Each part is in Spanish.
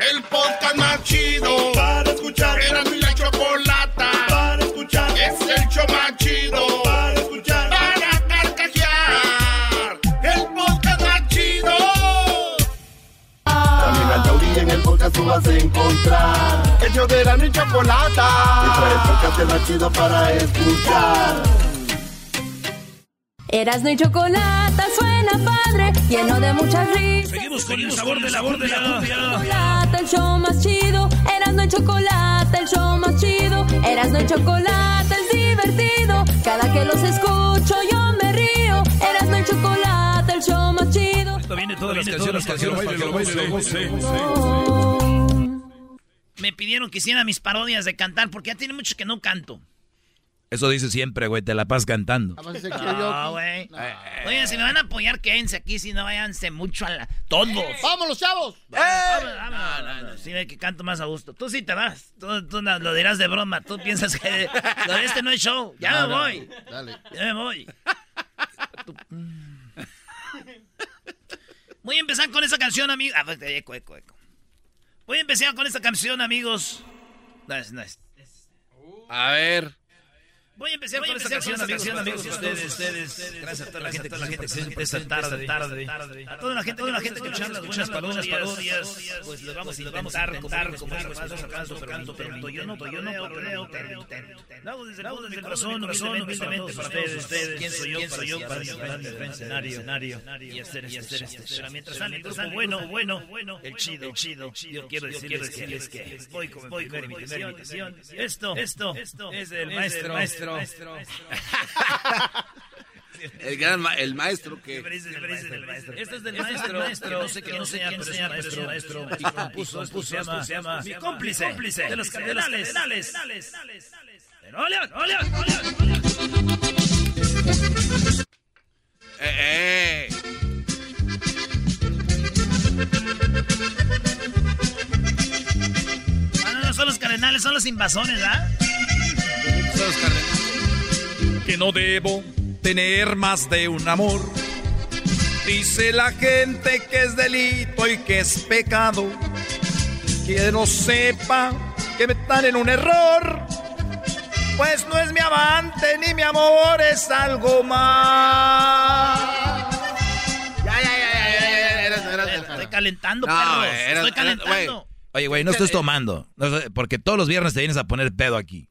El podcast más chido para escuchar. Era mi la chocolata para escuchar. Es el show más chido para escuchar. Para carcajear. El podcast más chido. También al Tauri en el podcast tú vas a encontrar. El show de la mi chocolata. Y trae el podcast más chido para escuchar. Erasmo y chocolate suena padre, lleno de muchas risas. Seguimos con el sabor de la voz de la Chocolate, el show más chido. Erasmo y chocolate, el show más chido. Erasmo y chocolate es divertido. Cada que los escucho yo me río. Erasmo y chocolate, el show más chido. Esto viene todas las canciones, canciones. Me pidieron que hiciera mis parodias de cantar porque ya tiene mucho que no canto. Eso dice siempre, güey, te la pasas cantando. No, güey. Oye, si me van a apoyar, quédense aquí, si no váyanse mucho a la... Todos. ¡Vámonos, chavos! Vámonos, vámonos. Sí, ve que canto más a gusto. Tú sí te vas. Tú, tú no- lo dirás de broma. Tú piensas que lo de este no es show. Ya No, me no. voy. Dale. Ya me voy. Tú- Voy a empezar con esa canción, amigos. Ah, pues, eco, eco, eco. Voy a empezar con esta canción, amigos. No es, no es. A ver. Voy a empezar con esta canción, amigos, amigos, ustedes, ustedes, gracias a toda la gente, toda la gente que se siente esta tarde, tarde, a toda la gente, toda la gente que escucha las buenas parodias, pues les vamos a intentar contar como digo, paso a paso, pero yo no, yo no pero. Lo hago desde el mi corazón, corazón, humildemente para todos ustedes, quién soy yo, quién soy yo para llevar mi gran escenario, y hacer y hacer este. Pero mientras sale el grupo bueno, bueno, bueno, el chido, el chido, yo quiero decirles que es voy con mi primera imitación. Esto, esto, esto es el maestro, maestro. El gran ma- el maestro que. Este es del maestro, maestro, no sé quién sea, pero es un maestro, maestro, y compuso, compuso, se llama, se llama, mi cómplice, cómplice de los cardenales. Eh, eh. Ah, no, son los cardenales, son los invasores, ¿verdad? Son los cardenales. Que no debo tener más de un amor. Dice la gente que es delito y que es pecado. Quien no sepa que me están en un error. Pues no es mi amante ni mi amor, es algo más. Ya, ya, ya, ya, Estoy calentando, perros, estoy calentando. Oye, güey, no estés tomando. Porque todos los viernes te vienes a poner pedo aquí.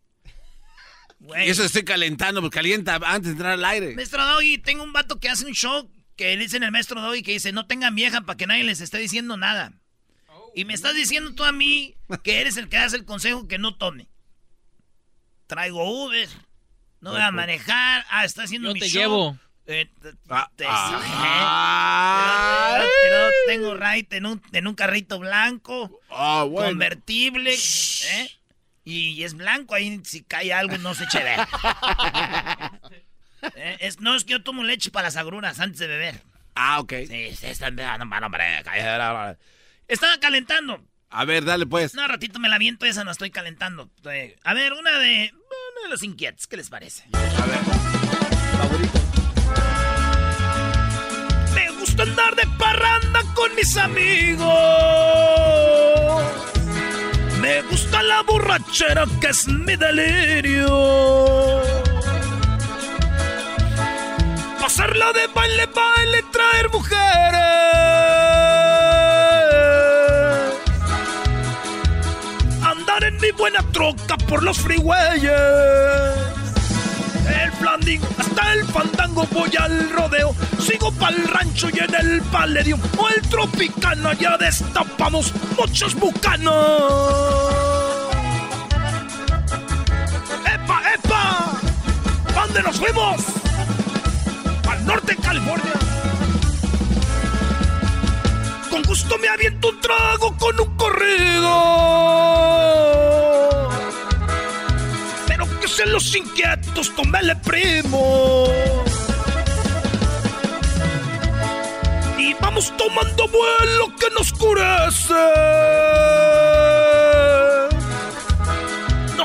Güey. Y eso estoy calentando, pues calienta antes de entrar al aire. Maestro Doggy, tengo un vato que hace un show que le dicen el maestro Doggy que dice, no tengan vieja para que nadie les esté diciendo nada. Y me estás diciendo tú a mí que eres el que hace el consejo que no tome. Traigo Uber, no voy a manejar, ah, está haciendo Yo mi te show. llevo. Eh, te- Ah, te- ah. pero- pero tengo ride en un, en un carrito blanco, Ah, bueno. convertible, ¿eh? Y es blanco, ahí si cae algo no se eche. Eh, es, no, es que yo tomo leche para las agruras antes de beber. Ah, ok. Sí, sí, no, hombre. Estaba calentando. A ver, dale pues. No, ratito me la viento esa, no estoy calentando. Eh, A ver, una de, una de los inquietos, ¿qué les parece? A ver. Me gusta andar de parranda con mis amigos. Que es mi delirio. Pasarla de baile, baile, traer mujeres. andar en mi buena troca por los freeways. El flanding, hasta el fandango voy al rodeo. Sigo pa'l rancho y en el palladium o el tropicano ya destapamos muchos bucanos. ¿Dónde nos fuimos? Al norte de California. Con gusto me aviento un trago con un corrido. Pero que sean los inquietos, tomele primo. Y vamos tomando vuelo que nos oscurece.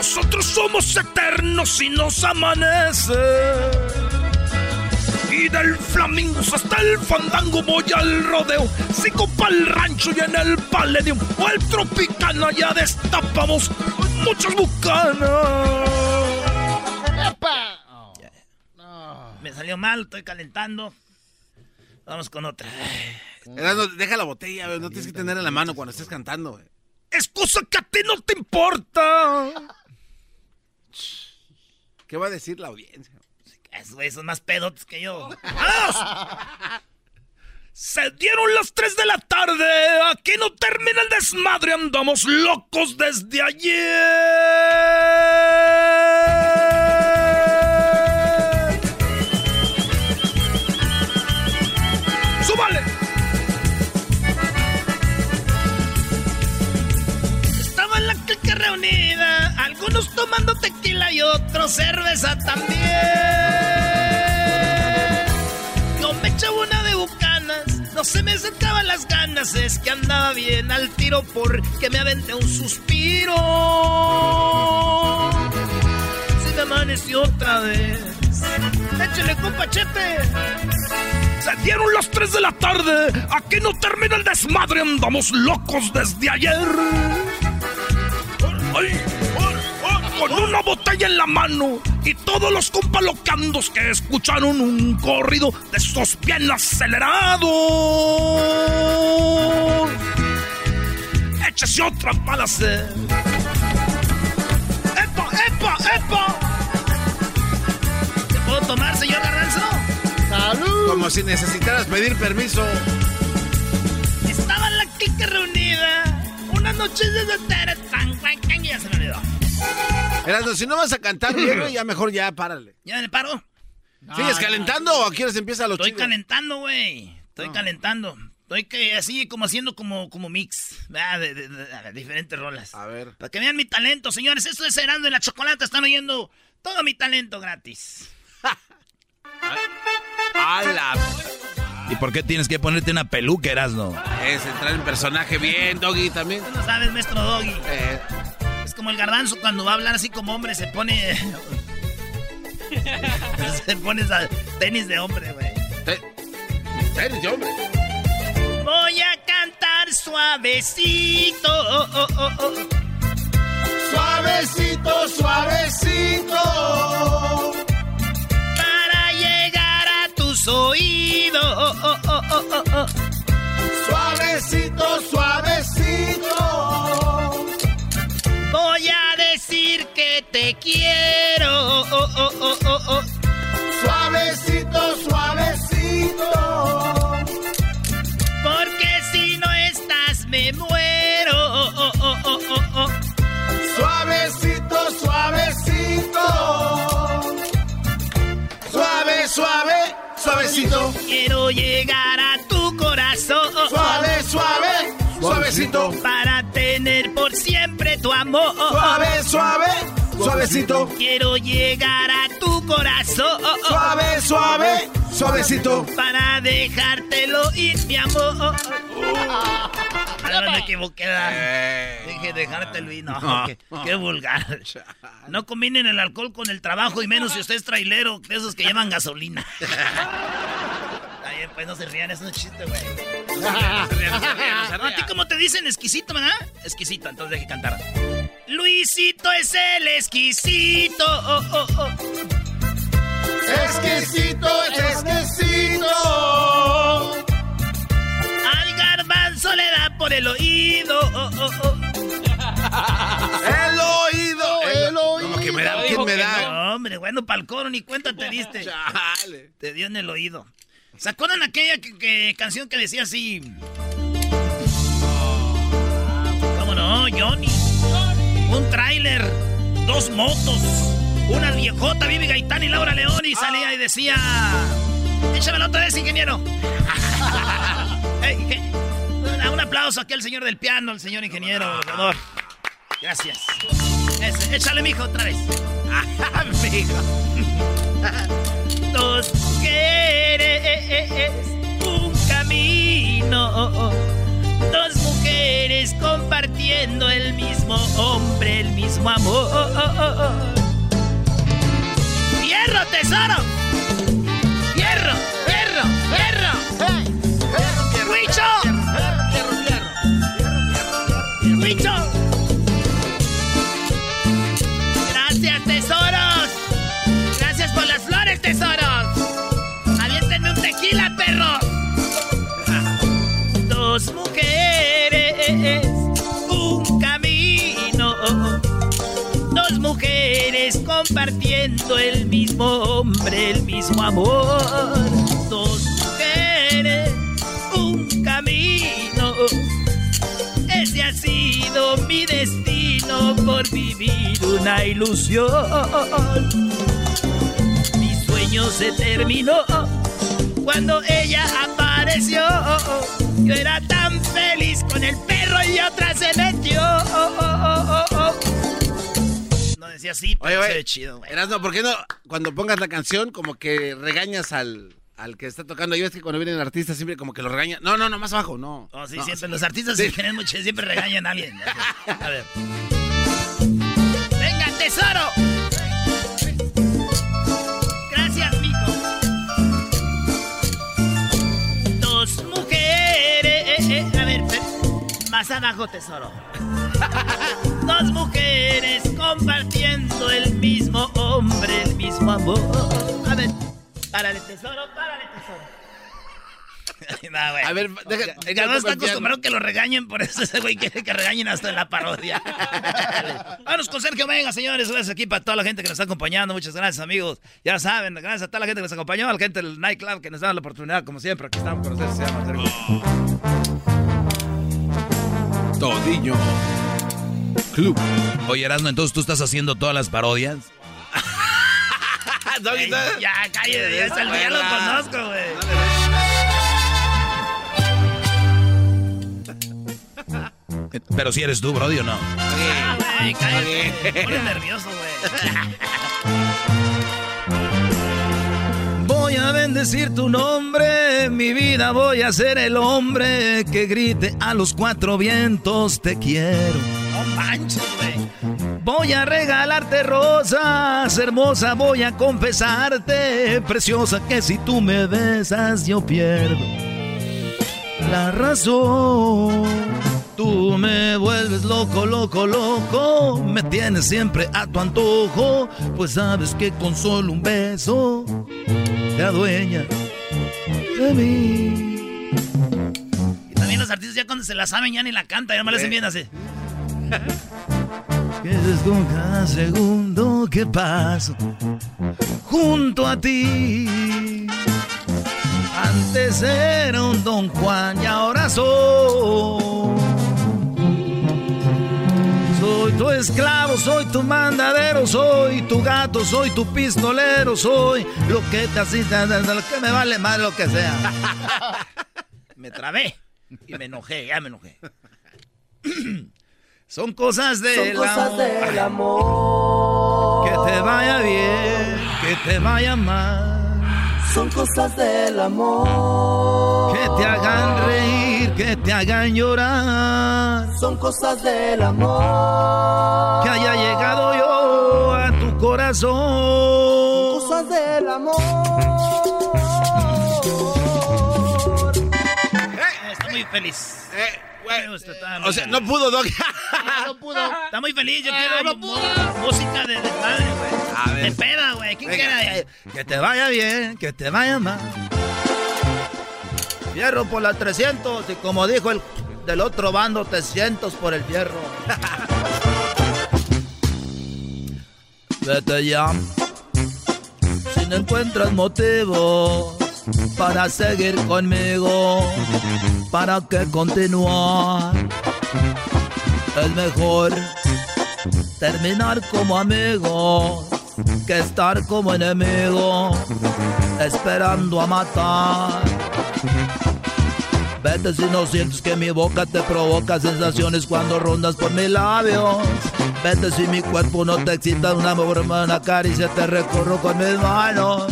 Nosotros somos eternos y nos amanece. Y del flamingo hasta el fandango voy al rodeo. Sigo pa'l rancho y en el palladium o el tropicana ya destapamos muchos bucanas. Me salió mal, estoy calentando. Vamos con otra. Deja la botella. No tienes que tener en la mano cuando estés cantando, güey. Es cosa que a ti no te importa. ¿Qué va a decir la audiencia? Esos son más pedotes que yo. ¡Vámonos! Se dieron las 3 de la tarde. Aquí no termina el desmadre. Andamos locos desde ayer. ¡Súbale! Estaba la clica reunida. Algunos tomando tequila y otros cerveza también. Yo me echaba una de bucanas, no se me sentaban las ganas, es que andaba bien al tiro porque me aventé un suspiro. Se me amaneció otra vez. Échale, compa Chepe. Se dieron las 3 de la tarde. Aquí no termina el desmadre. Andamos locos desde ayer. Ay, ay, ay, Con una botella en la mano y todos los compalocandos que escucharon un corrido de esos bien acelerados. Échese otra para hacer. ¡Epa, epa, epa! ¿Te puedo tomar, señor Garranzo? Como si necesitaras pedir permiso. Estaba la clica reunida. Una noche de tan, tan, tan, ya se me olvidó. Erasmo, si no vas a cantar bien, güey, ya mejor ya párale. ¿Ya me paro? ¿Sigues calentando o aquí se empieza los Estoy chicos? calentando, güey. Estoy calentando. Estoy que así como haciendo como, como mix. De, de- de- de diferentes rolas. A ver. Para que vean mi talento, señores. Esto es Herando en la Chocolata. Están oyendo todo mi talento gratis. ¡Hala! ¿Y por qué tienes que ponerte una peluca, Erasno? Es entrar en personaje bien, Doggy, también. Tú no sabes, maestro Doggy. Eh, Es como el garbanzo cuando va a hablar así como hombre, se pone... se pone esa tenis de hombre, güey. te- tenis de hombre. Voy a cantar suavecito. oh, oh, oh, oh. Suavecito, suavecito. Para llegar a tus oídos. oh, oh, oh, oh, oh, oh. Suavecito, suavecito. Que te quiero. oh, oh, oh, oh, oh, oh. Suavecito, suavecito. Porque si no estás me muero. oh, oh, oh, oh, oh, oh. Suavecito, suavecito. Suave, suave, suavecito. Quiero llegar a tu corazón. Suave, suave, suavecito. Para tener por siempre tu amor. Suave, suave, suavecito. Quiero llegar a tu corazón. Suave, suave, suavecito. Para dejártelo ir, mi amor. Ahora me equivoqué. ¿verdad? Dije dejártelo ir. No, qué, qué vulgar. No combinen el alcohol con el trabajo y menos si usted es trailero, de esos que llevan gasolina. Ay, pues no se rían, es un chiste, güey. No se rían, no se rían, no se rían. A ti como te dicen exquisito, ¿verdad? Exquisito, entonces deje cantar. Luisito es el exquisito. Oh, oh, oh. Exquisito, exquisito. Al garbanzo le da por el oído. El oído, el oído. Como que me da, ¿quién me da? Hombre, bueno, pa'l coro ni cuenta te diste. Chale. Te dio en el oído. ¿Se acuerdan aquella que, canción que decía así? ¿Cómo no, Johnny? Un tráiler, dos motos, una viejota, Vivi Gaitán y Laura León y salía y decía... Échamelo otra vez, ingeniero. un aplauso aquí al señor del piano, al señor ingeniero, Gracias. échale, mijo, otra vez. mijo. Dos mujeres, un camino. Dos mujeres compartiendo el mismo hombre, el mismo amor. ¡Fierro, tesoro! ¡Fierro, fierro, fierro! ¡Fierro, ¡Huicho! ¡Huicho! Gracias, tesoros. Gracias por las flores, tesoros. Aviéntenme un tequila, perro. Dos mujeres, mujeres compartiendo el mismo hombre, el mismo amor. Dos mujeres, un camino. Ese ha sido mi destino por vivir una ilusión. Mi sueño se terminó cuando ella apareció. Yo era tan feliz con el perro y otra se metió. Decía así, pero oye, oye, chido, güey. ¿por qué no cuando pongas la canción como que regañas al al que está tocando. Yo es que cuando vienen artistas siempre como que lo regañan. No, no, no, más abajo, no. Oh, sí, siempre. Los artistas sí. mucho, siempre regañan a alguien. A ver. ¡Venga, tesoro! Más abajo, tesoro. Dos mujeres compartiendo el mismo hombre, el mismo amor. A ver. Párale, tesoro, párale, tesoro. nah, güey. A ver, deja, el no está acostumbrado que lo regañen, por eso ese güey quiere que regañen hasta en la parodia. Vamos con Sergio Venga, señores. Gracias aquí para toda la gente que nos está acompañando. Muchas gracias, amigos. Ya saben, gracias a toda la gente que nos acompañó, a la gente del nightclub que nos da la oportunidad, como siempre. Aquí estamos con ustedes. Se llama Sergio. Todiño. Club. Oye, Erasmo, entonces tú estás haciendo todas las parodias. ya, cállate, ya, el, ya lo conozco, güey. Pero si eres tú, Brody, ¿o no? Ah, güey, cállate. Me nervioso, güey. Voy a bendecir tu nombre, mi vida voy a ser el hombre que grite a los cuatro vientos te quiero. Voy a regalarte rosas, hermosa, voy a confesarte, preciosa, que si tú me besas yo pierdo la razón. Tú me vuelves loco, loco, loco, me tienes siempre a tu antojo, pues sabes que con solo un beso te adueñas de mí. Y también los artistas ya cuando se la saben ya ni la cantan, ya me la hacen bien así. Es con cada segundo que paso junto a ti. Antes era un Don Juan y ahora soy. Esclavo, soy tu mandadero, soy tu gato, soy tu pistolero, soy lo que te asista, lo que me vale más lo que sea. me trabé y me enojé, ya me enojé. Son cosas, de cosas del amor. Que te vaya bien, que te vaya mal. Son cosas del amor. Que te hagan reír, que te hagan llorar. Son cosas del amor. Que haya llegado yo a tu corazón. Son cosas del amor. Estoy muy feliz. Eh o sea, no pudo, Doc. no pudo. Está muy feliz. Yo ah, quiero música de, de padre, güey. De peda, güey. ¿Quién quiere? Que te vaya bien, que te vaya mal. Fierro por la 300 y como dijo el del otro bando, 300 por el fierro. Vete ya. Si no encuentras motivos para seguir conmigo, ¿para qué continuar? Es mejor terminar como amigos que estar como enemigo, esperando a matar. Vete si no sientes que mi boca te provoca sensaciones cuando rondas por mis labios. Vete si mi cuerpo no te excita una buena caricia, te recorro con mis manos.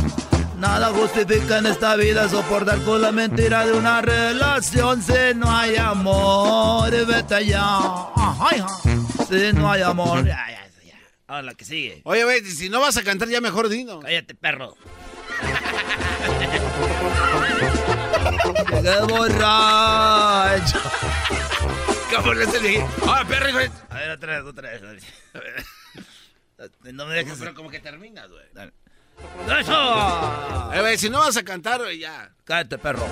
Nada justifica en esta vida soportar con la mentira de una relación si no hay amor. Vete ya. Si no hay amor. Ya, ya, ya. Ahora la que sigue. Oye, güey, si no vas a cantar ya mejor dino. Cállate, perro. ¡Qué borracho! ¿Cómo le hace el viejito? Ahora, perro, hijo. A ver, otra vez, otra vez. No me dejes. Pero como que terminas, güey. ¡Eso! Eh, güey, si no vas a cantar, güey, ya. Cállate, perro.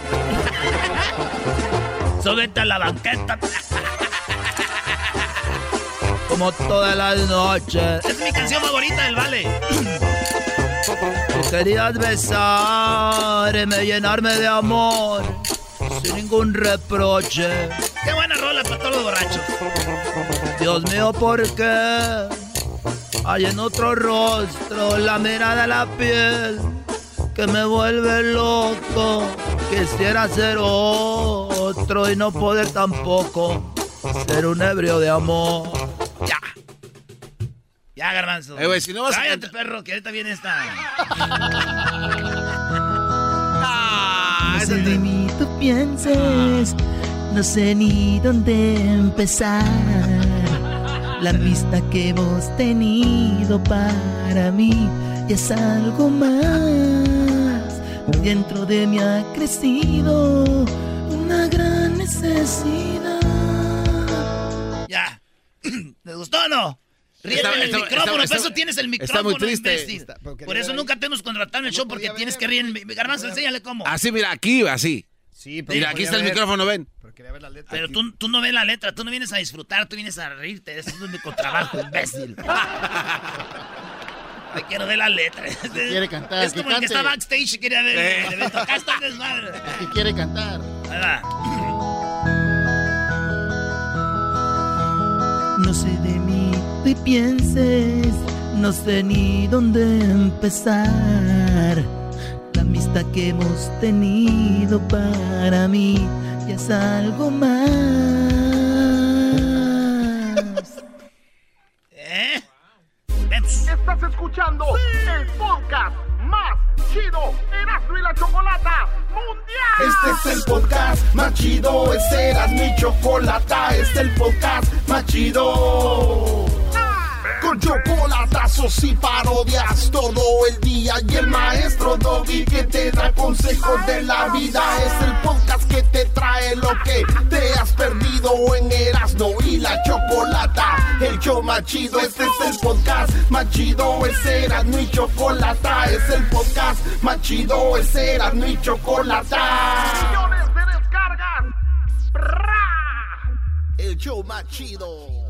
Súbete a la banqueta. Como todas las noches. Es mi canción favorita del Vale. Tú querías besarme, llenarme de amor, sin ningún reproche. Qué buena rola para todos los borrachos. Dios mío, ¿por qué? Hay en otro rostro la mirada, la piel que me vuelve loco. Quisiera ser otro y no poder tampoco ser un ebrio de amor. Ya. Ya, garbanzo. Eh, güey, si no vas a Cállate, cantar- perro, que ahorita viene esta. Ah, No sé te- de mí tú pienses, no sé ni dónde empezar. La amistad que hemos tenido para mí ya es algo más. Dentro de mí ha crecido una gran necesidad. Ya. ¿Les gustó o no? Ríete Está- en el está- micrófono, está- por está- eso tienes el está micrófono. muy triste. Está- por eso nunca te hemos contratado en el show porque tienes que reír. en Garbanzo, enséñale cómo. Así, mira, aquí, así. Sí, Mira, aquí está el micrófono, ven. Pero quería ver la letra. Pero tú, tú no ves la letra, tú no vienes a disfrutar, tú vienes a reírte. Eso es mi trabajo, imbécil. Te quiero ver la letra. quiere cantar, Es que como el que está backstage y quiere ver Eh. el evento. Acá está el desmadre. ¿Qué quiere cantar? Ahí va. No sé de tú pienses, no sé ni dónde empezar. La amistad que hemos tenido para mí ya es algo más. ¿Eh? Estás escuchando el podcast más chido Erasmo y la Chocolata Mundial. Este es el podcast más chido, este era mi chocolata, este es el podcast más chido. Con chocolatazos y parodias todo el día y el maestro Dobby que te da consejos de la vida es el podcast que te trae lo que te has perdido en Erasmo y la Chocolata, el show más chido, este es el podcast más chido, ese era mi chocolata, es el podcast más chido, ese era mi chocolata. Millones de descargas. ¡Bra! El show más chido.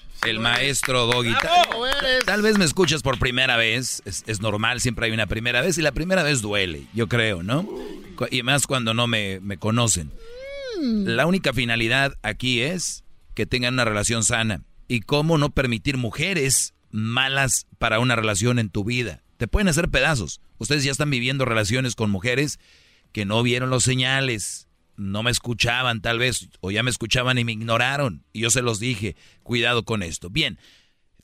El maestro Doggy. Tal, tal vez me escuchas por primera vez. Es, es normal, siempre hay una primera vez. Y la primera vez duele, yo creo, ¿no? Y más cuando no me, me conocen. La única finalidad aquí es que tengan una relación sana. Y cómo no permitir mujeres malas para una relación en tu vida. Te pueden hacer pedazos. Ustedes ya están viviendo relaciones con mujeres que no vieron los señales, no me escuchaban tal vez, o ya me escuchaban y me ignoraron. Y yo se los dije, cuidado con esto. Bien,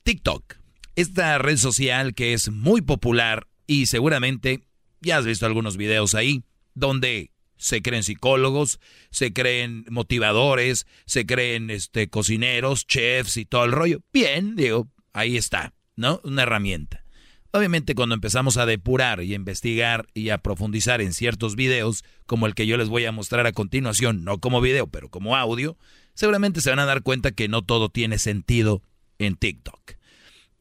TikTok, esta red social que es muy popular y seguramente ya has visto algunos videos ahí, donde se creen psicólogos, se creen motivadores, se creen este, cocineros, chefs y todo el rollo. Bien, digo, ahí está, ¿no? Una herramienta. Obviamente cuando empezamos a depurar y a investigar y a profundizar en ciertos videos, como el que yo les voy a mostrar a continuación, no como video, pero como audio, seguramente se van a dar cuenta que no todo tiene sentido en TikTok.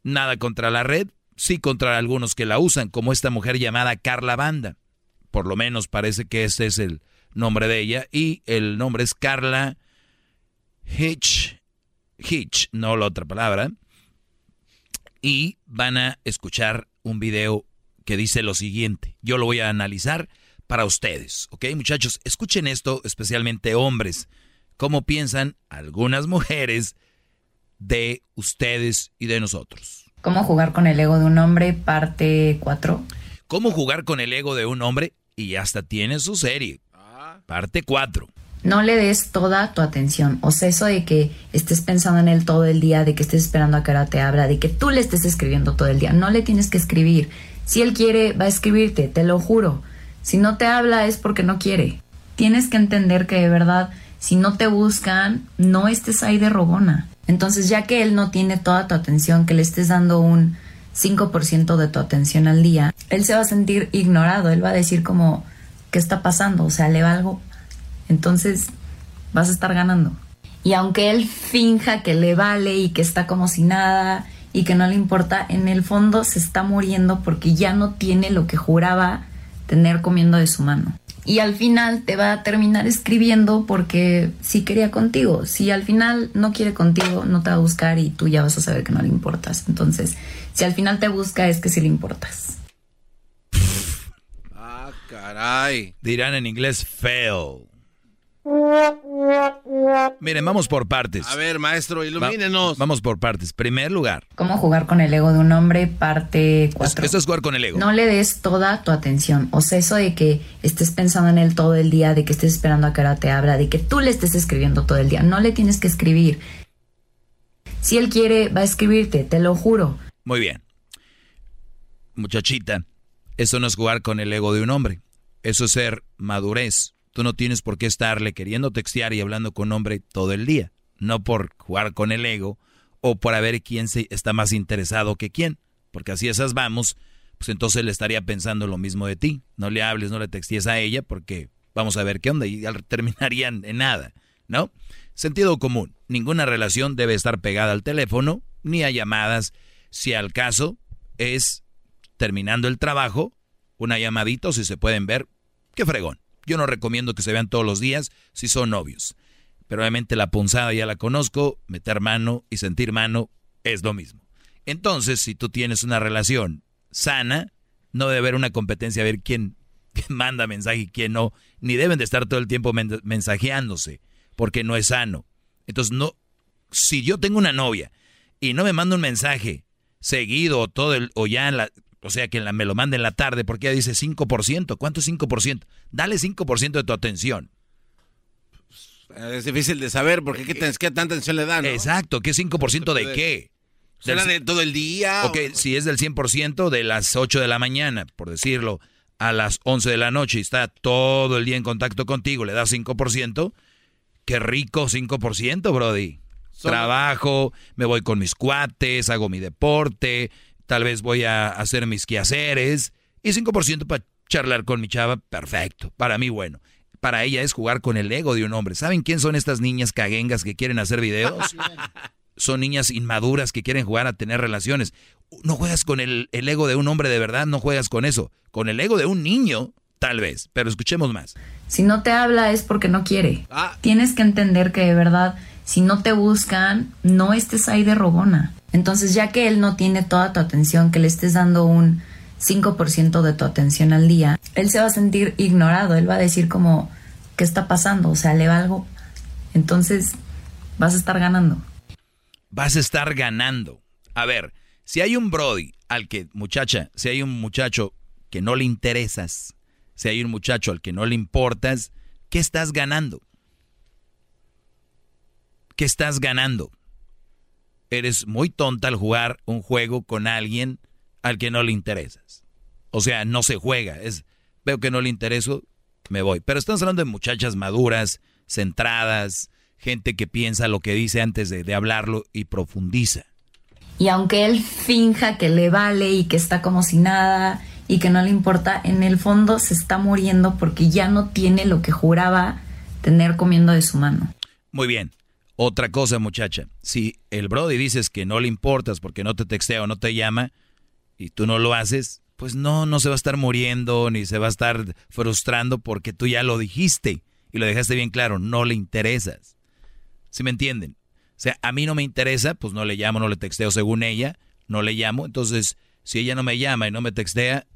Nada contra la red, sí contra algunos que la usan, como esta mujer llamada Carla Banda. Por lo menos parece que este es el nombre de ella y el nombre es Carla Hitch, Hitch, no la otra palabra y van a escuchar un video que dice lo siguiente. Yo lo voy a analizar para ustedes, ¿ok? Muchachos, escuchen esto, especialmente hombres. ¿Cómo piensan algunas mujeres de ustedes y de nosotros? ¿Cómo jugar con el ego de un hombre? Parte 4. ¿Cómo jugar con el ego de un hombre? Y hasta tiene su serie. Parte 4. No le des toda tu atención. O sea, eso de que estés pensando en él todo el día, de que estés esperando a que ahora te abra, de que tú le estés escribiendo todo el día. No le tienes que escribir. Si él quiere, va a escribirte, te lo juro. Si no te habla es porque no quiere. Tienes que entender que de verdad, si no te buscan, no estés ahí de rogona. Entonces, ya que él no tiene toda tu atención, que le estés dando un 5% de tu atención al día, él se va a sentir ignorado. Él va a decir como, ¿qué está pasando? O sea, le va algo entonces vas a estar ganando. Y aunque él finja que le vale y que está como si nada y que no le importa, en el fondo se está muriendo porque ya no tiene lo que juraba tener comiendo de su mano. Y al final te va a terminar escribiendo porque sí quería contigo. Si al final no quiere contigo, no te va a buscar y tú ya vas a saber que no le importas. Entonces, si al final te busca es que sí le importas. Ah, caray. Dirán en inglés fail. Miren, vamos por partes. A ver, maestro, Va- ilumínenos. vamos por partes. Primer lugar. ¿Cómo jugar con el ego de un hombre? Parte 4. Esto es jugar con el ego. No le des toda tu atención. O sea, eso de que estés pensando en él todo el día, de que estés esperando a que ahora te abra, de que tú le estés escribiendo todo el día. No le tienes que escribir. Si él quiere, va a escribirte, te lo juro. Muy bien. Muchachita, eso no es jugar con el ego de un hombre. Eso es ser madurez. Tú no tienes por qué estarle queriendo textear y hablando con un hombre todo el día. No por jugar con el ego o por a ver quién se está más interesado que quién. Porque así esas vamos, pues entonces le estaría pensando lo mismo de ti. No le hables, no le textees a ella porque vamos a ver qué onda y terminarían en nada, ¿no? Sentido común. Ninguna relación debe estar pegada al teléfono ni a llamadas. Si al caso es terminando el trabajo, una llamadita o si se pueden ver, qué fregón. Yo no recomiendo que se vean todos los días si son novios. Pero obviamente la punzada ya la conozco, meter mano y sentir mano es lo mismo. Entonces, si tú tienes una relación sana, no debe haber una competencia a ver quién, manda mensaje y quién no, ni deben de estar todo el tiempo men- mensajeándose, porque no es sano. Entonces, no, si yo tengo una novia y no me manda un mensaje seguido o todo el, o ya la, o sea que me lo manda en la tarde porque ella dice 5%, ¿cuánto es 5%? Dale 5% de tu atención. Es difícil de saber porque qué, qué tanta atención le dan. ¿no? Exacto, ¿qué 5% de qué? ¿Será de todo el día? Ok, si es del 100% de las 8 de la mañana, por decirlo, a las 11 de la noche y está todo el día en contacto contigo, le das 5%, qué rico 5%, Brody. Trabajo, me voy con mis cuates, hago mi deporte, tal vez voy a hacer mis quehaceres y 5% para charlar con mi chava, perfecto, para mí bueno. Para ella es jugar con el ego de un hombre. ¿Saben quién son estas niñas caguengas que quieren hacer videos? son niñas inmaduras que quieren jugar a tener relaciones. No juegas con el, el ego de un hombre de verdad, no juegas con eso. Con el ego de un niño, tal vez. Pero escuchemos más. Si no te habla es porque no quiere. Tienes que entender que de verdad, si no te buscan, no estés ahí de rogona. Entonces, ya que él no tiene toda tu atención, que le estés dando un 5% de tu atención al día, él se va a sentir ignorado. Él va a decir como, ¿qué está pasando? O sea, le va algo. Entonces, vas a estar ganando. Vas a estar ganando. A ver, si hay un Brody al que, muchacha, si hay un muchacho que no le interesas, si hay un muchacho al que no le importas, ¿qué estás ganando? ¿Qué estás ganando? Eres muy tonta al jugar un juego con alguien al que no le interesas. O sea, no se juega. Es, veo que no le intereso, me voy. Pero estamos hablando de muchachas maduras, centradas, gente que piensa lo que dice antes de, de hablarlo y profundiza. Y aunque él finja que le vale y que está como si nada y que no le importa, en el fondo se está muriendo porque ya no tiene lo que juraba tener comiendo de su mano. Muy bien. Otra cosa, muchacha. Si el Brody dices que no le importas porque no te textea o no te llama y tú no lo haces, pues no, no se va a estar muriendo ni se va a estar frustrando porque tú ya lo dijiste y lo dejaste bien claro, no le interesas. ¿Sí me entienden? O sea, a mí no me interesa, pues no le llamo, no le texteo según ella, no le llamo. Entonces, si ella no me llama y no me textea,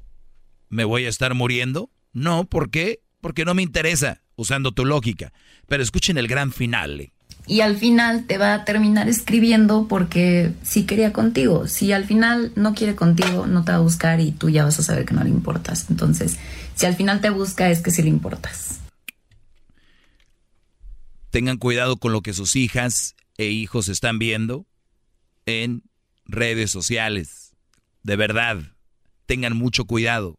¿me voy a estar muriendo? No, ¿por qué? Porque no me interesa, usando tu lógica. Pero escuchen el gran final. Y al final te va a terminar escribiendo porque sí quería contigo. Si al final no quiere contigo, no te va a buscar y tú ya vas a saber que no le importas. Entonces, si al final te busca, es que sí le importas. Tengan cuidado con lo que sus hijas e hijos están viendo en redes sociales. De verdad, tengan mucho cuidado.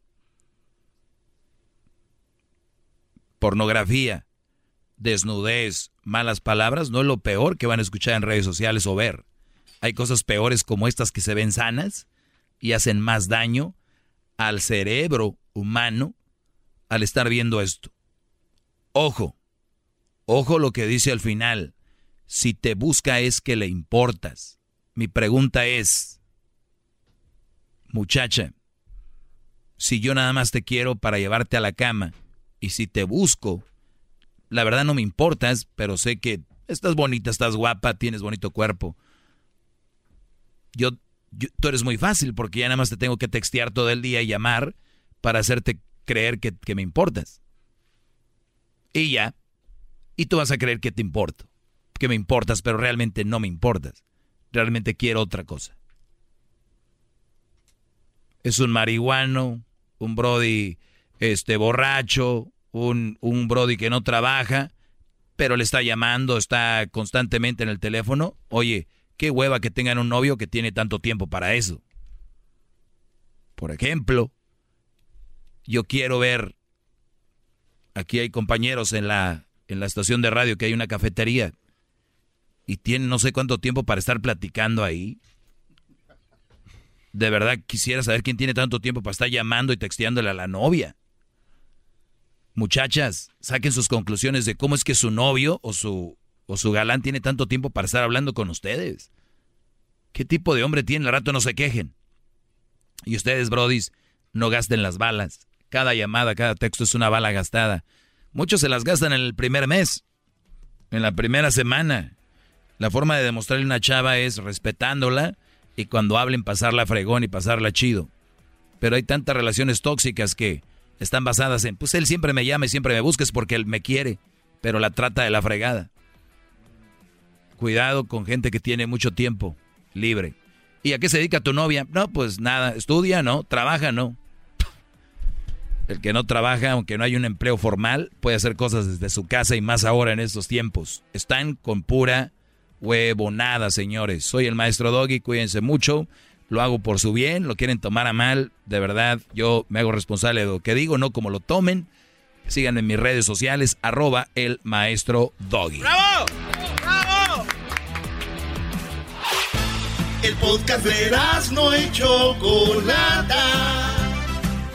Pornografía, desnudez, malas palabras no es lo peor que van a escuchar en redes sociales o ver. Hay cosas peores como estas que se ven sanas y hacen más daño al cerebro humano al estar viendo esto. Ojo, ojo lo que dice al final. Si te busca es que le importas. Mi pregunta es, muchacha, si yo nada más te quiero para llevarte a la cama y si te busco, la verdad no me importas, pero sé que estás bonita, estás guapa, tienes bonito cuerpo. Yo, tú eres muy fácil porque ya nada más te tengo que textear todo el día y llamar para hacerte creer que, que me importas. Y ya, y tú vas a creer que te importo, que me importas, pero realmente no me importas. Realmente quiero otra cosa. Es un marihuano, un brody este borracho, un, un brody que no trabaja, pero le está llamando, está constantemente en el teléfono. Oye, qué hueva que tengan un novio que tiene tanto tiempo para eso. Por ejemplo, yo quiero ver, aquí hay compañeros en la, en la estación de radio que hay una cafetería y tienen no sé cuánto tiempo para estar platicando ahí. De verdad quisiera saber quién tiene tanto tiempo para estar llamando y texteándole a la novia. Muchachas, saquen sus conclusiones de cómo es que su novio o su, o su galán tiene tanto tiempo para estar hablando con ustedes. ¿Qué tipo de hombre tiene? Al rato no se quejen. Y ustedes, brodis, no gasten las balas. Cada llamada, cada texto es una bala gastada. Muchos se las gastan en el primer mes, en la primera semana. La forma de demostrarle a una chava es respetándola y cuando hablen pasarla fregón y pasarla chido. Pero hay tantas relaciones tóxicas que están basadas en, pues él siempre me llama y siempre me busca, porque él me quiere, pero la trata de la fregada. Cuidado con gente que tiene mucho tiempo libre. ¿Y a qué se dedica tu novia? No, pues nada, estudia, no, trabaja, no. El que no trabaja, aunque no hay un empleo formal, puede hacer cosas desde su casa y más ahora en estos tiempos. Están con pura huevonada, señores. Soy el maestro Doggy, cuídense mucho. Lo hago por su bien, lo quieren tomar a mal. De verdad, yo me hago responsable de lo que digo, no como lo tomen. Síganme en mis redes sociales, arroba el maestro Doggy. ¡Bravo! ¡Bravo! El podcast de no y Chocolata.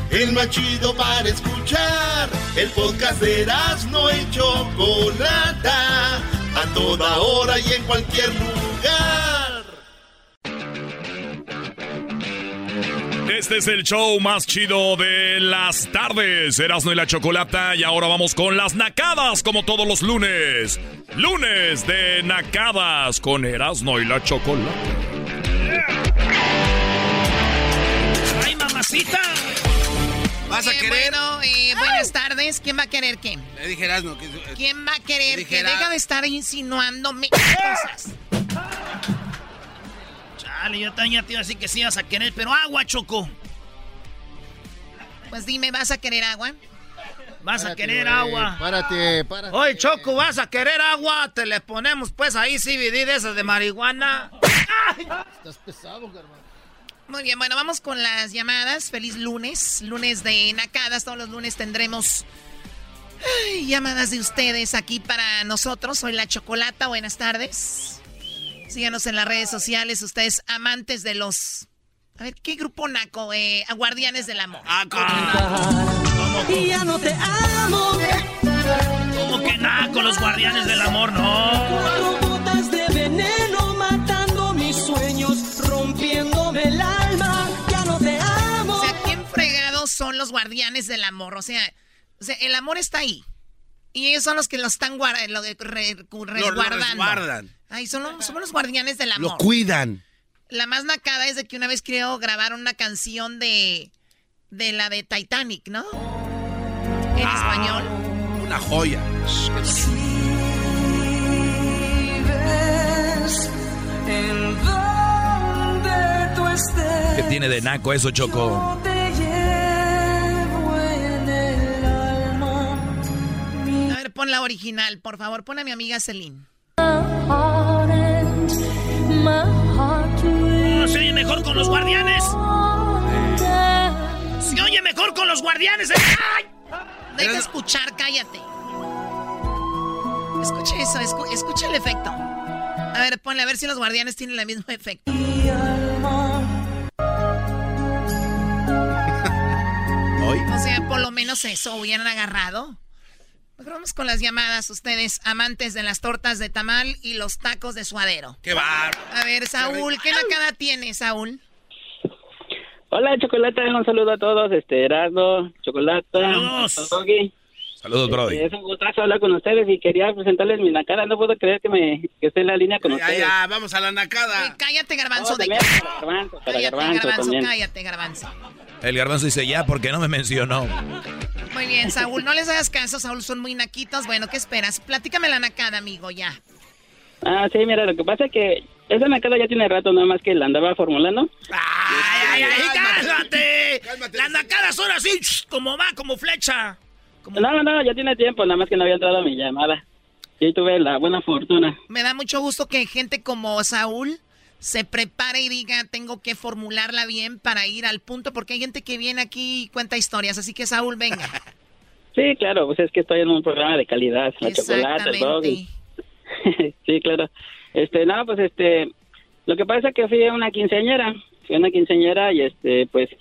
El más chido para escuchar. El podcast de no y Chocolata. A toda hora y en cualquier lugar. Este es el show más chido de las tardes. Erasmo y la Chocolata. Y ahora vamos con las nacadas, como todos los lunes. Lunes de nacadas con Erasmo y la Chocolata. ¡Ay, mamacita! ¿Vas a Eh, querer? Bueno, eh, buenas tardes. ¿Quién va a querer qué? Le dije Erasmo que... ¿Quién va a querer que deja de estar insinuándome cosas? Chale, yo también te iba a decir que sí ibas a querer, pero agua, Choco. Pues dime, ¿vas a querer agua? Vas a querer agua. Párate, párate. Oye, Choco, ¿vas a querer agua? Te le ponemos pues ahí CBD de esas de marihuana. Estás pesado, hermano. Muy bien, bueno, vamos con las llamadas. Feliz lunes, lunes de Nacadas. Todos los lunes tendremos ay, llamadas de ustedes aquí para nosotros. Soy la Chocolata. Buenas tardes. Síganos en las redes sociales. Ustedes amantes de los... A ver, ¿qué grupo naco? Eh, Guardianes del Amor. Ah, Y ya no te amo. ¿Cómo que nada con los guardianes del amor? No. Cuatro gotas de veneno matando mis sueños, rompiéndome el alma. Ya no te amo. O sea, ¿quién fregados son los guardianes del amor? O sea, o sea, el amor está ahí. Y ellos son los que lo están guarda- lo de- re- resguardando. resguardan. Ay, son los, somos los guardianes del amor. Lo cuidan. La más nacada es de que una vez creo grabaron una canción de, de la de Titanic, ¿no? En español. Una joya. En donde tú estés. ¿Qué tiene de naco eso, Choco? A ver, pon la original, por favor. Pon a mi amiga Celine. Se oye mejor con los guardianes. Se oye mejor con los guardianes. ¡Ay! Deja escuchar, cállate. Escucha eso, escu- escucha el efecto. A ver, ponle a ver si los guardianes tienen el mismo efecto. O sea, por lo menos eso hubieran agarrado. Mejor vamos con las llamadas, ustedes amantes de las tortas de tamal y los tacos de suadero. ¡Qué bar! A ver, Saúl, ¿qué nacada tiene, Saúl? Hola, Chocolata, un saludo a todos, este, Erasmo, Chocolata, Doggy. Saludos, Brody. Este, es un gustazo hablar con ustedes y quería presentarles mi nacada, no puedo creer que me que esté en la línea con Ya, ustedes. ya, vamos a la nacada. Cállate, garbanzo. No, de... también para Garbanzo, para Cállate, Garbanzo cállate, garbanzo. El garbanzo dice ya porque no me mencionó. Muy bien, Saúl, no les hagas caso, Saúl, son muy naquitos. Bueno, ¿qué esperas? Platícame la nacada, amigo, ya. Ah, sí, mira, lo que pasa es que esa nacada ya tiene rato, nada más que la andaba formulando. ¡Ay, ay, ay! ¡Cálmate! Las nacadas son así, como va, como flecha. No, no, no, ya tiene tiempo, nada más que no había entrado mi llamada. Y ahí tuve la buena fortuna. Me da mucho gusto que gente como Saúl se prepare y diga, tengo que formularla bien para ir al punto, porque hay gente que viene aquí y cuenta historias. Así que, Saúl, venga. Sí, claro, pues es que estoy en un programa de calidad, la chocolate, el dog. Sí, claro. Este, no, pues este, lo que pasa es que fui a una quinceañera, fui a una quinceañera y este, pues,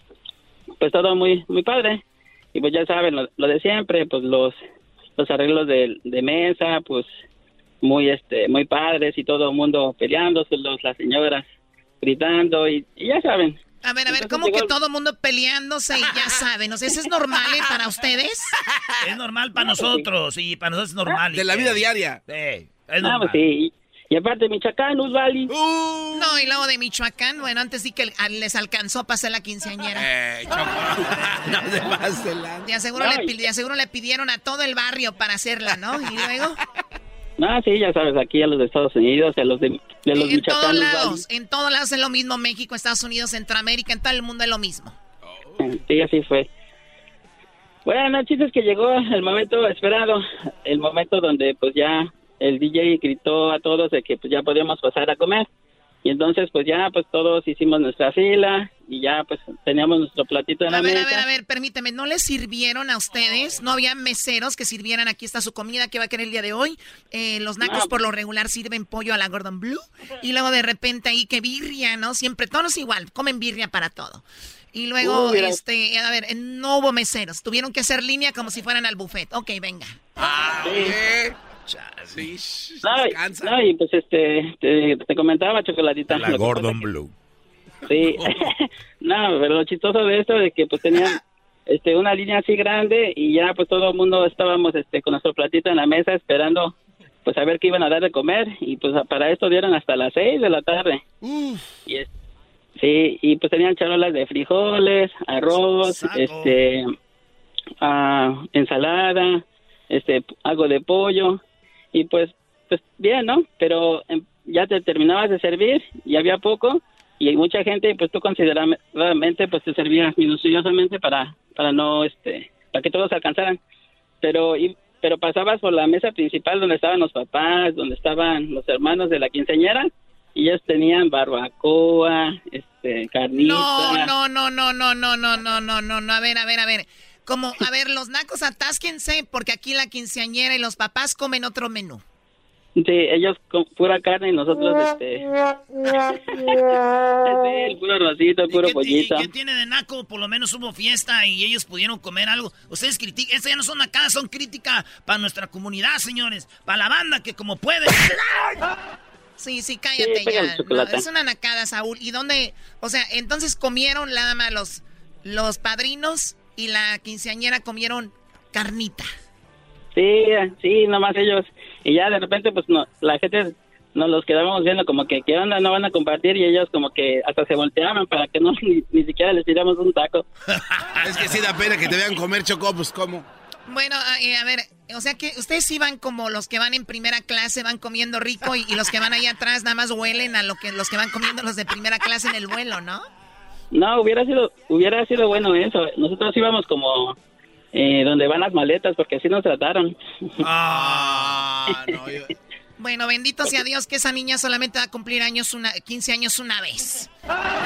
pues todo muy, muy padre. Y pues ya saben, lo, lo de siempre, pues los, los arreglos de, de mesa, pues muy, este, muy padres y todo el mundo peleándose, los, las señoras gritando y, y ya saben. A ver, a ver, Entonces ¿cómo llegó que el- todo mundo peleándose y ya saben? O sea, ¿eso es normal eh, para ustedes? Es normal para nosotros y para nosotros es normal. De la vida diaria. Sí, es Ah, normal. pues sí. Y aparte, Michoacán, Usvali. No, y luego de Michoacán, bueno, antes sí que a- les alcanzó para hacer la quinceañera. Eh, no se pase la- De aseguro, le, pi- de aseguro le pidieron a todo el barrio para hacerla, ¿no? Y luego, Ah, sí, ya sabes, aquí a los de Estados Unidos, a los de, de los en todos lados, en todos lados es lo mismo, México, Estados Unidos, Centroamérica, en todo el mundo es lo mismo. Sí, así fue. Bueno, el chiste es que llegó el momento esperado, el momento donde pues ya el DJ gritó a todos de que pues ya podíamos pasar a comer. Y entonces pues ya pues todos hicimos nuestra fila y ya pues teníamos nuestro platito en la A ver, a ver, a ver, permíteme, ¿no les sirvieron a ustedes? ¿No había meseros que sirvieran aquí está su comida que va a querer el día de hoy? Eh, los nacos No. por lo regular sirven pollo a la Gordon Blue y luego de repente ahí que birria, ¿no? Siempre, todos igual, comen birria para todo. Y luego, Uh, este, a ver, eh, no hubo meseros, tuvieron que hacer línea como si fueran al buffet. Ok, venga. Sí, shh, No, no, y pues este, te, te comentaba, Chocolatita. La Gordon Blue. Sí. no, pero lo chistoso de esto es que pues tenían este, una línea así grande y ya pues todo el mundo estábamos este, con nuestro platito en la mesa esperando pues a ver qué iban a dar de comer y pues para esto dieron hasta las seis de la tarde. Y es- sí, y pues tenían charolas de frijoles, arroz, Saco. este, ah, ensalada, este, algo de pollo y pues, pues bien, ¿no? Pero em, ya te terminabas de servir y había poco y mucha gente pues tú consideradamente pues te servías minuciosamente para para no este para que todos alcanzaran pero y, pero pasabas por la mesa principal donde estaban los papás donde estaban los hermanos de la quinceañera y ellos tenían barbacoa este carnita No, no, no, no, no, no, no, no, no, no, no, a ver, a ver, a ver. Como, a ver, los nacos atásquense porque aquí la quinceañera y los papás comen otro menú. Sí ellos con pura carne y nosotros este sí, el puro rosito el puro ¿Qué, pollito qué tiene de naco? Por lo menos hubo fiesta y ellos pudieron comer algo. Ustedes critican, estas ya no son acá, son crítica para nuestra comunidad, señores. Para la banda que como puede. Sí, sí, cállate Sí, ya. No, es una nacada, Saúl. ¿Y dónde? O sea, entonces comieron nada más los, los padrinos y la quinceañera comieron carnita. Sí, sí, nomás ellos. Y ya de repente, pues no, la gente nos los quedábamos viendo como que, ¿qué onda? No van a compartir. Y ellos como que hasta se volteaban para que no ni, ni siquiera les tiramos un taco. Es que sí da pena que te vean comer Choco, pues ¿cómo? Bueno, a, eh, a ver, o sea que ustedes iban como los que van en primera clase, van comiendo rico y, y los que van ahí atrás nada más huelen a lo que los que van comiendo los de primera clase en el vuelo, ¿no? No, hubiera sido, hubiera sido bueno eso. Nosotros íbamos como eh, donde van las maletas porque así nos trataron. Ah, no, yo- Bueno, bendito sea Dios que esa niña solamente va a cumplir años una, 15 años una vez.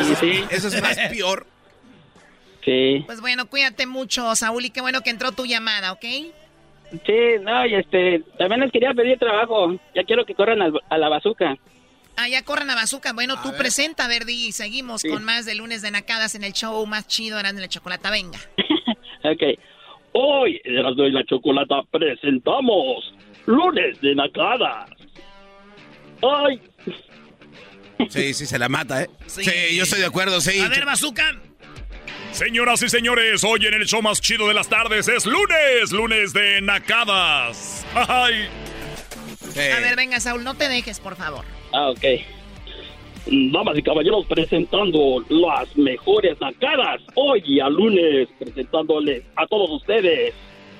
Sí, sí. Eso es más peor. Sí. Pues bueno, cuídate mucho, Saúl, y qué bueno que entró tu llamada, ¿ok? Sí, no, y este, también les quería pedir trabajo. Ya quiero que corran al- a la bazuca. Ah, ya corran a Bazooka. Bueno, tú presenta, Verdi, y seguimos Sí. con más de lunes de Nacadas en el show más chido, eran de la chocolata. Venga. Ok. Hoy, en Erasmo y la Chocolata, presentamos Lunes de Nacadas. ¡Ay! Sí, sí, se la mata, ¿eh? Sí. Sí, yo estoy de acuerdo, sí. A ver, Bazooka. Señoras y señores, hoy en el show más chido de las tardes es lunes, lunes de nacadas. Ay. Sí. A ver, venga, Saúl, no te dejes, por favor. Ah, ok. Damas y caballeros, presentando las mejores nacadas. Hoy a lunes, presentándoles a todos ustedes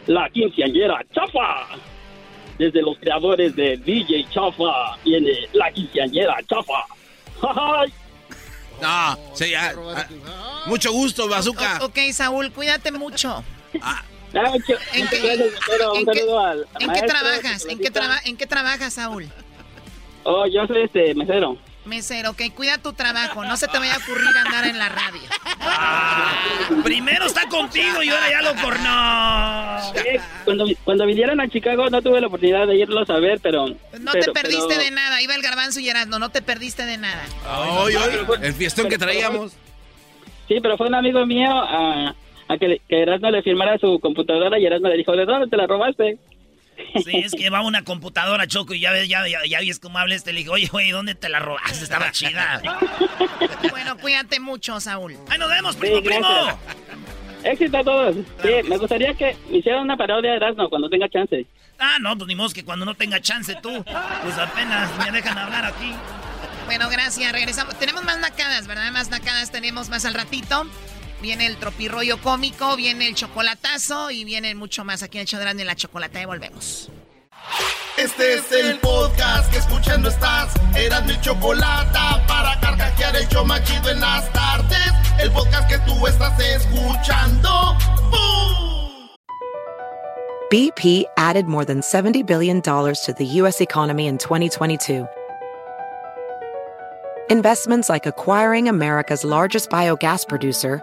la quinceañera Chafa. Desde los creadores de DJ Chafa viene la quinceañera Chafa. ¡Ay! No, sí, ah, ah, mucho gusto, Bazooka. O- ok, Saúl, cuídate mucho. Ah, mucho- ¿En qué- gracias, Lucero. Un en qué- saludo al ¿En qué maestro, trabajas? ¿En qué, Chocolatita. traba- ¿En qué trabajas, Saúl? Oh, yo soy este mesero. Mesero, ok, cuida tu trabajo. No se te vaya a ocurrir andar en la radio. Primero está contigo y ahora ya lo cornó. Eh, Cuando, cuando vinieron a Chicago no tuve la oportunidad de irlos a ver, pero... No pero- te perdiste pero- de nada. Iba el garbanzo y Erasmo, no te perdiste de nada. Hoy, hoy, el fiestón que traíamos. Sí, pero fue un amigo mío a, a que, que Erasmo le firmara su computadora y Erasmo le dijo, ¿de dónde te la robaste? Sí, es que va una computadora, Choco, y ya ves, ya, ya, ya ves cómo habla este. Le dije, oye, oye, ¿dónde te la robaste? Estaba chida. bueno, cuídate mucho, Saúl. ¡Ahí nos vemos, Sí, primo, primo! gracias. Éxito a todos. Sí, me gustaría que me hicieran una parodia de Erasmo cuando tenga chance. Ah, no, pues ni modo que cuando no tenga chance tú, pues apenas me dejan hablar aquí. Bueno, gracias. Regresamos. Tenemos más nacadas, ¿verdad? Más nacadas tenemos más al ratito. Viene el tropirroyo cómico, viene el chocolatazo y viene mucho más aquí en el show de la chocolata. Y volvemos. Este es el podcast que escuchando estás. Eran mi chocolate para carcajear el show más chido en las tardes. El podcast que tú estás escuchando. ¡Bum! BP added more than $70 billion to the U.S. economy in 2022. Investments like acquiring America's largest biogas producer,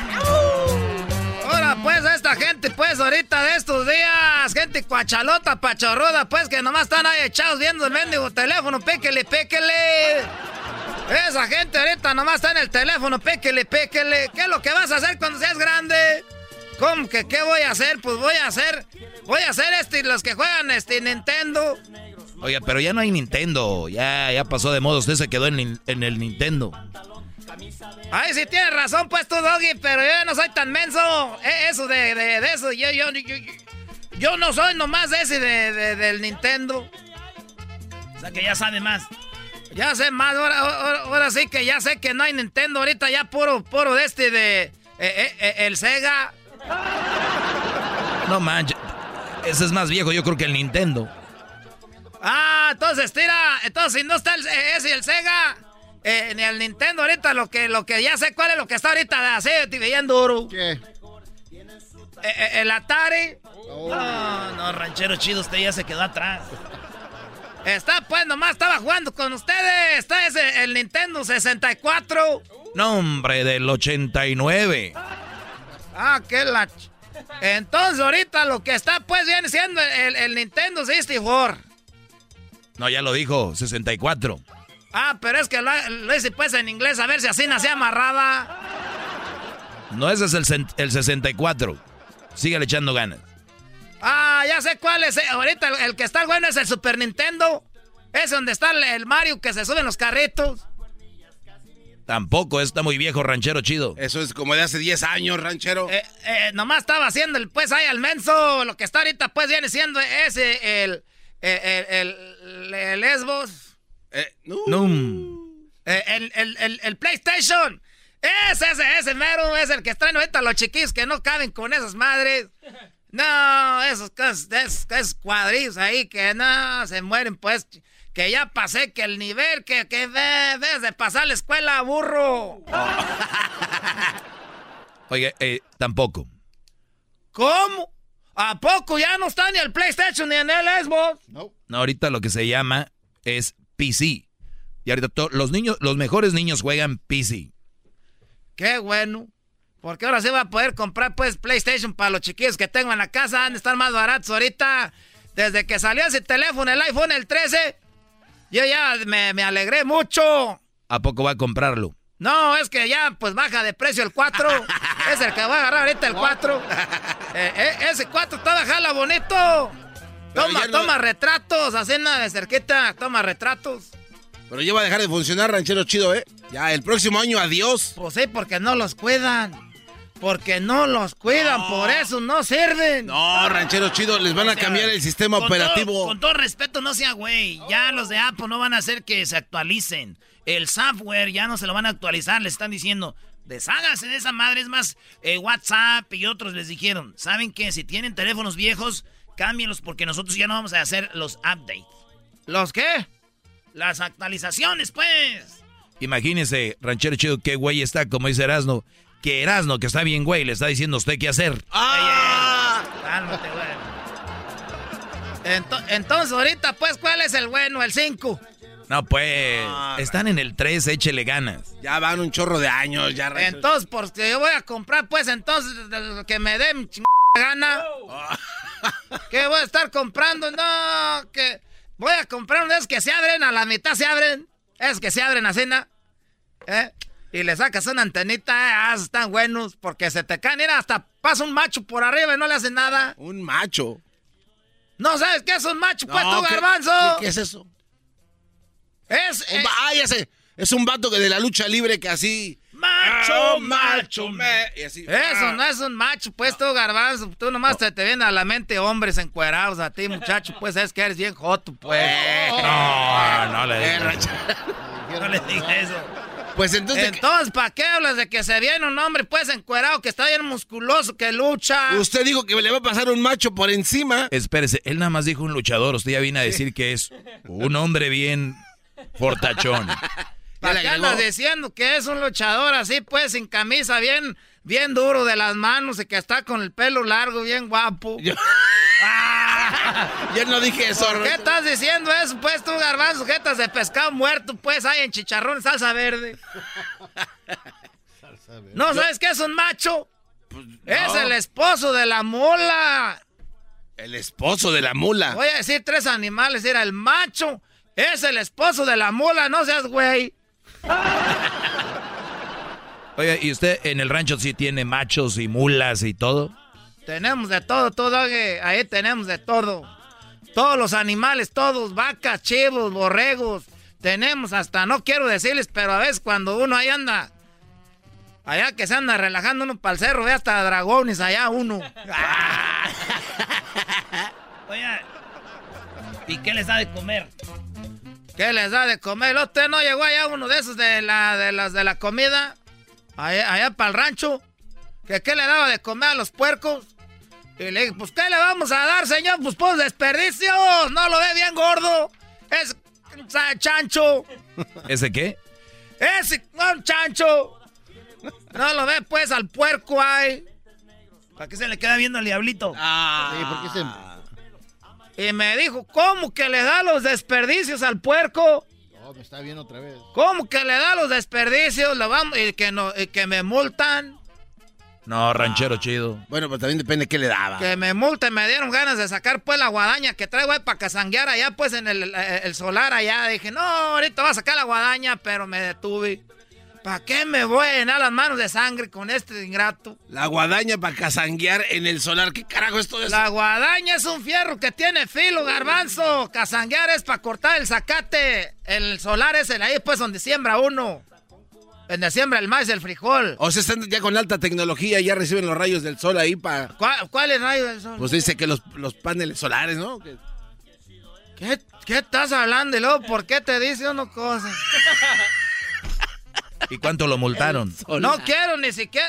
Gente, pues, ahorita de estos días, gente cuachalota, pachorruda, pues, que nomás están ahí echados viendo el mendigo teléfono, péquele, péquele. Esa gente ahorita nomás está en el teléfono, péquele, péquele. ¿Qué es lo que vas a hacer cuando seas grande? ¿Cómo que qué voy a hacer? Pues voy a hacer, voy a hacer este, los que juegan este Nintendo. Oiga, pero ya no hay Nintendo. Ya, ya pasó de moda. Usted se quedó en el Nintendo. Ay, sí tienes razón, pues tú, Doggy, pero yo no soy tan menso. Eh, Eso de, de, de eso, yo, yo, yo, yo- no soy nomás ese de, de- del Nintendo. O sea que ya sabe más. Ya sé más, ahora, ahora, ahora sí que ya sé que no hay Nintendo ahorita, ya puro, puro de este de eh, eh, eh, el Sega. No manches. Ese es más viejo, yo creo que el Nintendo. Ah, entonces tira, entonces si no está el, ese y el Sega, eh, en el Nintendo ahorita lo que, lo que ya sé cuál es lo que está ahorita así, bien duro. ¿Qué? el Atari. No, no, ranchero chido, usted ya se quedó atrás. Está, pues, nomás estaba jugando con ustedes. Está ese, el Nintendo 64. No, hombre, del 89. Ah, qué la... ch- Entonces, ahorita lo que está, pues, viene siendo el, el Nintendo 64. No, ya lo dijo, 64. Ah, pero es que lo, lo hice, pues, en inglés, a ver si así nace amarrada. No, ese es el, el 64. Sígale echando ganas. Ah, ya sé cuál es. eh, Ahorita el, el que está bueno es el Super Nintendo. Es donde está el, el Mario que se sube en los carritos. Tampoco, está muy viejo, ranchero chido. Eso es como de hace 10 años, ranchero. Eh, eh, nomás estaba haciendo el pues ahí al menso. Lo que está ahorita pues viene siendo ese, el, el, el, el- el Lesbos. Eh, No. Eh, el, el, el, el PlayStation. Ese, ese, ese mero es el que traen ahorita los chiquillos que no caben con esas madres. No, esos, esos, esos cuadrillos ahí que no se mueren pues. Que ya pasé que el nivel que, que de- debes de pasar la escuela, burro. Oye, eh, tampoco. ¿Cómo? ¿A poco ya no está ni el PlayStation ni en el Xbox? No. No, ahorita lo que se llama es PC. Y ahorita los niños, los mejores niños juegan PC. Qué bueno. Porque ahora sí va a poder comprar pues PlayStation para los chiquillos que tengo en la casa. Han de estar más baratos ahorita. Desde que salió ese teléfono, el iPhone el 13, yo ya me, me alegré mucho. ¿A poco va a comprarlo? No, es que ya pues baja de precio el 4. es el que voy a agarrar ahorita el 4. Eh, eh, ese 4 está bajala bonito. Toma, no- toma retratos, nada de cerquita, toma retratos. Pero ya va a dejar de funcionar, ranchero chido, ¿eh? Ya, el próximo año, adiós. Pues sí, porque no los cuidan. Porque no los cuidan, por eso no sirven. No, ranchero chido, les van a cambiar el sistema Con todo- operativo. con todo respeto, no sea güey. Ya los de Apple no van a hacer que se actualicen. El software ya no se lo van a actualizar. Les están diciendo, desháganse de esa madre. Es más, eh, WhatsApp y otros les dijeron, ¿saben qué? Si tienen teléfonos viejos, cámbienlos porque nosotros ya no vamos a hacer los updates. ¿Los qué? Las actualizaciones, pues. Imagínese, ranchero chido, qué güey está, como dice Erasno. Que Erasno, que está bien güey, le está diciendo a usted qué hacer. ¡Ah! Cálmate, güey. Ento- entonces, ahorita, pues, ¿cuál es el bueno? El 5. No, pues, están en el 3, échele ganas. Ya van un chorro de años, ya. Entonces, porque yo voy a comprar, pues, entonces, que me chingada gana. ¿Qué voy a estar comprando? No, que voy a comprar unos que se abren, a la mitad se abren. Es que se abren a cena. ¿Eh? Y le sacas una antenita, eh, ah, están buenos, porque se te caen, mira, hasta pasa un macho por arriba y no le hace nada. Un macho. ¿No sabes qué es un macho, pues, No, tú, ¿qué- garbanzo? ¿Qué, qué es eso? Es... Un va- ah, ya sé. Es un vato que de la lucha libre que así... Macho, Ah, macho, me- y así, Eso ah. no es un macho, pues tú, garbanzo. Tú nomás te, te vienen a la mente hombres encuerados a ti, muchacho. Pues es que eres bien joto, pues. No, no le digas. No le digas eso. Pues entonces... Entonces, ¿para qué hablas de que se viene un hombre, pues, encuerado, que está bien musculoso, que lucha? Usted dijo que le va a pasar un macho por encima. Espérese, él nada más dijo un luchador. Usted ya viene a decir que es un hombre bien fortachón. ¿Para qué andas diciendo que es un luchador así, pues, sin camisa, bien, bien duro de las manos y que está con el pelo largo, bien guapo? Yo no dije eso. ¿Por qué estás diciendo eso, pues, tú, garbanzo? Jetas de pescado muerto, pues, hay en chicharrón y salsa verde. ¿No sabes qué es un macho? Es no. el esposo de la mula. El esposo de la mula. Voy a decir tres animales. Era el macho. Es el esposo de la mula. No seas güey. Oiga, ¿y usted en el rancho sí tiene machos y mulas y todo? Tenemos de todo, todo. Ahí tenemos de todo. Todos los animales, todos. Vacas, chivos, borregos. Tenemos hasta, no quiero decirles, pero a veces cuando uno ahí anda... Allá que se anda relajando uno para el cerro, ve hasta dragones allá uno. Oye, ¿y qué les da de comer? ¿Qué les da de comer? ¿Usted no llegó allá uno de esos de la de las de la comida? Allá, allá para el rancho. ¿Que qué le daba de comer a los puercos? Y le dije, pues ¿qué le vamos a dar, señor? Pues pues desperdicios. No lo ve bien gordo. Es chancho. ¿Ese qué? Ese un chancho. No lo ve pues al puerco ahí. ¿Para qué se le queda viendo al diablito? Ah. Sí, ¿por qué se.? Y me dijo, ¿cómo que le da los desperdicios al puerco? No, me está viendo otra vez. ¿Cómo que le da los desperdicios? Lo vamos, y que no, y que me multan. No, ranchero chido. Bueno, pues también depende de qué le daba. Que me multen, me dieron ganas de sacar pues la guadaña que traigo ahí para casanguear allá pues en el, el- el solar allá. Dije, no, ahorita voy a sacar la guadaña, pero me detuve. ¿Para qué me voy a llenar las manos de sangre con este ingrato? La guadaña para casanguear en el solar. ¿Qué carajo es todo eso? La guadaña es un fierro que tiene filo, garbanzo. Casanguear es para cortar el zacate. El solar es el ahí pues donde siembra uno. Donde siembra el maíz, el frijol. O sea, están ya con alta tecnología, ya reciben los rayos del sol ahí para... ¿Cuál, cuál es el rayo del sol? Pues dice que los, los paneles solares, ¿no? Que- ¿Qué, qué estás hablando? Y luego, ¿por qué te dice uno cosas? ¿Y cuánto lo multaron? No quiero ni siquiera.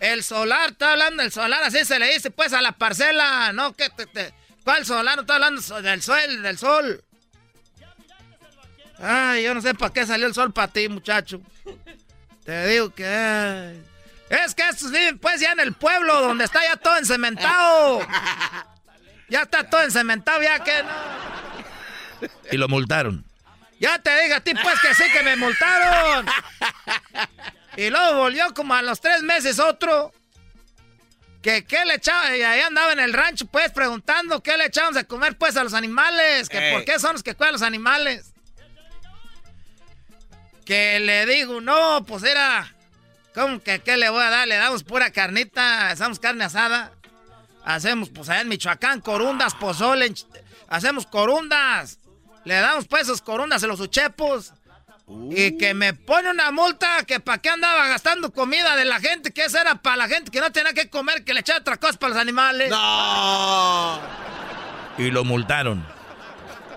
El solar, está hablando del solar, así se le dice pues a la parcela. No, que te, te- ¿Cuál solar? No está hablando del sol, del sol. Ay, yo no sé para qué salió el sol para ti, muchacho. Te digo que. ay. Es que estos viven pues ya en el pueblo donde está ya todo encementado. Ya está todo encementado, ya que no. Y lo multaron. Ya te digo a ti, pues, que sí que me multaron. Y luego volvió como a los tres meses otro. Que qué le echaban, y ahí andaba en el rancho, pues, preguntando qué le echaban de comer, pues, a los animales. Que Ey. por qué son los que cuidan los animales. que le digo, no, pues era... ¿Cómo que qué le voy a dar? Le damos pura carnita, hacemos carne asada. Hacemos, pues allá en Michoacán, corundas, pozole, hacemos corundas. Le damos pues esos corundas a los uchepos. Y que me pone una multa que para qué andaba gastando comida de la gente, que esa era para la gente que no tenía que comer, que le echaba otra cosa para los animales. No. Y lo multaron.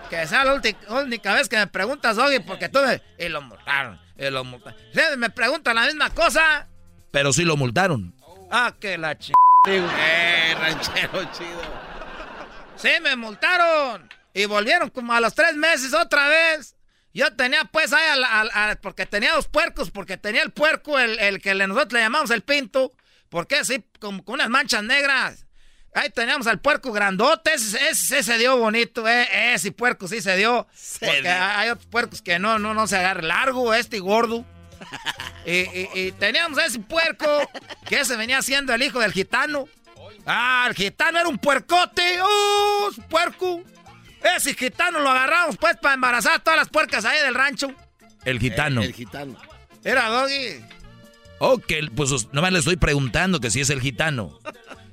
Que sea la única vez que me preguntas, Doggy, porque tú me... Y lo multaron, y lo multaron. Ustedes me preguntan la misma cosa. Pero sí lo multaron. Ah, que la ch... Eh, ranchero chido. Sí, me multaron. Y volvieron como a los tres meses otra vez. Yo tenía pues ahí, al- al- al- porque tenía dos puercos, porque tenía el puerco, el, el que nosotros le llamamos el pinto, porque así como con unas manchas negras. Ahí teníamos al puerco grandote, ese, ese se dio bonito, eh, ese puerco sí se dio. porque dio. hay otros puercos que no, no, no se agarran largo, este y gordo. y, y- y teníamos ese puerco, que ese venía siendo el hijo del gitano. Ah, el gitano era un puercote, ¡oh, su puerco! Ese gitano lo agarramos pues para embarazar a todas las puercas ahí del rancho. El gitano. El gitano. Era Doggy. Ok, pues os- nomás le estoy preguntando que si es el gitano.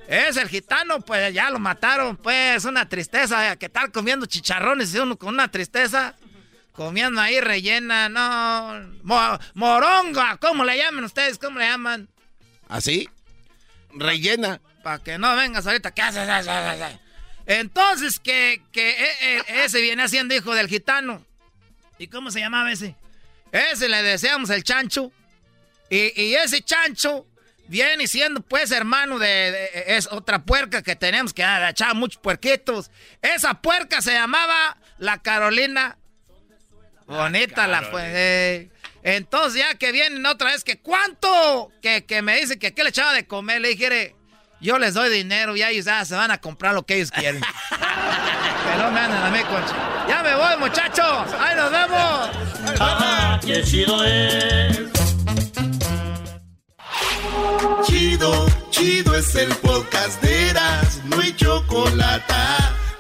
Es el gitano, pues ya lo mataron, pues una tristeza, que tal comiendo chicharrones y uno con una tristeza, comiendo ahí rellena, no, mo- moronga, ¿cómo le llaman ustedes? ¿Cómo le llaman? ¿Así? Rellena. Para que no vengas ahorita, ¿qué haces? Entonces, que, que e- e- ese viene siendo hijo del gitano. ¿Y cómo se llamaba ese? Ese le deseamos el chancho. Y, y ese chancho viene siendo pues hermano de, de- es otra puerca que tenemos que echaba muchos puerquitos. Esa puerca se llamaba la Carolina. Bonita la pues. eh. Entonces ya que vienen otra vez que cuánto que, que me dice que qué le echaba de comer, le dije, yo les doy dinero y ellos ya se van a comprar lo que ellos quieren. no me a mí Ya me voy muchachos, ahí nos vemos. Ah, qué chido es. Chido, chido es el podcast de Eras, no hay chocolate.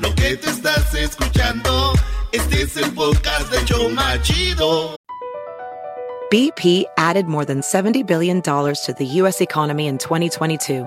Lo que te estás escuchando, este es el podcast de Choma Chido. BP added more than $70 billion to the U.S. economy in 2022.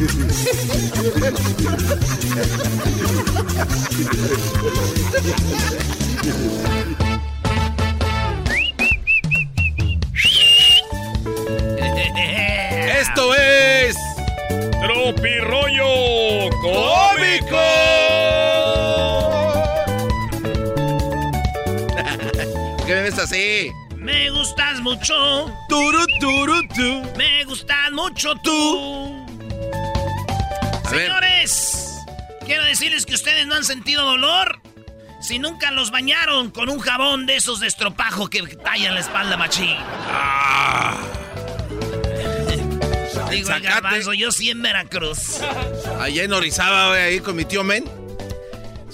Esto es. Tropirollo Cómico. ¿Por qué me ves así? Me gustas mucho. Turu, turu, tu. Me gustas mucho tú. Señores, quiero decirles que ustedes no han sentido dolor si nunca los bañaron con un jabón de esos de estropajo que tallan la espalda machín. Digo, el Zacate. garbanzo, yo sí en Veracruz. Allá en Orizaba, güey, ahí con mi tío Men.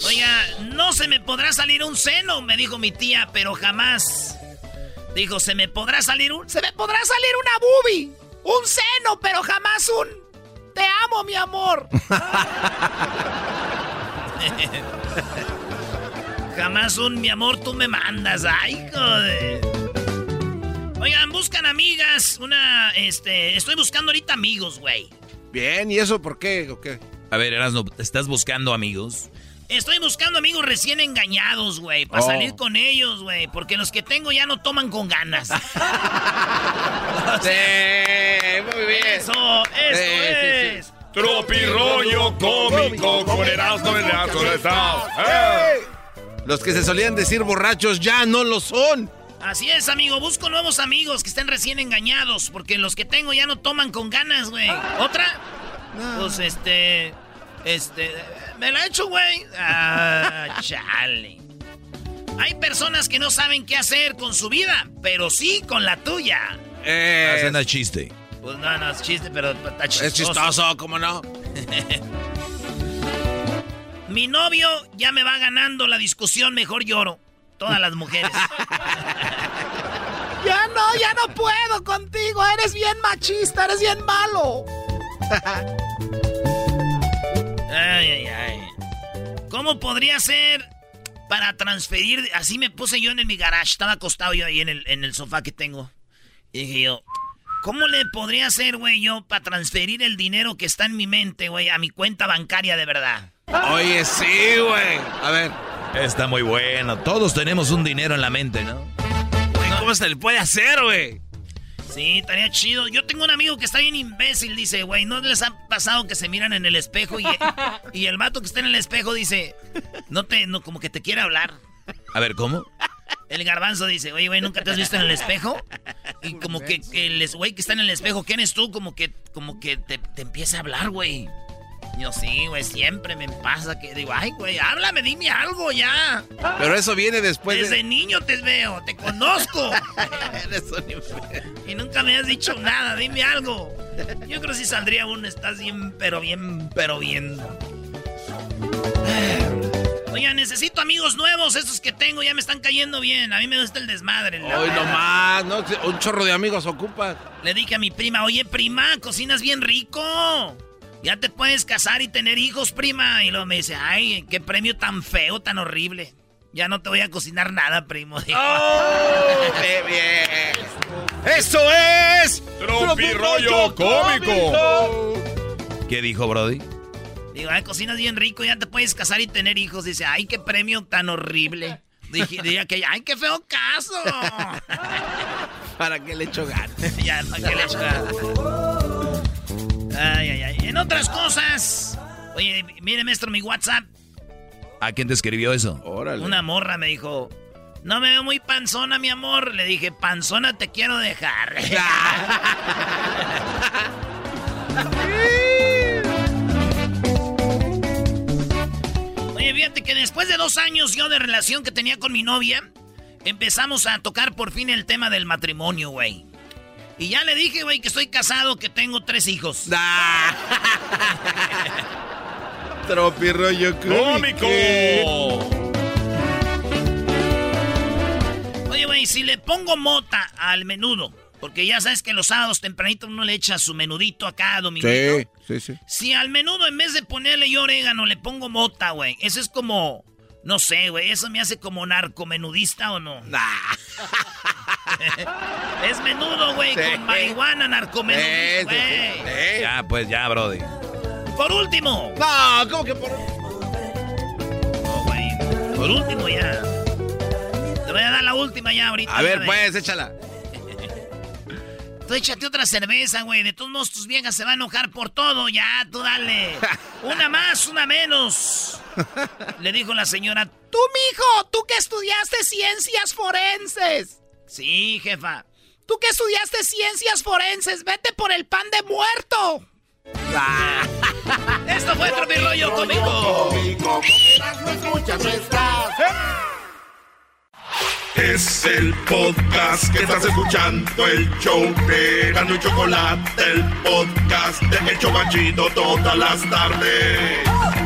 Oiga, no se me podrá salir un seno, me dijo mi tía, pero jamás. Dijo, se me podrá salir un... Se me podrá salir una boobie. Un seno, pero jamás un... Te amo, mi amor. jamás un mi amor, tú me mandas. Ay, joder. Oigan, buscan amigas. Una, este... Estoy buscando ahorita amigos, güey. Bien, ¿y eso por qué? ¿O qué? A ver, Erasno, ¿estás buscando amigos? Estoy buscando amigos recién engañados, güey, para Oh. salir con ellos, güey, porque los que tengo ya no toman con ganas. Sí, muy bien. Eso, eso Sí, sí, sí. es. Tropirollo Cómico con Erasmo en. Los que se solían decir borrachos ya no lo son. Así es, amigo, busco nuevos amigos que estén recién engañados, porque los que tengo ya no toman con ganas, güey. ¿Otra? Pues este, este, me la he hecho, güey. Ah, chale. Hay personas que no saben qué hacer con su vida, pero sí con la tuya. Eh, Hacen chiste. Pues no, no es chiste, pero está chistoso. Es chistoso, ¿cómo no? Mi novio ya me va ganando la discusión, mejor lloro. Todas las mujeres. ya no, ya no puedo contigo. Eres bien machista, eres bien malo. Ay, ay, ay. ¿Cómo podría ser para transferir? Así me puse yo en mi garage. Estaba acostado yo ahí en el, en el sofá que tengo. Y dije yo, ¿cómo le podría hacer, güey, yo para transferir el dinero que está en mi mente, güey, a mi cuenta bancaria de verdad? Oye, sí, güey. A ver. Está muy bueno. Todos tenemos un dinero en la mente, ¿no? ¿Cómo se le puede hacer, güey? Sí, estaría chido. Yo tengo un amigo que está bien imbécil, dice, güey, ¿no les ha pasado que se miran en el espejo y, y el vato que está en el espejo dice, no te, no, como que te quiere hablar? A ver, ¿cómo? El garbanzo dice, oye, güey, ¿nunca te has visto en el espejo? Y como que, el güey que está en el espejo, ¿quién es tú? Como que, como que te, te empieza a hablar, güey. Yo sí, güey, siempre me pasa que digo, ay, güey, háblame, dime algo ya. Pero eso viene después Desde niño te veo, te conozco. y nunca me has dicho nada, dime algo. Yo creo que si saldría uno, estás bien, pero bien, pero bien. Oye, necesito amigos nuevos, estos que tengo ya me están cayendo bien. A mí me gusta el desmadre. Hoy nomás, ¿no? Un chorro de amigos ocupa. Le dije a mi prima, oye, prima, cocinas bien rico. Ya te puedes casar y tener hijos, prima. Y luego me dice, ay, qué premio tan feo, tan horrible. Ya no te voy a cocinar nada, primo. ¡Oh! ¡Qué bien! ¡Eso es! ¡Tropi rollo cómico! ¿Qué dijo Brody? Digo, ay, cocinas bien rico, ya te puedes casar y tener hijos. Dice, ay, qué premio tan horrible. Dije, diría que, ay, qué feo caso. ¿Para qué le echo ganas? ya, ¿para qué le echo ganas? Ay, ay, ay. En otras cosas. Oye, mire, maestro, mi WhatsApp. ¿A quién te escribió eso? Órale. Una morra me dijo. No me veo muy panzona, mi amor. Le dije, panzona te quiero dejar. Oye, fíjate que después de dos años yo de relación que tenía con mi novia, empezamos a tocar por fin el tema del matrimonio, güey. Y ya le dije, güey, que estoy casado, que tengo tres hijos. Tropi rollo cómico. Oye, güey, si le pongo mota al menudo, porque ya sabes que los sábados tempranito uno le echa su menudito acá, domingo. Sí, sí, sí. Si al menudo en vez de ponerle yo orégano le pongo mota, güey, eso es como... No sé, güey, ¿eso me hace como narcomenudista o no? es menudo, güey, con marihuana, narcomenudista, güey. Ya, pues ya, Brody. Por último. No, ¿cómo que por No, güey. Por último ya. Te voy a dar la última ya ahorita. A ver, pues, échala. Tú échate otra cerveza, güey. De todos modos, tus viejas se van a enojar por todo. Ya, tú dale. Una más, una menos. Le dijo la señora. Tú, mijo, tú que estudiaste ciencias forenses. Sí, jefa. Tú que estudiaste ciencias forenses, vete por el pan de muerto. Esto fue otro mi rollo cómico. Es el podcast que estás escuchando, el show de Gano y Chocolate, el podcast de El Chobachito todas las tardes.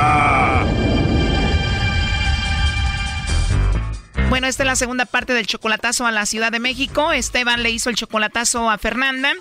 Bueno, esta es la segunda parte del chocolatazo a la Ciudad de México. Esteban le hizo el chocolatazo a Fernanda.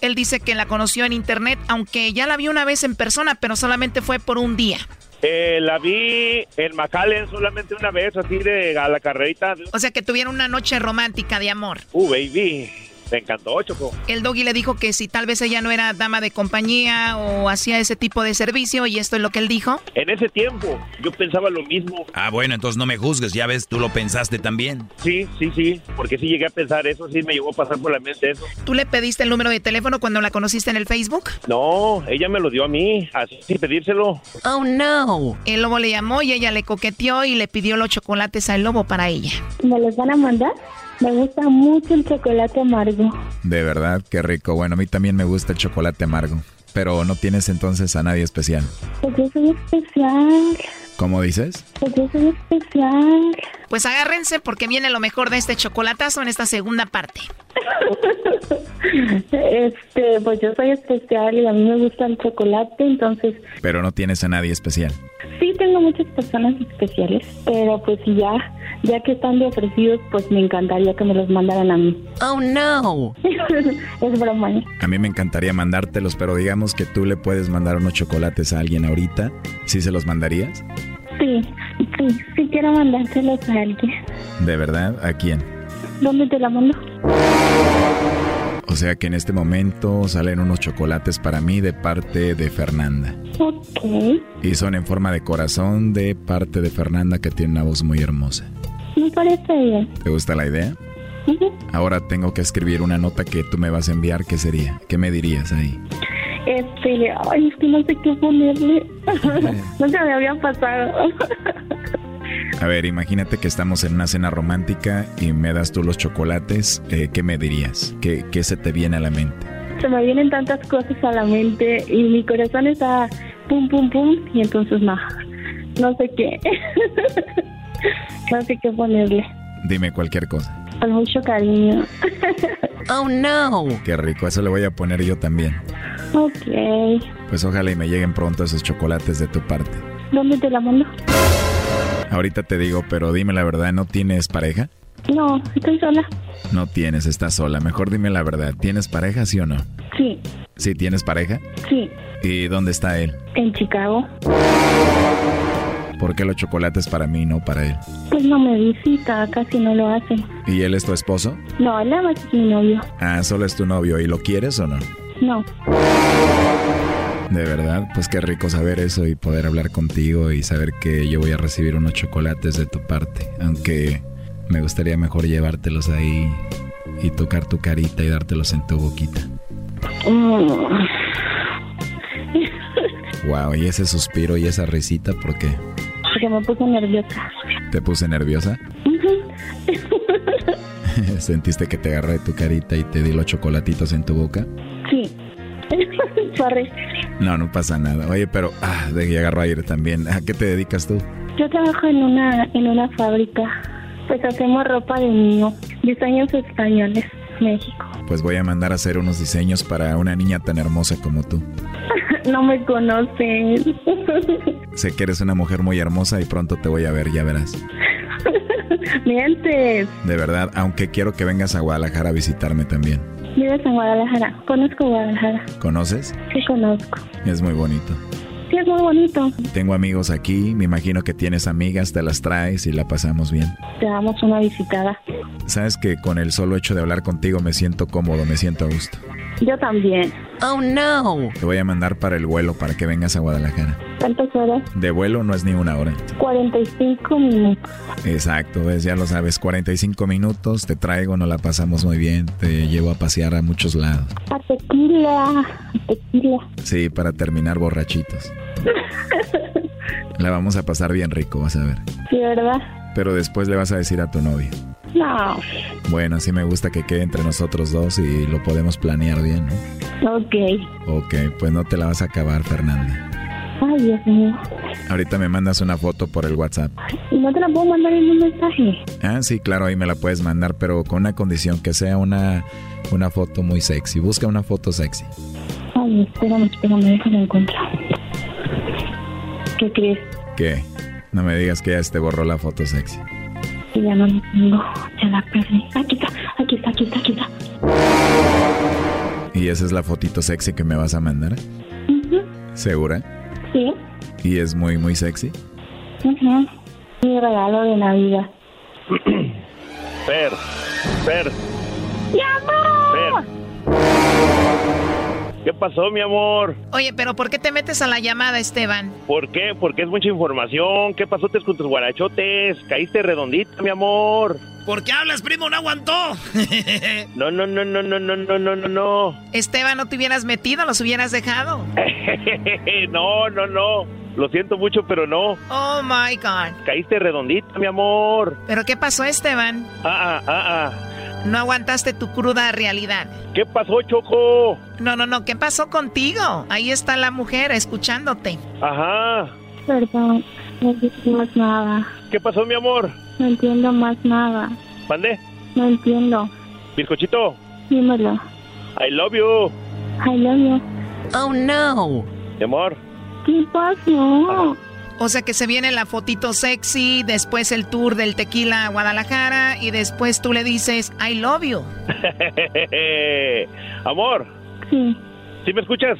Él dice que la conoció en internet, aunque ya la vio una vez en persona, pero solamente fue por un día. Eh, la vi en McAllen solamente una vez, así de a la carrerita. O sea que tuvieron una noche romántica de amor. Uh, baby. Me encantó, Choco. El doggy le dijo que si tal vez ella no era dama de compañía o hacía ese tipo de servicio y esto es lo que él dijo. En ese tiempo yo pensaba lo mismo. Ah, bueno, entonces no me juzgues, ya ves, tú lo pensaste también. Sí, sí, sí, porque sí llegué a pensar eso, sí me llegó a pasar por la mente eso. ¿Tú le pediste el número de teléfono cuando la conociste en el Facebook? No, ella me lo dio a mí, así sin pedírselo. Oh, no. El lobo le llamó y ella le coqueteó y le pidió los chocolates al lobo para ella. ¿Me los van a mandar? Me gusta mucho el chocolate amargo. De verdad, qué rico. Bueno, a mí también me gusta el chocolate amargo. Pero no tienes entonces a nadie especial. Pues yo soy especial. ¿Cómo dices? Pues yo soy especial. Pues agárrense porque viene lo mejor de este chocolatazo en esta segunda parte. este, pues yo soy especial y a mí me gusta el chocolate, entonces... Pero no tienes a nadie especial. Sí, tengo muchas personas especiales, pero pues ya, ya que están de ofrecidos, pues me encantaría que me los mandaran a mí. Oh, no. es broma. ¿eh? A mí me encantaría mandártelos, pero digamos que tú le puedes mandar unos chocolates a alguien ahorita. ¿Sí se los mandarías? Sí, sí, sí quiero mandárselos a alguien. ¿De verdad? ¿A quién? ¿Dónde te la mando? O sea que en este momento salen unos chocolates para mí de parte de Fernanda. Ok. Y son en forma de corazón de parte de Fernanda que tiene una voz muy hermosa. Me parece bien. ¿Te gusta la idea? Ahora tengo que escribir una nota que tú me vas a enviar. ¿Qué sería? ¿Qué me dirías ahí? Este, ay, es que no sé qué ponerle. se me había pasado. A ver, imagínate que estamos en una cena romántica y me das tú los chocolates. Eh, ¿Qué me dirías? ¿Qué, ¿Qué se te viene a la mente? Se me vienen tantas cosas a la mente y mi corazón está pum, pum, pum. Y entonces no, no sé qué. no sé qué ponerle. Dime cualquier cosa. Con mucho cariño. oh, no. Qué rico, eso le voy a poner yo también. Ok. Pues ojalá y me lleguen pronto esos chocolates de tu parte. ¿Dónde te la mando? Ahorita te digo, pero dime la verdad, ¿no tienes pareja? No, estoy sola. No tienes, estás sola. Mejor dime la verdad, ¿tienes pareja, sí o no? Sí. ¿Sí tienes pareja? Sí. ¿Y dónde está él? En Chicago. ¿Por qué los chocolates para mí, no para él? Pues no me visita, casi no lo hace. ¿Y él es tu esposo? No, él es mi novio. Ah, solo es tu novio. ¿Y lo quieres o no? No. De verdad, pues qué rico saber eso y poder hablar contigo y saber que yo voy a recibir unos chocolates de tu parte. Aunque me gustaría mejor llevártelos ahí y tocar tu carita y dártelos en tu boquita. Wow, y ese suspiro y esa risita, ¿por qué? Porque me puse nerviosa. ¿Te puse nerviosa? ¿Sentiste que te agarré tu carita y te di los chocolatitos en tu boca? Sí. Sorry. No, no pasa nada. Oye, pero ah, de agarro aire también. ¿A qué te dedicas tú? Yo trabajo en una en una fábrica. Pues hacemos ropa de niño, diseños españoles, México. Pues voy a mandar a hacer unos diseños para una niña tan hermosa como tú. no me conocen. sé que eres una mujer muy hermosa y pronto te voy a ver, ya verás. Mientes. De verdad, aunque quiero que vengas a Guadalajara a visitarme también. Vives en Guadalajara. Conozco Guadalajara. ¿Conoces? Sí, conozco. Es muy bonito. Sí, es muy bonito. Tengo amigos aquí, me imagino que tienes amigas, te las traes y la pasamos bien. Te damos una visitada. Sabes que con el solo hecho de hablar contigo me siento cómodo, me siento a gusto. Yo también. Oh, no. Te voy a mandar para el vuelo para que vengas a Guadalajara. ¿Cuántas horas? De vuelo no es ni una hora. 45 minutos. Exacto, ves, ya lo sabes, 45 minutos, te traigo, nos la pasamos muy bien, te llevo a pasear a muchos lados. A tequila, a tequila. Sí, para terminar borrachitos. la vamos a pasar bien rico, vas a ver. Sí, ¿verdad? Pero después le vas a decir a tu novia. No. Bueno, así me gusta que quede entre nosotros dos y lo podemos planear bien, ¿no? Ok. Ok, pues no te la vas a acabar, Fernanda. Ay, Dios mío. Ahorita me mandas una foto por el WhatsApp. ¿Y no te la puedo mandar en un mensaje? Ah, sí, claro, ahí me la puedes mandar, pero con una condición, que sea una, una foto muy sexy. Busca una foto sexy. Ay, espérame, espérame, déjame encontrar. ¿Qué crees? ¿Qué? No me digas que ya te borró la foto sexy. Ya no la tengo, ya la perdí. Aquí está, aquí está, aquí está, aquí está. ¿Y esa es la fotito sexy que me vas a mandar? ¿Segura? Sí. ¿Y es muy, muy sexy? Uh Mi regalo de Navidad. Fer, Fer. ¡Mi amor! favor. ¿Qué pasó, mi amor? Oye, pero ¿por qué te metes a la llamada, Esteban? ¿Por qué? Porque es mucha información. ¿Qué pasó con tus guarachotes? Caíste redondita, mi amor. ¿Por qué hablas, primo? No aguantó. No, no, no, no, no, no, no, no, no, no. Esteban, no te hubieras metido, los hubieras dejado. no, no, no. Lo siento mucho, pero no. Oh my God. Caíste redondita, mi amor. ¿Pero qué pasó, Esteban? Ah, ah, ah, ah. No aguantaste tu cruda realidad. ¿Qué pasó, Choco? No, no, no. ¿Qué pasó contigo? Ahí está la mujer escuchándote. Ajá. Perdón, no entiendo más nada. ¿Qué pasó, mi amor? No entiendo más nada. ¿Mande? No entiendo. Bizcochito, Dímelo. I love you. I love you. Oh no. Mi amor. ¿Qué pasó? O sea que se viene la fotito sexy, después el tour del tequila a Guadalajara y después tú le dices I love you. amor, Sí, ¿sí me escuchas?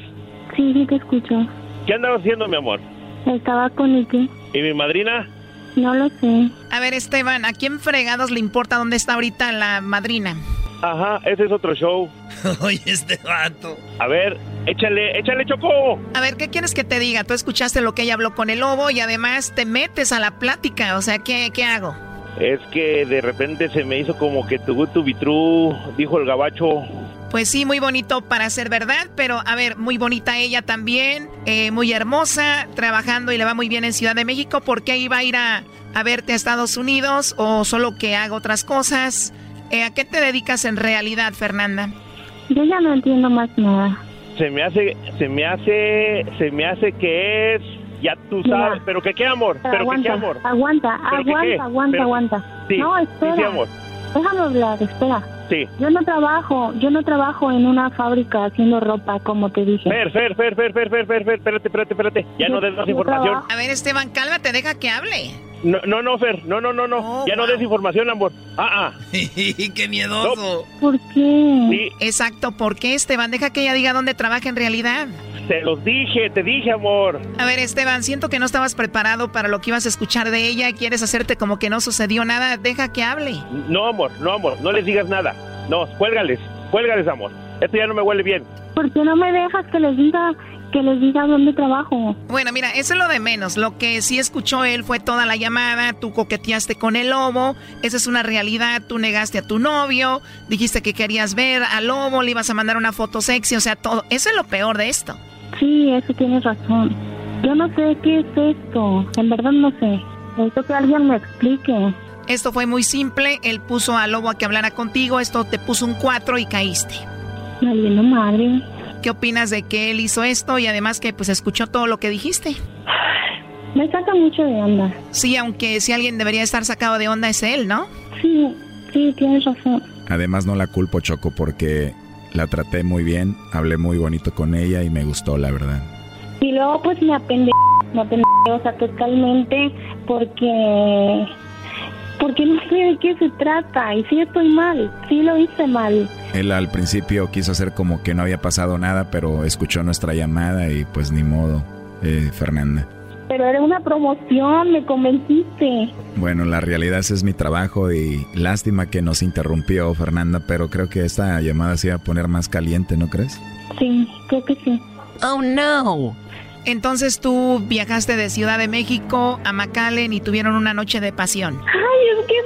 sí, sí te escucho. ¿Qué andabas haciendo, mi amor? Estaba con Iki. ¿Y mi madrina? No lo sé. A ver, Esteban, ¿a quién fregados le importa dónde está ahorita la madrina? Ajá, ese es otro show. Oye, este vato. A ver, échale, échale, Choco. A ver, ¿qué quieres que te diga? Tú escuchaste lo que ella habló con el lobo y además te metes a la plática. O sea, ¿qué, qué hago? Es que de repente se me hizo como que tu tu vitru, dijo el gabacho. Pues sí, muy bonito para ser verdad, pero a ver, muy bonita ella también, eh, muy hermosa, trabajando y le va muy bien en Ciudad de México. ¿Por qué iba a ir a, a verte a Estados Unidos o solo que haga otras cosas? Eh, ¿A qué te dedicas en realidad, Fernanda? Yo ya no entiendo más nada. Se me hace, se me hace, se me hace que es, ya tú sabes, Mira, pero que qué amor, pero, aguanta, que qué amor. Aguanta, aguanta, qué, aguanta, pero, aguanta. Sí, no, espera. Sí, sí, amor. Déjame hablar, espera. Sí. Yo no trabajo, yo no trabajo en una fábrica haciendo ropa, como te dije. Fer, Fer, Fer, Fer, Fer, Fer, Fer, espérate, espérate, espérate. Ya yo, no des más información. Trabajo. A ver, Esteban, cálmate, deja que hable. No, no, no, Fer, no, no, no, no. ya no des información, amor. Ah, ah. ¡Qué miedoso! ¿Por qué? Sí, Exacto, ¿por qué, Esteban? Deja que ella diga dónde trabaja en realidad. te los dije, te dije, amor. A ver, Esteban, siento que no estabas preparado para lo que ibas a escuchar de ella y quieres hacerte como que no sucedió nada. Deja que hable. No, amor, no, amor, no les digas nada. No, cuélgales, cuélgales, amor. Esto ya no me huele bien. ¿Por qué no me dejas que les diga, que les diga dónde trabajo? Bueno, mira, eso es lo de menos. Lo que sí escuchó él fue toda la llamada, tú coqueteaste con el lobo, esa es una realidad, tú negaste a tu novio, dijiste que querías ver al lobo, le ibas a mandar una foto sexy, o sea, todo. Eso es lo peor de esto. Sí, eso tienes razón. Yo no sé qué es esto. En verdad no sé. Necesito que alguien me explique. Esto fue muy simple, él puso al lobo a que hablara contigo, esto te puso un 4 y caíste. Valiendo madre. ¿Qué opinas de que él hizo esto y además que pues escuchó todo lo que dijiste? Me saca mucho de onda. Sí, aunque si alguien debería estar sacado de onda es él, ¿no? Sí, sí, tienes razón. Además no la culpo, Choco, porque la traté muy bien, hablé muy bonito con ella y me gustó, la verdad. Y luego pues me apende, me apende, o sea, totalmente porque porque no sé de qué se trata y sí estoy mal, sí lo hice mal. Él al principio quiso hacer como que no había pasado nada, pero escuchó nuestra llamada y pues ni modo, eh, Fernanda. Pero era una promoción, me convenciste. Bueno, la realidad ese es mi trabajo y lástima que nos interrumpió Fernanda, pero creo que esta llamada se iba a poner más caliente, ¿no crees? Sí, creo que sí. Oh no. Entonces tú viajaste de Ciudad de México a McAllen y tuvieron una noche de pasión. Ay, es que es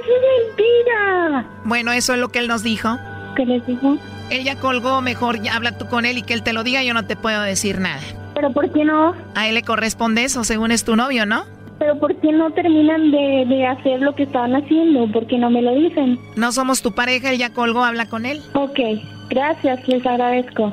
mentira. Bueno, eso es lo que él nos dijo. ¿Qué les dijo? Él ya colgó, mejor ya habla tú con él y que él te lo diga, yo no te puedo decir nada. Pero ¿por qué no? A él le corresponde eso, según es tu novio, ¿no? Pero ¿por qué no terminan de, de hacer lo que estaban haciendo? ¿Por qué no me lo dicen? No somos tu pareja, él ya colgó, habla con él. Ok, gracias, les agradezco.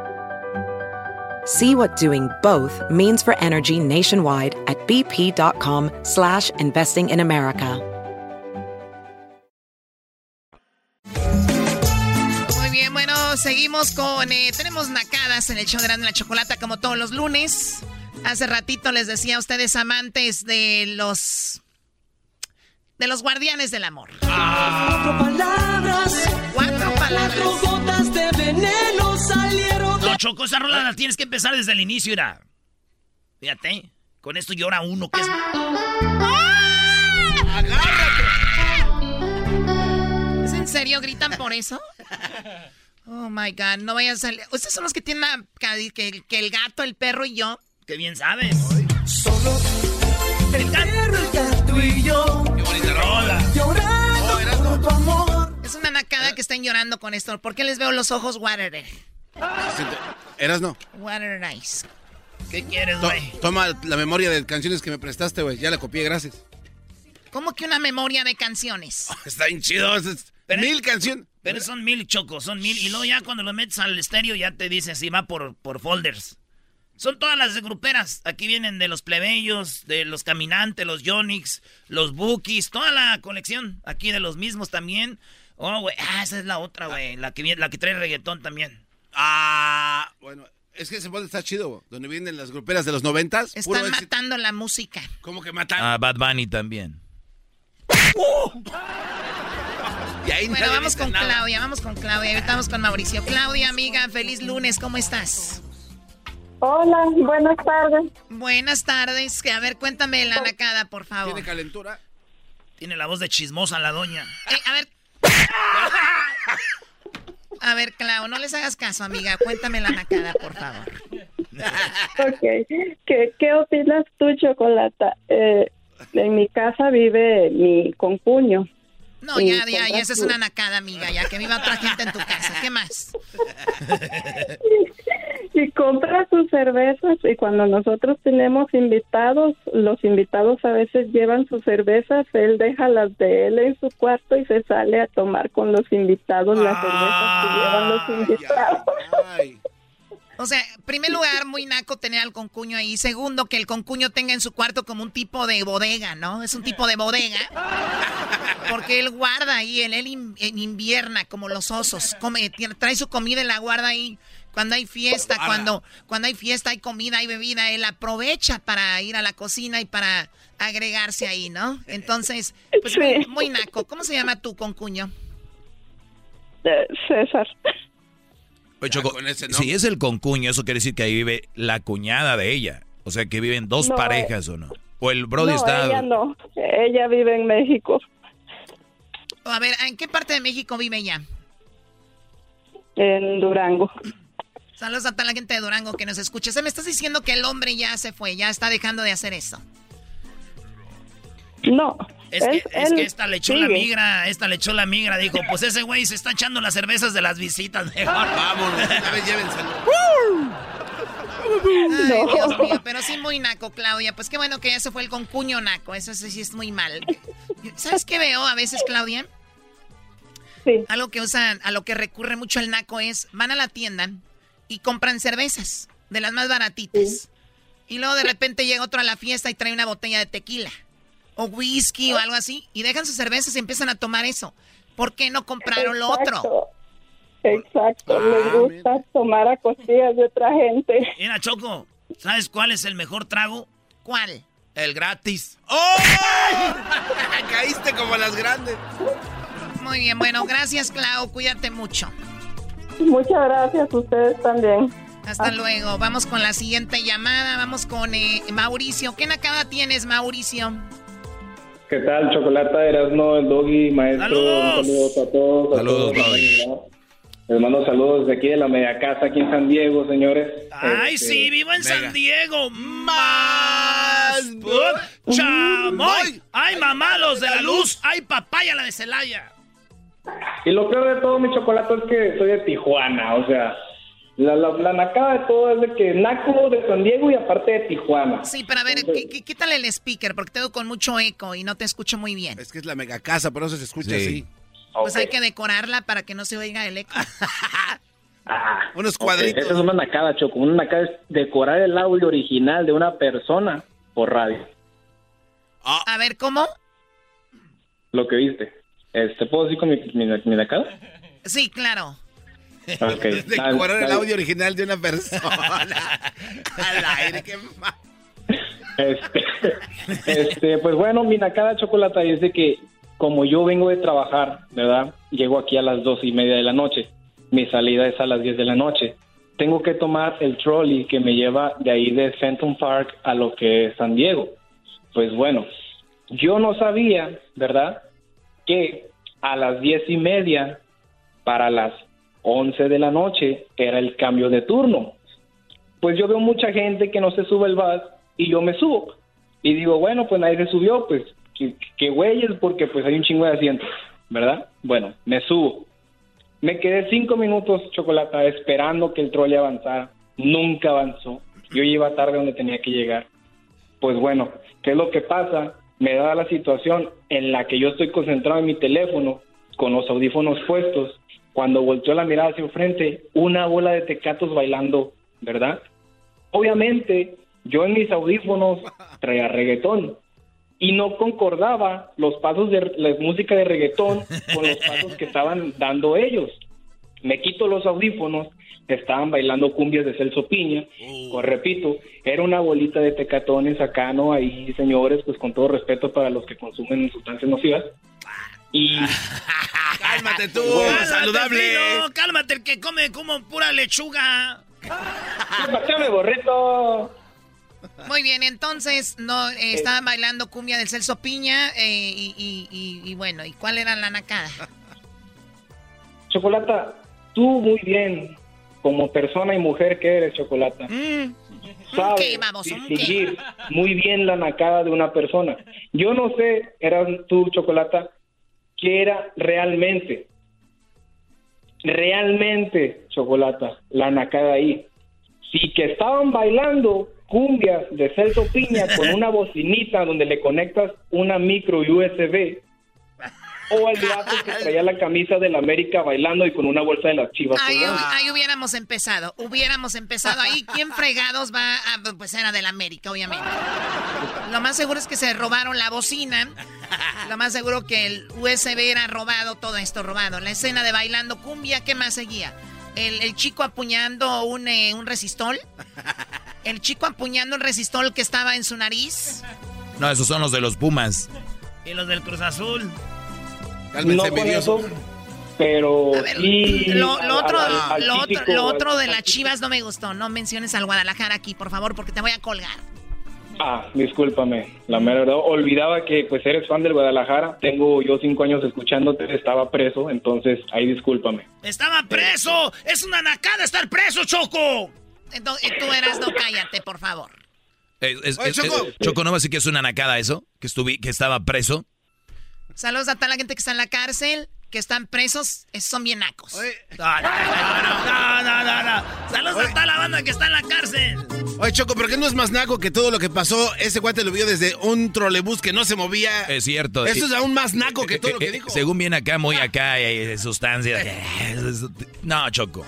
See what doing both means for energy nationwide at bp.com slash investing in America. Muy bien, bueno, seguimos con... eh, tenemos nacadas en el show de Grande la Chocolata como todos los lunes. Hace ratito les decía a ustedes amantes de los... De los guardianes del amor. Cuatro palabras. Cuatro palabras. Cuatro gotas de veneno salieron. Choco, esa rola la tienes que empezar desde el inicio, era. Fíjate, con esto llora uno que es... ¿Es en serio? ¿Gritan por eso? Oh my god, no vayan a salir. Ustedes son los que tienen la- que, que el gato, el perro y yo. Qué bien sabes. Solo el perro, el gato y yo. Qué bonita rola. Llorando por tu amor. Es una nacada que están llorando con esto. ¿Por qué les veo los ojos water? Eras no. Water eyes. ¿Qué quieres, To- güey? toma la memoria de canciones que me prestaste, güey. Ya la copié, gracias. ¿Cómo que una memoria de canciones? Está bien chido. es- mil canciones. Pero son mil, Choco, son mil. Y luego ya cuando lo metes al estéreo ya te dice si va por, por folders. Son todas las de gruperas. Aquí vienen de los plebeyos, de los caminantes, los Yonix, los Bookies, toda la colección. Aquí de los mismos también. Oh, güey. Ah, esa es la otra, güey. La que, viene- la que trae reggaetón también. Ah, bueno. Es que ese podcast está chido. Donde vienen las gruperas de los noventas. Están matando la música. ¿Cómo que matan? Ah, Bad Bunny también. Y ahí Bueno, vamos con nada. Claudia, vamos con Claudia. Ahorita vamos con Mauricio. Claudia, amiga, feliz lunes, ¿cómo estás? Hola, buenas tardes. Buenas tardes. Que, a ver, cuéntame la nacada, por favor. ¿Tiene calentura? Tiene la voz de chismosa la doña. Eh, a ver. A ver, Clau, no les hagas caso, amiga. Cuéntame la nacada, por favor. Ok, ¿Qué, opinas tú, Chocolata? Eh, en mi casa vive mi concuño. No, Y ya, ya, ya, esa es una nacada, amiga, ya que viva otra gente en tu casa. ¿Qué más? Y compra sus cervezas y cuando nosotros tenemos invitados, los invitados a veces llevan sus cervezas, él deja las de él en su cuarto y se sale a tomar con los invitados las cervezas que llevan los invitados. O sea, en primer lugar, muy naco tener al concuño ahí. Segundo, que el concuño tenga en su cuarto como un tipo de bodega, ¿no? Es un tipo de bodega. Porque él guarda ahí, él, él in- en invierna como los osos. Come, trae su comida y la guarda ahí. Cuando hay fiesta, cuando, cuando hay fiesta, hay comida, hay bebida, él aprovecha para ir a la cocina y para agregarse ahí, ¿no? Entonces, pues muy, muy naco. ¿Cómo se llama tu concuño? Eh, César. Oye, Choco, si es el concuño, eso quiere decir que ahí vive la cuñada de ella. O sea, que viven dos No, parejas o no. O el Brody no, está... ella no, ella vive en México, A ver, ¿en qué parte de México vive ella? en Durango. Saludos a toda la gente de Durango que nos escucha. O sea, me estás diciendo que el hombre ya se fue, ya está dejando de hacer eso. No. Es que, él- es él que esta le echó la sigue. migra, esta le echó la migra, dijo, pues ese güey se está echando las cervezas de las visitas, mejor. Vámonos, vez llévenselo. Ay, No. Dios mío, pero sí muy naco, Claudia. Pues qué bueno que ya se fue el concuño naco. Eso sí sí es muy mal. ¿Sabes qué veo a veces, Claudia? Sí. Algo que usan, a lo que recurre mucho el naco es, van a la tienda y compran cervezas, de las más baratitas. Y luego de repente llega otro a la fiesta y trae una botella de tequila. O whisky o algo así. Y dejan sus cervezas y empiezan a tomar eso. ¿Por qué no compraron lo otro? Exacto. Ah, les gusta tomar a costillas de otra gente. Mira, Choco, ¿sabes cuál es el mejor trago? ¿Cuál? El gratis. ¡Oh! Caíste como las grandes. Muy bien, bueno, gracias, Clau. Cuídate mucho. Muchas gracias, ustedes también. Hasta Ah. luego. Vamos con la siguiente llamada. Vamos con eh, Mauricio. ¿Qué nacada tienes, Mauricio? ¿Qué tal, Chocolata, Erasmo, el Doggy, maestro? ¡Saludos! Un saludo a todos. a Saludos, todos. Doggy. Les mando saludos de aquí de la media casa, aquí en San Diego, señores. Ay, Este, sí, vivo en Mega. San Diego. Más. Chamoy. Ay, mamá, los de la luz. Ay, papaya, la de Celaya. Y lo peor de todo, mi Chocolata, es que soy de Tijuana, o sea, La, la, la nacada de todo es de que Naco de San Diego y aparte de Tijuana. Sí, pero a ver, ¿qué, qué, quítale el speaker porque tengo con mucho eco y no te escucho muy bien. Es que es la mega casa, por eso se escucha así. Pues hay que decorarla para que no se oiga el eco. Ah, Unos ok, cuadritos. Esa es una nacada, Choco. Una nacada es decorar el audio original de una persona por radio. A ver, ¿cómo? Lo que viste. Este, ¿Puedo decir con mi, mi, mi nacada? Sí, claro. Ok. Decorar el Dale, audio original de una persona. Al aire, qué mal. Este, este, pues bueno, mi nacada chocolate es de que como yo vengo de trabajar, ¿verdad? Llego aquí a las dos y media de la noche. Mi salida es a las 10 de la noche. Tengo que tomar el trolley que me lleva de ahí de Fenton Park a lo que es San Diego. Pues bueno, yo no sabía, ¿verdad? Que a las diez y media para las 11 de la noche era el cambio de turno. Pues yo veo mucha gente que no se sube el bus y yo me subo. Y digo, bueno, pues nadie se subió, pues que, güeyes, porque pues hay un chingo de asientos, ¿verdad? Bueno, me subo. Me quedé cinco minutos, Chocolata, esperando que el trolley avanzara. Nunca avanzó. Yo iba tarde donde tenía que llegar. Pues bueno, ¿qué es lo que pasa? Me da la situación en la que yo estoy concentrado en mi teléfono, con los audífonos puestos. Cuando volteo la mirada hacia enfrente, una bola de tecatos bailando, ¿verdad? Obviamente, yo en mis audífonos traía reggaetón y no concordaba los pasos de la música de reggaetón con los pasos que estaban dando ellos. Me quito los audífonos, estaban bailando cumbias de Celso Piña, pues repito, era una bolita de tecatones acá, ¿no? Ahí, señores, pues con todo respeto para los que consumen sustancias nocivas. Y Cálmate tú, Cálmate, saludable. Fino, cálmate, el que come como pura lechuga. ¡Pásame, borrito! Muy bien, entonces no eh, estaban bailando cumbia del Celso Piña eh, y, y- y- y bueno, ¿y cuál era la nacada? Chocolata, tú muy bien, como persona y mujer que eres, Chocolata. Sabes ¿Qué, baboso? ¿Un distinguir muy bien la nacada de una persona. Yo no sé, eras tú, Chocolata, qué era realmente, realmente, Chocolata, la nacada ahí. Si que estaban bailando cumbias de Celso Piña con una bocinita donde le conectas una micro USB, o el vato que traía la camisa del América bailando y con una bolsa de las chivas. Ahí, ahí hubiéramos empezado, hubiéramos empezado ahí. ¿Quién fregados va a, pues era del América, obviamente. Lo más seguro es que se robaron la bocina. Lo más seguro que el USB era robado, todo esto robado. La escena de bailando cumbia, ¿qué más seguía? El, el chico apuñando un, eh, un resistol. El chico apuñando el resistol que estaba en su nariz. No, esos son los de los Pumas. Y los del Cruz Azul. No con eso, pero sí Lo, otro, al- al lo, otro, típico- lo otro de las chivas no me gustó. No menciones al Guadalajara aquí, por favor, porque te voy a colgar. Ah, discúlpame, la mera verdad. Olvidaba que pues eres fan del Guadalajara. Tengo yo cinco años escuchándote, estaba preso, entonces ahí discúlpame. ¡Estaba preso! ¡Es una nacada estar preso, Choco! Entonces, tú eras, no cállate, por favor. Eh, es- Oye, es- Choco. es- Choco, ¿no va a decir que es una nacada eso? ¿Que, estuvi, que estaba preso? Saludos a toda la gente que está en la cárcel, que están presos, esos son bien nacos. No, no, no, no. Saludos a toda la banda que está en la cárcel. Oye, Choco, ¿pero qué no es más naco que todo lo que pasó? Ese guante lo vio desde un trolebús que no se movía. Es cierto. Eso Eh, es aún más naco que todo lo eh, que eh, dijo. Según viene acá, muy acá, eh, sustancias. No, Choco.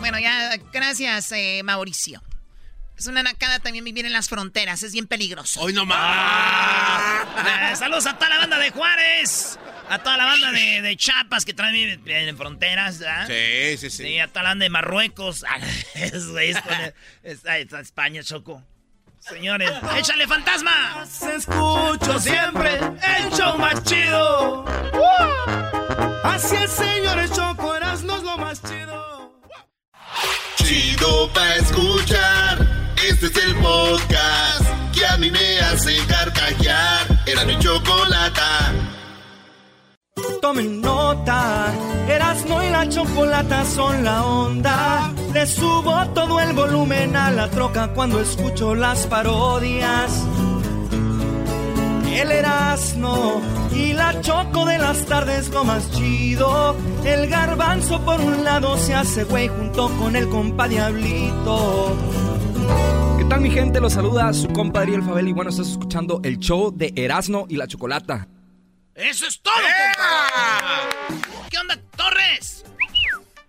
Bueno, ya, gracias, eh, Mauricio. Es una nacada también vivir en las fronteras, es bien peligroso. Hoy no Ah, saludos a toda la banda de Juárez. A toda la banda de, de Chiapas que traen en, en fronteras, ¿verdad? Sí, sí, sí. Sí, a toda la banda de Marruecos. Ah, está, está España, Choco. Señores, échale fantasma. Escucho siempre el show más chido. Así es, señores, Choco Erasmo es lo más chido. Chido pa' escuchar. Este es el podcast que a mí me hace carcajear. Era mi chocolata. Tomen nota, Erasmo y la chocolata son la onda. Le subo todo el volumen a la troca cuando escucho las parodias. El Erasmo y la Choco de las tardes lo más chido. El garbanzo por un lado se hace güey junto con el compa Diablito. ¿Qué tal mi gente? Los saluda su compa Ariel Fabel y bueno, estás escuchando el show de Erasmo y la Chocolata. ¡Eso es todo, compa! ¿Qué onda, Torres?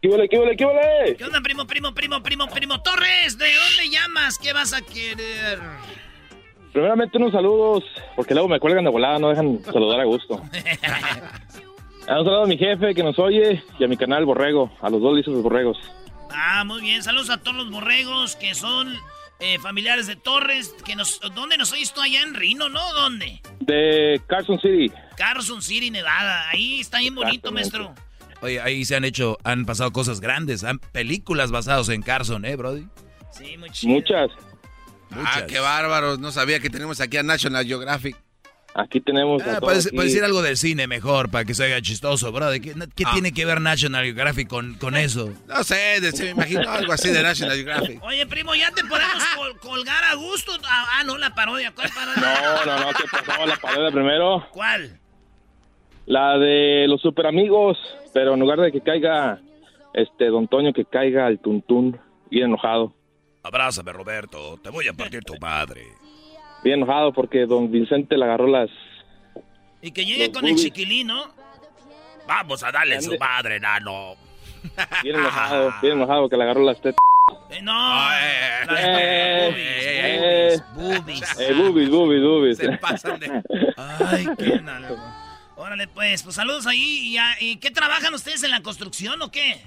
¿Qué vale, qué vale, qué vale? ¿Qué onda, primo, primo, primo, primo, primo? Torres, ¿de dónde llamas? ¿Qué vas a querer? Primeramente unos saludos, porque luego me cuelgan de volada, no dejan saludar a gusto. Ah, Un saludo a mi jefe que nos oye y a mi canal Borrego, a los dos listos de Borregos. Ah, muy bien. Saludos a todos los borregos que son eh, familiares de Torres. Que nos, ¿Dónde nos oyes tú allá en Rino, no? ¿Dónde? De Carson City. Carson City, Nevada. Ahí está bien bonito, maestro. Oye, ahí se han hecho, han pasado cosas grandes, han películas basadas en Carson, ¿eh, Brody? Sí, muy chido. Muchas. Ah, qué bárbaros. No sabía que tenemos aquí a National Geographic. Aquí tenemos. Ah, decir algo del cine mejor para que se haga chistoso, Brody. ¿Qué, qué tiene que ver National Geographic con, con eso? No sé, de- se me imagino algo así de National Geographic. Oye, primo, ya te podemos col- colgar a gusto. Ah, ah, no, la parodia. ¿Cuál parodia? No, no, no, ¿qué pasó? La parodia primero. ¿Cuál? La de los super amigos, pero en lugar de que caiga este Don Toño, que caiga el tuntún, bien enojado. Abrázame, Roberto. Te voy a partir tu madre. Bien enojado porque Don Vicente le agarró las... Y que llegue con el boobies. chiquilín, ¿no? Vamos a darle su madre, nano. Bien enojado, bien enojado que le agarró las tetas. Eh, no. las Eh, boobies, boobies. Eh, boobies, boobies, boobies. Se pasan de- Ay, qué nalgo. Órale, pues, pues saludos ahí. ¿Y, a- y qué trabajan ustedes en la construcción o qué?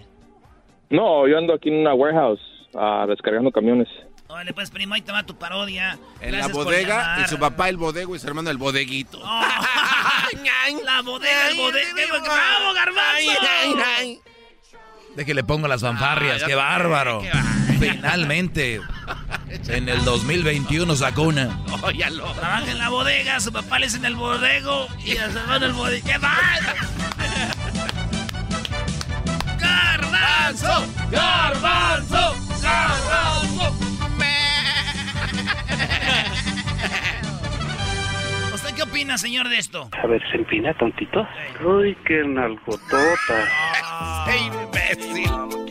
No, yo ando aquí en una warehouse ah, descargando camiones. Órale, pues, primo, ahí te va tu parodia. En Gracias la bodega y su papá el bodego y su hermano el bodeguito. La bodega, el bodega. ¡Bravo, garbanzo! De que le pongo las fanfarrias, Ah, qué ya- bárbaro. Finalmente, en el 2021 sacó una. Trabaja en la bodega, su papá le es en el bodego y a su hermano el bodega. ¡Qué mal! ¡Garbanzo! ¡Garbanzo! ¡Garbanzo! Qué opina, señor, de esto? A ver, se empina, tontito. Uy, qué nalgotota.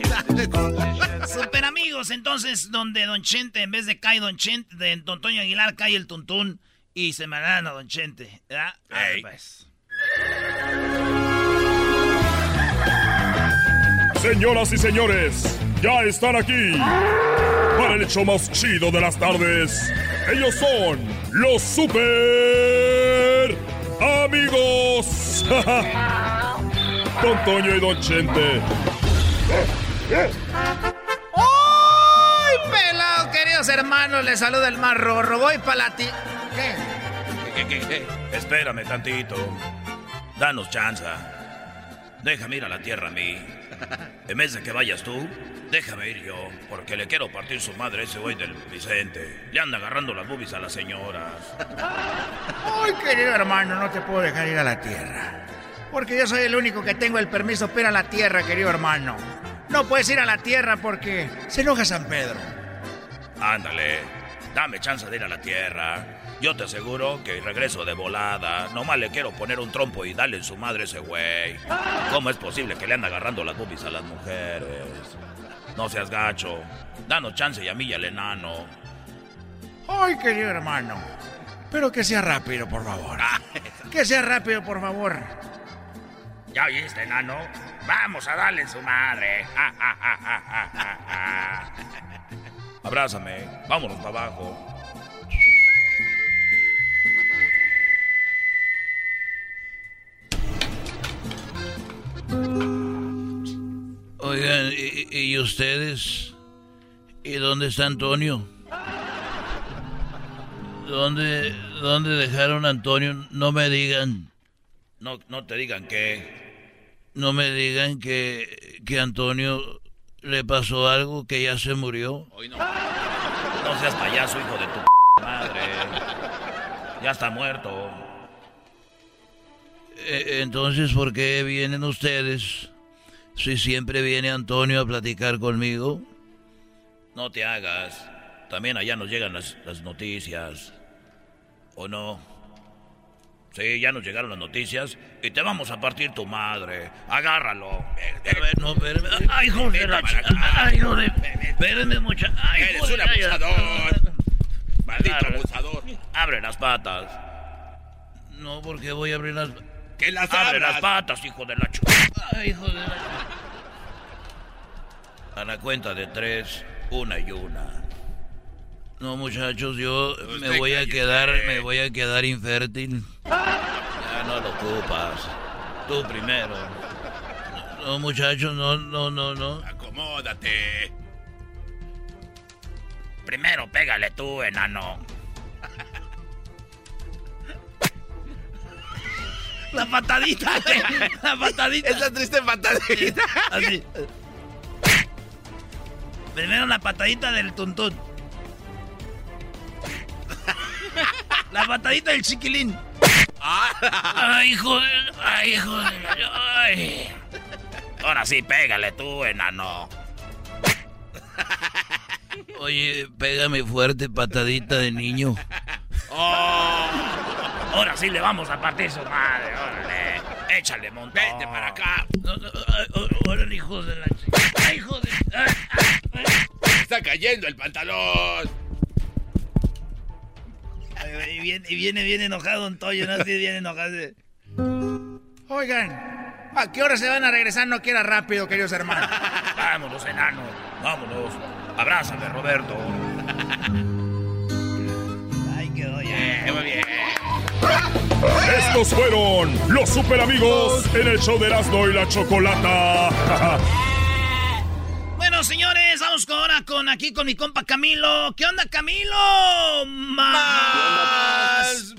Super amigos, entonces, donde Don Chente, en vez de cae Don Chente, de Don Toño Aguilar, cae el tuntún y se me a Don Chente. ¿verdad? Árale, pues. Señoras y señores, ya están aquí para el hecho más chido de las tardes. Ellos son los super amigos. Don Toño y Don Chente. ¡Ay, pelado, queridos hermanos! Les saluda el más rorro. Voy para la ti... ¿Qué? ¿Qué, qué, qué? Espérame tantito. Danos chanza. Déjame ir a la tierra a mí. En vez de que vayas tú, déjame ir yo. Porque le quiero partir su madre a ese güey del Vicente. Le anda agarrando las boobies a las señoras. ¡Ay, querido hermano! No te puedo dejar ir a la tierra. Porque yo soy el único que tengo el permiso para ir a la tierra, querido hermano. No puedes ir a la tierra porque se enoja San Pedro. Ándale. Dame chance de ir a la tierra. Yo te aseguro que regreso de volada. Nomás le quiero poner un trompo y darle en su madre ese güey. ¿Cómo es posible que le anda agarrando las boobies a las mujeres? No seas gacho. Danos chance y a mí y al enano. ¡Ay, querido hermano! Pero que sea rápido, por favor. Que sea rápido, por favor. ¿Ya oíste, enano? Vamos a darle en su madre. Abrázame. Vámonos para abajo. Oigan, ¿y, ustedes? ¿Y dónde está Antonio? ¿Dónde, ¿Dónde dejaron a Antonio? No me digan. No, no te digan que. No me digan que, que Antonio le pasó algo, que ya se murió. No seas payaso, hijo de tu madre. Ya está muerto. Eh, Entonces, ¿por qué vienen ustedes? Si siempre viene Antonio a platicar conmigo. No te hagas. También allá nos llegan las, las noticias. ¿O no? Sí, ya nos llegaron las noticias y te vamos a partir tu madre. Agárralo. A ver, no, espérame. Ay, hijo de la. Ay, hijo de... Espérame, mucha... Ay, Eres un abusador. Maldito abusador. Abre las patas. No, porque voy a abrir las... Que las Abre abras. las patas, hijo de la. Ay, hijo de la... A la cuenta de tres, una y una. No, muchachos, yo me voy a quedar, me voy a quedar infértil. Ya no lo ocupas. Tú primero. No, muchachos, no, no, no, no. Acomódate. Primero pégale tú, enano. La patadita, la patadita. Esa triste patadita. Así. Primero la patadita del tuntún. La patadita del chiquilín. Ay, hijo de... Ay, hijo de... Ay. Ahora sí, pégale tú, enano. Oye, pégame fuerte, patadita de niño. Oh. Ahora sí le vamos a partir su madre, órale. Échale, montón. Vete para acá. Oh, órale, hijo de la chica. Ay, hijo de... Está cayendo el pantalón. Y viene, y viene bien enojado Don Toyo, ¿no? Así bien enojado. Oigan, ¿a qué hora se van a regresar? No quiera rápido, queridos hermanos. Vámonos, enano. Vámonos. Abrázame, Roberto. Ay, quedó ya. Muy bien. Estos fueron los super amigos en el show de Erasmo y la Chocolata. Bueno, señores, vamos ahora con aquí con mi compa Camilo. ¿Qué onda, Camilo? Más.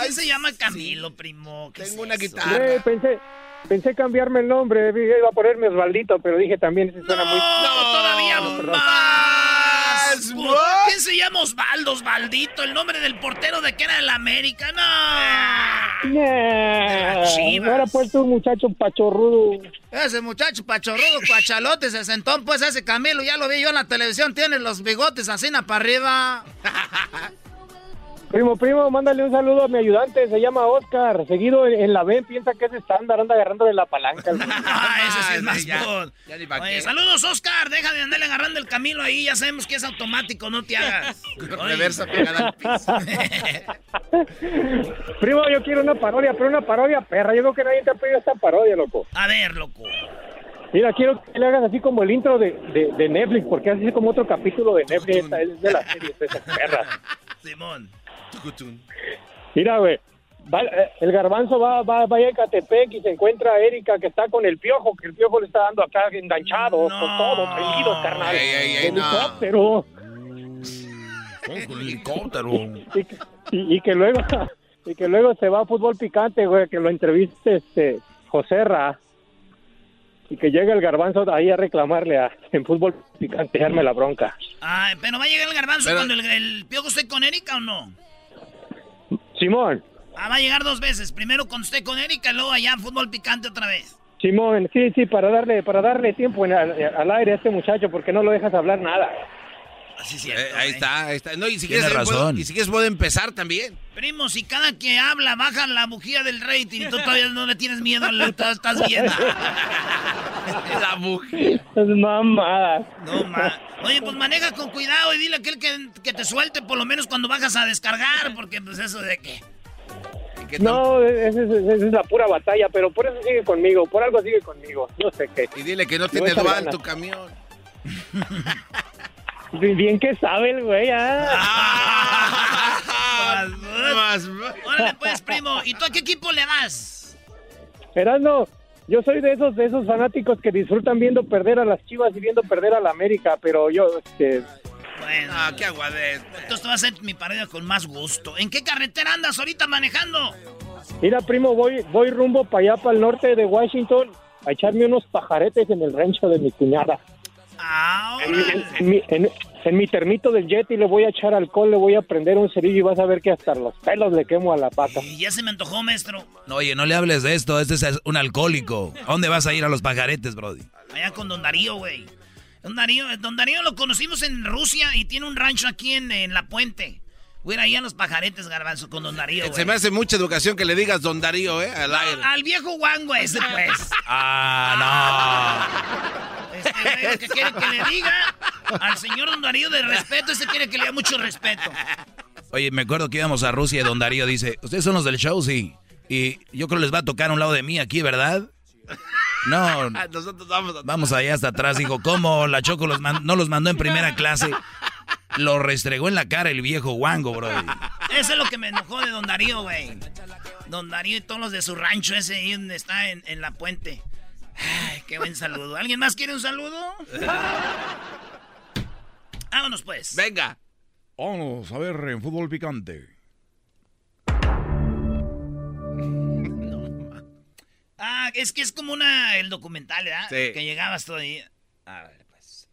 ¿Quién se llama Camilo, primo? ¿Qué Tengo es una eso? guitarra. Eh, pensé, pensé cambiarme el nombre, iba a ponerme Osvaldito, pero dije también ese suena muy... No, todavía No, más. Más. ¿Quién se llama Osvaldo, Osvaldito? El nombre del portero de que era el América. No. Chivas. Ahora pues un muchacho pachorrudo. Ese muchacho pachorrudo, cuachalote, se sentó, pues ese Camilo, ya lo vi yo en la televisión, tiene los bigotes así na para arriba. Primo, primo, mándale un saludo a mi ayudante, se llama Oscar. Seguido en, en la B, piensa que es estándar, anda agarrando de la palanca. el- Ah, ese sí es más ya, Oye, saludos, Oscar. Deja de andarle agarrando el camino ahí. Ya sabemos que es automático, no te hagas. Reversa pegada al piso. primo, yo quiero una parodia, pero una parodia perra. Yo creo que nadie te ha pedido esta parodia, loco. A ver, loco. Mira, quiero que le hagas así como el intro de, de, de Netflix, porque así como otro capítulo de Netflix, esta es de la serie, de esas perras. Simón. Mira, güey. va- eh, el garbanzo va, va, va a Ecatepec y se encuentra a Erika que está con el piojo, que el piojo le está dando acá enganchado, con todo, prendido, carnal. Ey, ey, ey, no. Helicóptero. Con helicóptero. Y, que- y- y que luego y que luego se va a fútbol picante, güey, que lo entreviste este José Ra. Y que llega el garbanzo ahí a reclamarle a, en fútbol picante, darme la bronca. Ay, pero va a llegar el garbanzo Pero- cuando el, el piojo esté con Erika o no. Simón, Ah, va a llegar dos veces. Primero cuando esté con Erika, luego allá fútbol picante otra vez. Simón, sí, sí, para darle, para darle tiempo en- al, al aire a este muchacho, porque no lo dejas hablar nada. Así es Eh, cierto. ahí ¿eh? está, ahí está. No, y si Tiene quieres, razón. puedo- y si quieres puedo empezar también. Primo, si cada que habla baja la bujía del rating y tú todavía no le tienes miedo, estás estás viendo. La mujer. Es mamada. No, ma. Oye, pues maneja con cuidado y dile a aquel que, que te suelte por lo menos cuando bajas a descargar, porque pues eso de que... ¿Qué No, esa es, esa es la pura batalla, pero por eso sigue conmigo, por algo sigue conmigo, no sé qué. Y dile que no tiene dual tu camión. Bien que sabe el güey, ah. Más- Órale pues, primo. ¿Y tú a qué equipo le vas? Erasmo, yo soy de esos de esos fanáticos que disfrutan viendo perder a las Chivas y viendo perder a la América, pero yo este Bueno, Ah, qué aguadez. entonces te va a hacer mi parodia con más gusto. ¿En qué carretera andas ahorita manejando? Mira, primo, voy voy rumbo para allá para el norte de Washington a echarme unos pajaretes en el rancho de mi cuñada. Ah, En, en mi, en- en mi termito del jet y le voy a echar alcohol, le voy a prender un cerillo y vas a ver que hasta los pelos le quemo a la pata. Y ya se me antojó, maestro. No, oye, no le hables de esto, este es un alcohólico. ¿A dónde vas a ir a los pajaretes, Brody? Allá con Don Darío, güey. Don Darío, don Darío lo conocimos en Rusia y tiene un rancho aquí en, en La Puente. Hubiera ahí a los pajaretes, garbanzo, con Don Darío, Se me hace mucha educación que le digas Don Darío, ¿eh? Al aire. Al viejo guango ese, pues. Ah, Este, ¿Qué quiere que le diga? Al señor Don Darío de respeto, ese quiere que le dé mucho respeto. Oye, me acuerdo que íbamos a Rusia y Don Darío dice, ¿ustedes son los del show? Sí. Y yo creo les va a tocar a un lado de mí aquí, ¿verdad? No, Nosotros vamos a... vamos allá hasta atrás. Dijo, ¿cómo? La Choco los man- no los mandó en primera clase. Lo restregó en la cara el viejo guango, bro. Eso es lo que me enojó de Don Darío, güey. Don Darío y todos los de su rancho ese ahí donde está en, en la puente. Ay, qué buen saludo. ¿Alguien más quiere un saludo? Vámonos pues. Venga. Vamos a ver en fútbol picante. Ah, es que es como una el documental, ¿verdad? Sí. Que llegabas todo ahí. A ver, pues.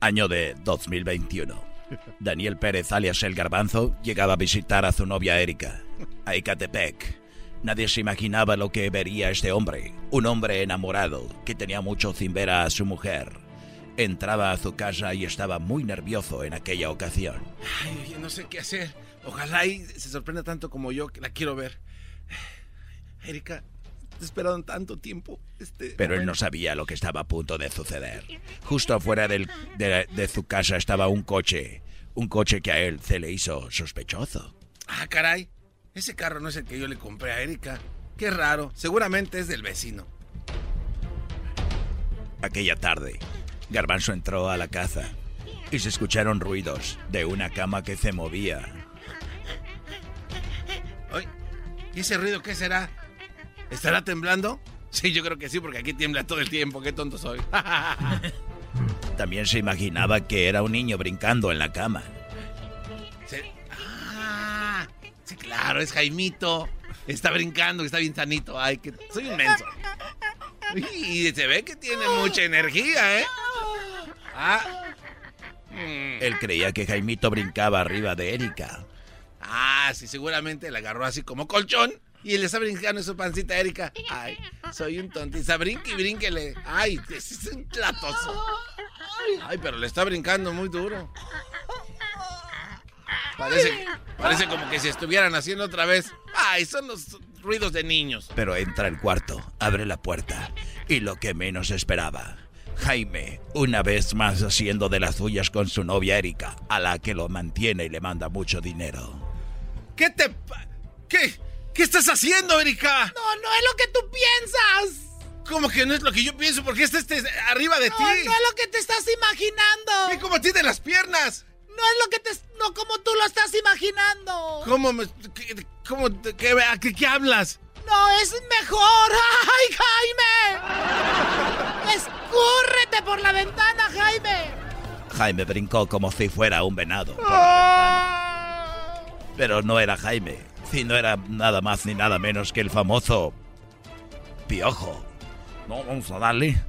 Año de 2021. Daniel Pérez, alias El Garbanzo, llegaba a visitar a su novia Erika, a Ecatepec. Nadie se imaginaba lo que vería este hombre, un hombre enamorado que tenía mucho sin ver a su mujer. Entraba a su casa y estaba muy nervioso en aquella ocasión. Ay, oye, no sé qué hacer. Ojalá y se sorprenda tanto como yo, que la quiero ver. Erika, en tanto tiempo. Este Pero él no sabía lo que estaba a punto de suceder. Justo afuera del- de, de su casa estaba un coche, un coche que a él se le hizo sospechoso. Ah, caray. Ese carro no es el que yo le compré a Erika. Qué raro. Seguramente es del vecino. Aquella tarde, Garbanzo entró a la casa y se escucharon ruidos de una cama que se movía. ¿y ese ruido qué será? ¿Estará temblando? Sí, yo creo que sí, porque aquí tiembla todo el tiempo. Qué tonto soy. También se imaginaba que era un niño brincando en la cama. Se- Ah, sí, claro, es Jaimito. Está brincando, está bien sanito. Ay, que soy un menso. Y se ve que tiene mucha energía, ¿eh? Ah. Mm. Él creía que Jaimito brincaba arriba de Erika. Ah, sí, seguramente la agarró así como colchón y le está brincando en su pancita a Erika. Ay, soy un tontista. Brinque y brínquele. Ay, es un platoso. Ay, pero le está brincando muy duro. Parece, parece como que si estuvieran haciendo otra vez. Ay, son los ruidos de niños. Pero entra al cuarto, abre la puerta y lo que menos esperaba. Jaime, una vez más haciendo de las suyas con su novia Erika, a la que lo mantiene y le manda mucho dinero. ¿Qué te... pa- ¿Qué? ¿Qué estás haciendo, Erika? No, no es lo que tú piensas. ¿Cómo que no es lo que yo pienso? ¿Por qué está este arriba de No, ti? no es lo que te estás imaginando. Ve cómo tiene las piernas. No es lo que te... No como tú lo estás imaginando. ¿Cómo me... qué- ¿Cómo... te- ¿Qué, a qué, qué hablas? No, es mejor. ¡Ay, Jaime! ¡Escúrrete por la ventana, Jaime! Jaime brincó como si fuera un venado. por la Ah. ventana. Pero no era Jaime, sino era nada más ni nada menos que el famoso Piojo. No, vamos a darle.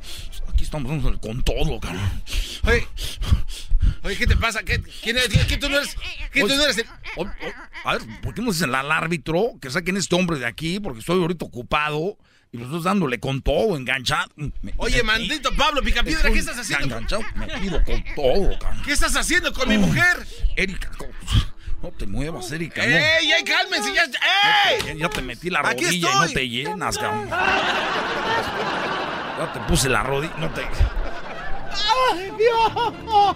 Aquí estamos con todo, cabrón. Oye, oye, ¿qué te pasa? ¿Qué, quién eres? ¿Qué tú no eres? ¿Qué tú no eres? el- O- o- a ver, ¿por qué no dicen al árbitro que saquen este hombre de aquí? Porque estoy ahorita ocupado y los dos dándole con todo, enganchado. Me- Oye, me- maldito Pablo Picapiedra, ¿qué estás haciendo? Enganchado, metido con todo, cabrón. ¿Qué estás haciendo con mi mujer? Erika, no te muevas, Erika. no. ¡Ey, ey, cálmense! ¡Ya! Ya, ¡Ey! ya te metí la Aquí rodilla y no te llenas, cabrón. Ya te puse la rodilla, no te... ¡Ay, piojo!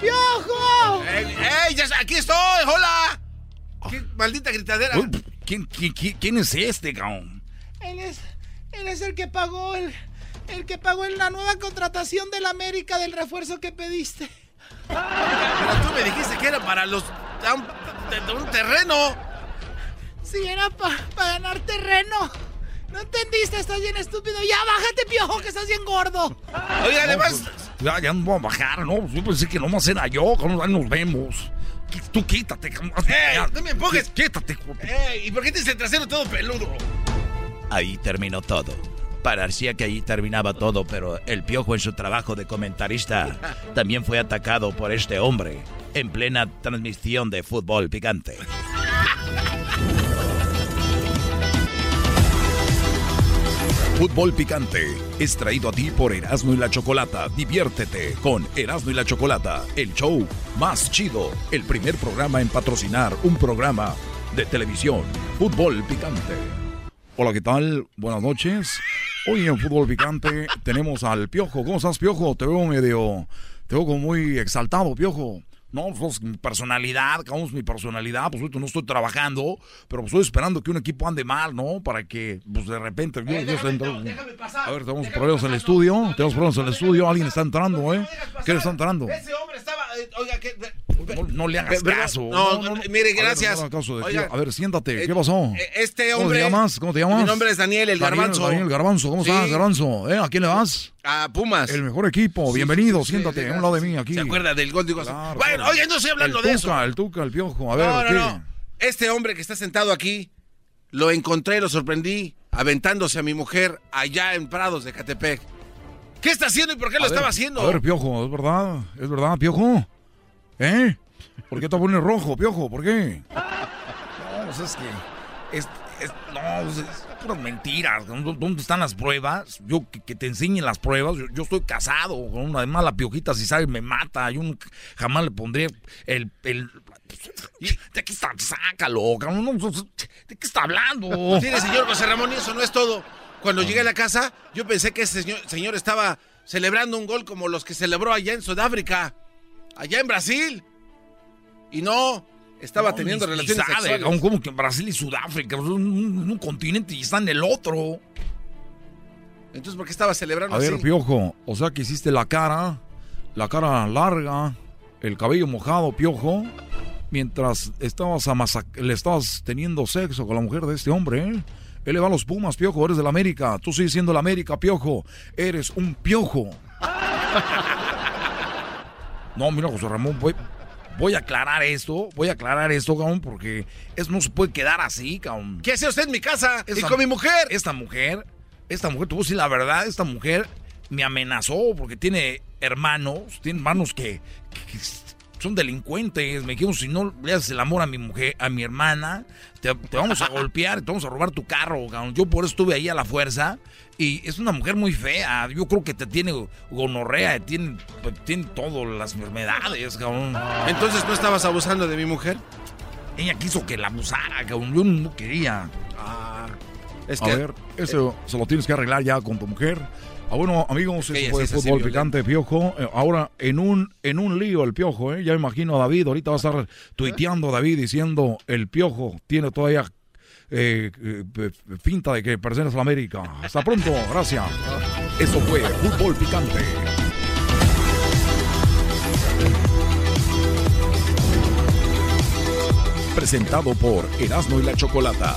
¡Piojo! ¡Ey, ey, ya, aquí estoy! ¡Hola! ¡Qué maldita gritadera! Uy, ¿Quién, quién, quién- quién es este, cabrón? Él es, él es el que pagó el, el que pagó en la nueva contratación del América del refuerzo que pediste. Pero tú me dijiste que era para los... un, de- de un terreno. Si era para ganar terreno. ¿No entendiste? Estás bien estúpido. Ya bájate, piojo, que estás bien gordo. Oye, además... No, pues, ya, ya no voy a bajar, ¿no? Yo pensé que nomás era yo, ahí nos vemos. Tú quítate. ¡Ey, no me empujes! Quítate. ¡Ey! ¿Y por qué tienes el trasero todo peludo? Ahí terminó todo. Parecía que ahí terminaba todo, pero el piojo en su trabajo de comentarista también fue atacado por este hombre en plena transmisión de fútbol picante. Fútbol Picante es traído a ti por Erasmo y la Chocolata. Diviértete con Erasmo y la Chocolata, el show más chido, el primer programa en patrocinar un programa de televisión. Fútbol Picante. Hola, ¿qué tal? Buenas noches. Hoy en Fútbol Picante tenemos al Piojo. ¿Cómo estás, Piojo? Te veo medio... Te veo como muy exaltado, Piojo. No, pues mi personalidad, es mi personalidad, pues ahorita no estoy trabajando, pero pues estoy esperando que un equipo ande mal, ¿no? Para que, pues de repente, Eh, yo déjame, no, déjame pasar. A ver, tenemos problemas en el estudio, tenemos problemas en el estudio, alguien está entrando, ¿eh? ¿Quién está entrando? Ese hombre estaba. eh, oiga, que. No, le hagas caso. No, no, mire, A ver, gracias. no le hagas caso de Oiga, a ver, siéntate, eh, ¿qué pasó? eh, Este ¿Cómo hombre. te llamas? ¿Cómo te llamas? Mi nombre es Daniel, el Daniel, Garbanzo. Daniel Garbanzo, ¿cómo estás, Sí. Garbanzo? ¿Eh? ¿A quién le vas? A Pumas. El mejor equipo, Sí, bienvenido, sí, siéntate a un lado de mí aquí. ¿Se acuerda del gol? Digo, Claro, bueno, oye, no estoy hablando el de tuca, eso. El Tuca, el Piojo, a ver, no, no, ¿qué? no. Este hombre que está sentado aquí, lo encontré, lo sorprendí, aventándose a mi mujer allá en Prados de Catepec. ¿Qué está haciendo y por qué lo A ver, estaba haciendo? A ver, Piojo, ¿es verdad? ¿Es verdad, Piojo? ¿Eh? ¿Por qué te pones rojo, Piojo? ¿Por qué? No, pues es que... Es, es- no, pues es puras mentiras. ¿Dó- ¿Dónde están las pruebas? Yo que, te enseñen las pruebas. Yo, estoy casado con una. Además, la piojita, si sabe, me mata. Yo nunca- jamás le pondría el... el ¿De qué está? Sácalo. No, pues, ¿De qué está hablando? Mire, señor José Ramón, y eso no es todo. Cuando llegué a la casa, yo pensé que ese señor estaba celebrando un gol como los que celebró allá en Sudáfrica, allá en Brasil. Y no, estaba No, teniendo ni- ni relaciones sabe, sexuales. cabrón, como que Brasil y Sudáfrica, son un, un continente y están en el otro. Entonces, ¿por qué estaba celebrando A ver, así? Piojo, o sea que hiciste la cara, la cara larga, el cabello mojado, Piojo, mientras estabas amasa- le estabas teniendo sexo con la mujer de este hombre, ¿eh? Él le va a los Pumas, Piojo, eres del América. Tú sigues siendo el América, Piojo. Eres un Piojo. No, mira, José Ramón, voy, voy a aclarar esto, voy a aclarar esto, cabrón, porque eso no se puede quedar así, cabrón. ¿Qué hace usted en mi casa? y Esta- con mi mujer. Esta mujer, esta mujer, te voy a decir la verdad, esta mujer me amenazó porque tiene hermanos, tiene hermanos que, que son delincuentes. Me dijeron, si no le haces el amor a mi mujer, a mi hermana, te, te vamos a golpear, te vamos a robar tu carro, cabrón. Yo por eso estuve ahí a la fuerza. Y es una mujer muy fea. Yo creo que te tiene gonorrea, tiene, tiene todas las enfermedades, cabrón. Entonces, ¿no estabas abusando de mi mujer? Ella quiso que la abusara, cabrón. Yo no quería. Ah, es A ver, eso se lo tienes que arreglar ya con tu mujer. Ah, bueno, amigos, eso fue sí fútbol picante, Piojo. Eh, ahora, en un, en un lío el Piojo, ¿eh? Ya me imagino a David, ahorita va a estar tuiteando David diciendo, el Piojo tiene todavía eh, eh, p- pinta de que perteneces a la América. Hasta pronto, gracias. Eso fue fútbol picante. Presentado por Erasmo y la Chocolata.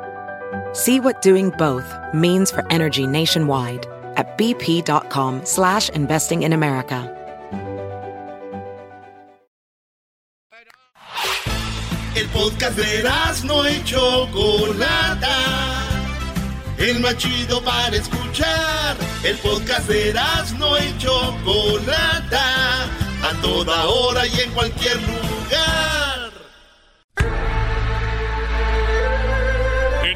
See what doing both means for energy nationwide at bp.com slash investing in America. El podcast de no y Chocolata. El más chido para escuchar. El podcast de no y Chocolata. A toda hora y en cualquier lugar.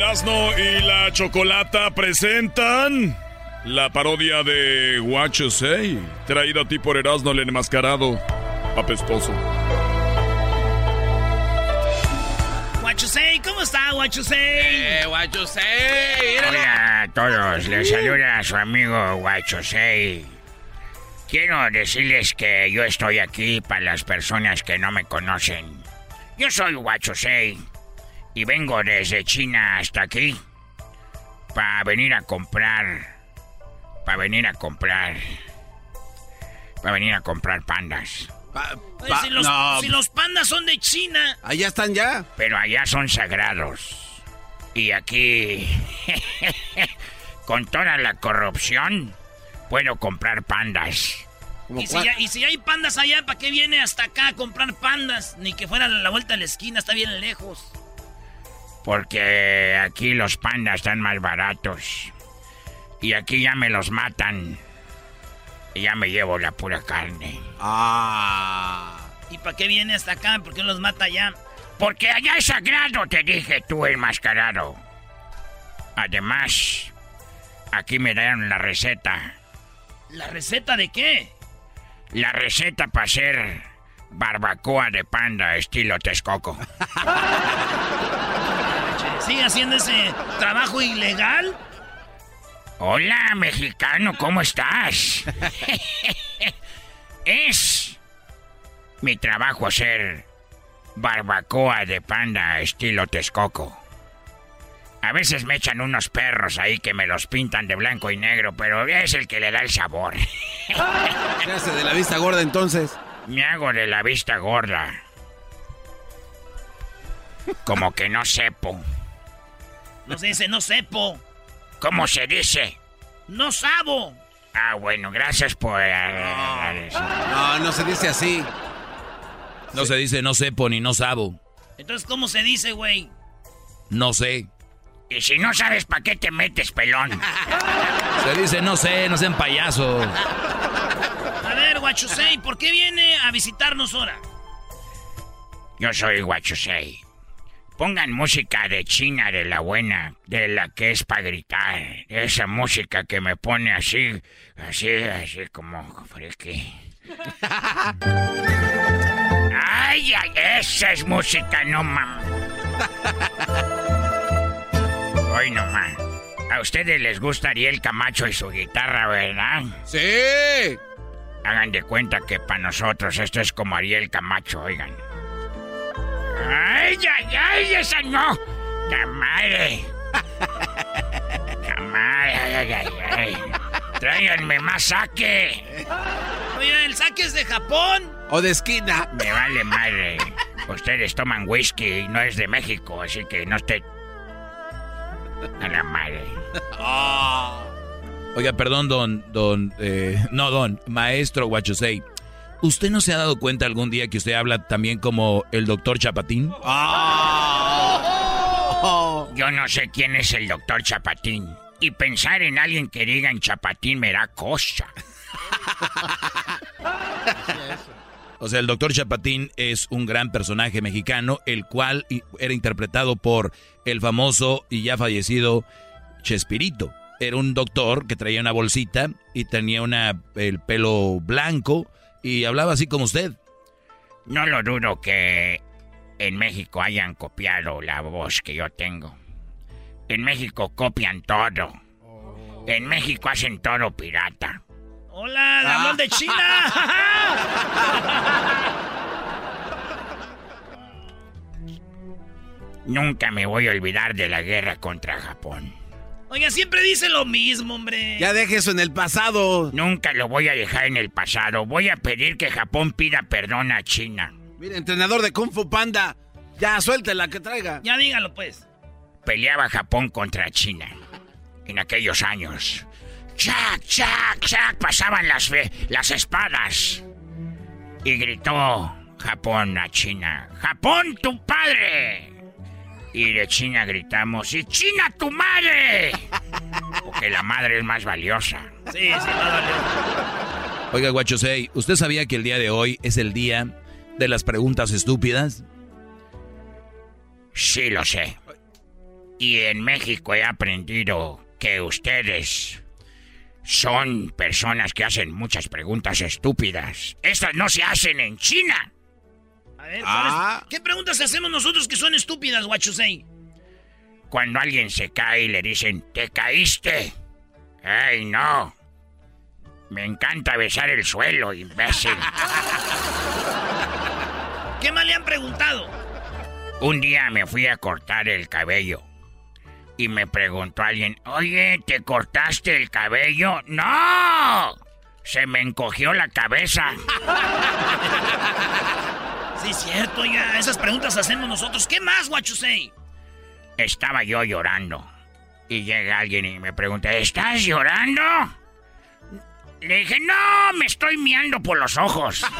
Erasno y la Chocolata presentan la parodia de What You Say, traída a ti por Erasno el enmascarado apestoso. What you say? ¿Cómo está, what you say? Eh, what you say? Hola a todos, les saluda a su amigo Guachosei. Quiero decirles que yo estoy aquí para las personas que no me conocen. Yo soy Guachosei y vengo desde China hasta aquí para venir a comprar, para venir a comprar, para venir a comprar pandas. Oye, si, los, si los pandas son de China. Allá están ya. Pero allá son sagrados. Y aquí, con toda la corrupción, puedo comprar pandas. ¿Y si, ya, y si hay pandas allá, ¿para qué viene hasta acá a comprar pandas? Ni que fuera a la vuelta de la esquina, está bien lejos. Porque aquí los pandas están más baratos. Y aquí ya me los matan. Y ya me llevo la pura carne. Ah. ¿Y para qué viene hasta acá? ¿Por qué los mata allá? Porque allá es sagrado, te dije tú, enmascarado. Además, aquí me dieron la receta. ¿La receta de qué? La receta para hacer barbacoa de panda estilo Texcoco. ¿Sigue haciendo ese trabajo ilegal? Hola, mexicano, ¿cómo estás? es mi trabajo hacer barbacoa de panda estilo Texcoco. A veces me echan unos perros ahí que me los pintan de blanco y negro, pero es el que le da el sabor. ¿Qué hace de la vista gorda entonces? Me hago de la vista gorda. Como que no sepo. No se dice no sepo. ¿Cómo se dice? No sabo. Ah, bueno, gracias por... No, no se dice así. No se dice no sepo ni no sabo. Entonces, ¿cómo se dice, güey? No sé. Y si no sabes para qué te metes, pelón. Se dice no sé, no sean payasos. A ver, Guachusei, ¿por qué viene a visitarnos ahora? Yo soy Guachusei. Pongan música de China, de la buena, de la que es para gritar. Esa música que me pone así, así, así como friki. ay, ay, esa es música, no mames. Hoy nomás. A ustedes les gusta Ariel Camacho y su guitarra, ¿verdad? Sí. Hagan de cuenta que para nosotros esto es como Ariel Camacho, oigan. ¡Ay, ay, ay! ¡Esa no! ¡La madre! ¡La madre! ¡Ay, ay, ay! ¡Tráiganme más saque! Oye, ¿el saque es de Japón? ¿O de esquina? Me vale madre. Ustedes toman whisky y no es de México, así que no esté... A la madre. Oiga, perdón, don, don, eh, no, don, maestro Guachosei. ¿Usted no se ha dado cuenta algún día que usted habla también como el doctor Chapatín? Yo no sé quién es el doctor Chapatín. Y pensar en alguien que diga en Chapatín me da cosa. O sea, el doctor Chapatín es un gran personaje mexicano, el cual era interpretado por el famoso y ya fallecido Chespirito. Era un doctor que traía una bolsita y tenía una, el pelo blanco y hablaba así como usted. No lo dudo que en México hayan copiado la voz que yo tengo. En México copian todo. En México hacen todo pirata. ¡Hola, Ramón de China! Nunca me voy a olvidar de la guerra contra Japón. Oiga, siempre dice lo mismo, hombre. Ya deje eso en el pasado. Nunca lo voy a dejar en el pasado. Voy a pedir que Japón pida perdón a China. Mire, entrenador de Kung Fu Panda. Ya, suéltela que traiga. Ya dígalo, pues. Peleaba Japón contra China. En aquellos años. ¡Chac, chac, chac! Pasaban las, fe- las espadas. Y gritó Japón a China. ¡Japón, tu padre! Y de China gritamos, ¡y China, tu madre! Porque la madre es más valiosa. Sí, sí, no dolió. Oiga, Guachosei, ¿usted sabía que el día de hoy es el día de las preguntas estúpidas? Sí, lo sé. Y en México he aprendido que ustedes son personas que hacen muchas preguntas estúpidas. Estas no se hacen en China. A ver, Ah. ¿cuáles- ¿qué preguntas hacemos nosotros que son estúpidas, Guachusei? Cuando alguien se cae y le dicen, ¿te caíste? ¡Ay, no! Me encanta besar el suelo, imbécil. ¿Qué más le han preguntado? Un día me fui a cortar el cabello. Y me preguntó alguien, oye, ¿te cortaste el cabello? ¡No! Se me encogió la cabeza. Sí, cierto, ya. Esas preguntas hacemos nosotros. ¿Qué más, Guachusei? Estaba yo llorando. Y llega alguien y me pregunta, ¿estás llorando? Le dije, no, me estoy miando por los ojos.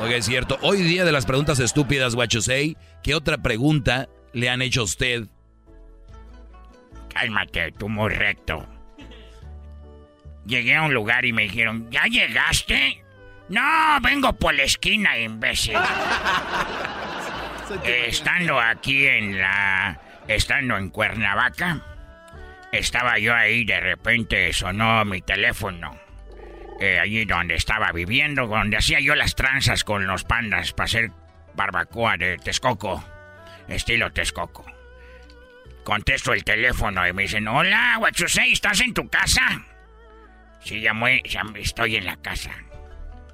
Oiga, es cierto. Hoy día de las preguntas estúpidas, Guachusei, ¿qué otra pregunta le han hecho a usted? Cálmate, tú muy recto. Llegué a un lugar y me dijeron, ¿ya llegaste? No, vengo por la esquina, imbécil. estando aquí en la... Estando en Cuernavaca, estaba yo ahí, de repente sonó mi teléfono. Eh, allí donde estaba viviendo, donde hacía yo las tranzas con los pandas para hacer barbacoa de Texcoco, estilo Texcoco. Contesto el teléfono y me dicen, hola, Huachusei, ¿estás en tu casa? Sí, llamé, estoy en la casa.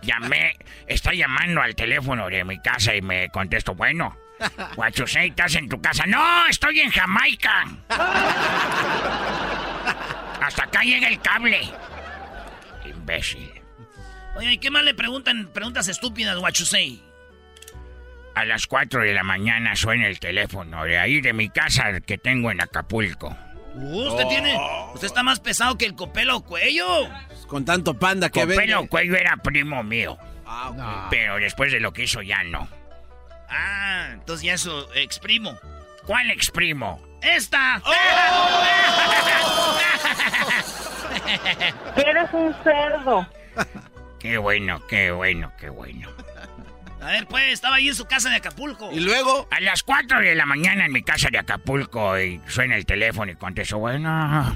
Llamé, está llamando al teléfono de mi casa y me contesto, bueno, Huachusei, ¿estás en tu casa? No, estoy en Jamaica. Hasta acá llega el cable. Imbécil. Oye, ¿y qué más le preguntan preguntas estúpidas, Huachusei? A las 4 de la mañana suena el teléfono de ahí de mi casa que tengo en Acapulco. Uh, usted tiene. Usted está más pesado que el Copelo Cuello. Con tanto panda que Copelo Cuello era primo mío. Ah, Pero después de lo que hizo ya no. Ah, entonces ya eso exprimo. ¿Cuál exprimo? ¡Esta! ¡Oh! Eres un cerdo. Qué bueno, qué bueno, qué bueno. A ver, pues, estaba ahí en su casa de Acapulco. Y luego. A las 4 de la mañana en mi casa de Acapulco y suena el teléfono y contesto, bueno.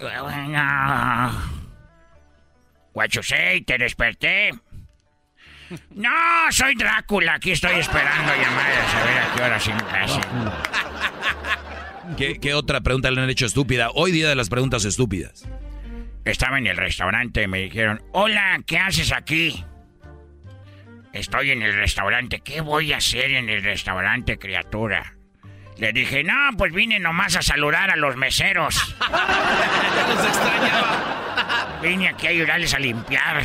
Bueno. Guachusei, te desperté. No, soy Drácula. Aquí estoy esperando llamadas a ver a qué hora se me hacen. ¿Qué, ¿Qué otra pregunta le han hecho estúpida? Hoy día de las preguntas estúpidas. Estaba en el restaurante y me dijeron, hola, ¿qué haces aquí? Estoy en el restaurante. ¿Qué voy a hacer en el restaurante, criatura? Le dije, no, pues vine nomás a saludar a los meseros. Los extrañaba. Vine aquí a ayudarles a limpiar.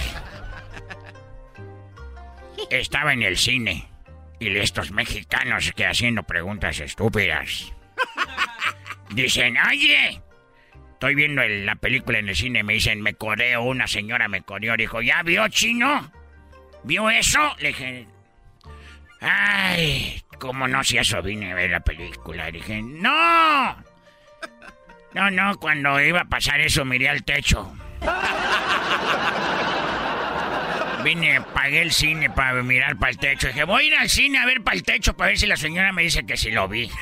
Estaba en el cine. Y estos mexicanos que haciendo preguntas estúpidas. Dicen, oye, estoy viendo la película en el cine, me dicen, me coreo, una señora me coreó, dijo, ¿ya vio chino? ¿Vio eso? Le dije, ay, ¿cómo no si eso vine a ver la película? Dije, no. No, no, cuando iba a pasar eso miré al techo. Vine, pagué el cine para mirar para el techo. Dije, voy a ir al cine a ver para el techo para ver si la señora me dice que sí lo vi.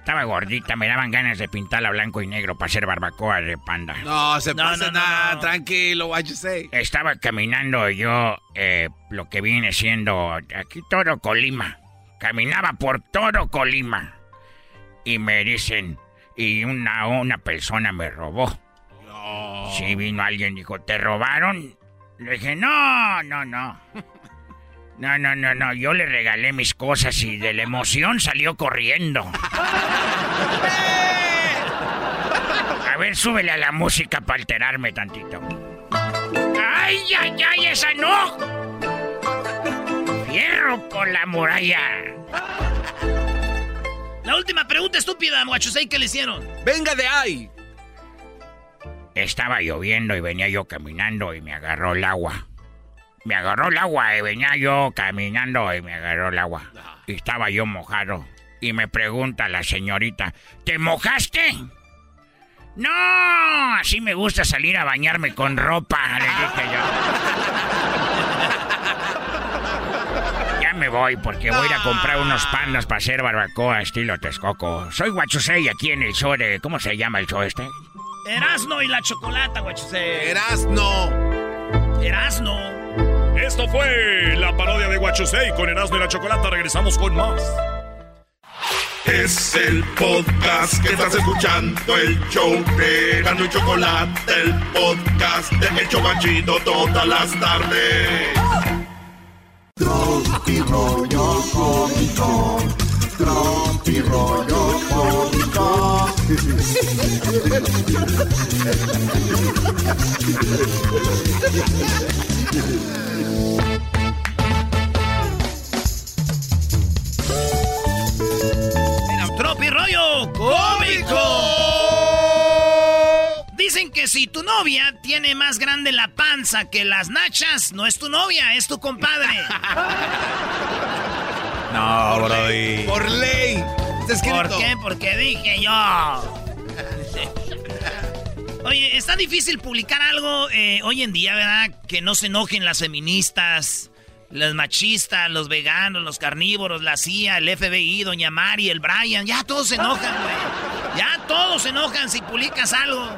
Estaba gordita, me daban ganas de pintarla blanco y negro para hacer barbacoa de panda. No, se pasa nada, tranquilo, what you say. Estaba caminando yo, eh, lo que viene siendo aquí todo Colima. Caminaba por todo Colima. Y me dicen, y una, una persona me robó. No. Sí, vino alguien, dijo, ¿te robaron? Le dije, no, no, no. No, no, no, no. Yo le regalé mis cosas y de la emoción salió corriendo. A ver, súbele a la música para alterarme tantito. ¡Ay, ay, ay! ¡Esa no! ¡Fierro por la muralla! La última pregunta estúpida, Guachusei, ¿qué le hicieron? ¡Venga de ahí! Estaba lloviendo y venía yo caminando y me agarró el agua. Me agarró el agua y venía yo caminando y me agarró el agua. Y estaba yo mojado. Y me pregunta la señorita, ¿te mojaste? No, así me gusta salir a bañarme con ropa, le dije yo. Ya me voy porque voy a ir a comprar unos pandas para hacer barbacoa estilo Texcoco. Soy Guachusei aquí en el show de... ¿Cómo se llama el show este? Erasno y la chocolata, Guachusei. Erasno. Erasno. Esto fue la parodia de Guachusei con Erasmo y la Chocolata. Regresamos con más. Es el podcast que estás escuchando, el show de Gano y Chocolate, el podcast de Hecho Banchito todas las tardes. Tropi rollo cómico, tropi rollo cómico. Tropi rollo cómico. Dice que si tu novia tiene más grande la panza que las nachas, no es tu novia, es tu compadre. no, Brody. Por ley. ¿Por qué? Porque dije yo. Oye, está difícil publicar algo eh, hoy en día, ¿verdad? Que no se enojen las feministas, los machistas, los veganos, los carnívoros, la CIA, el FBI, Doña Mari, el Brian. Ya todos se enojan, güey. Ya todos se enojan si publicas algo.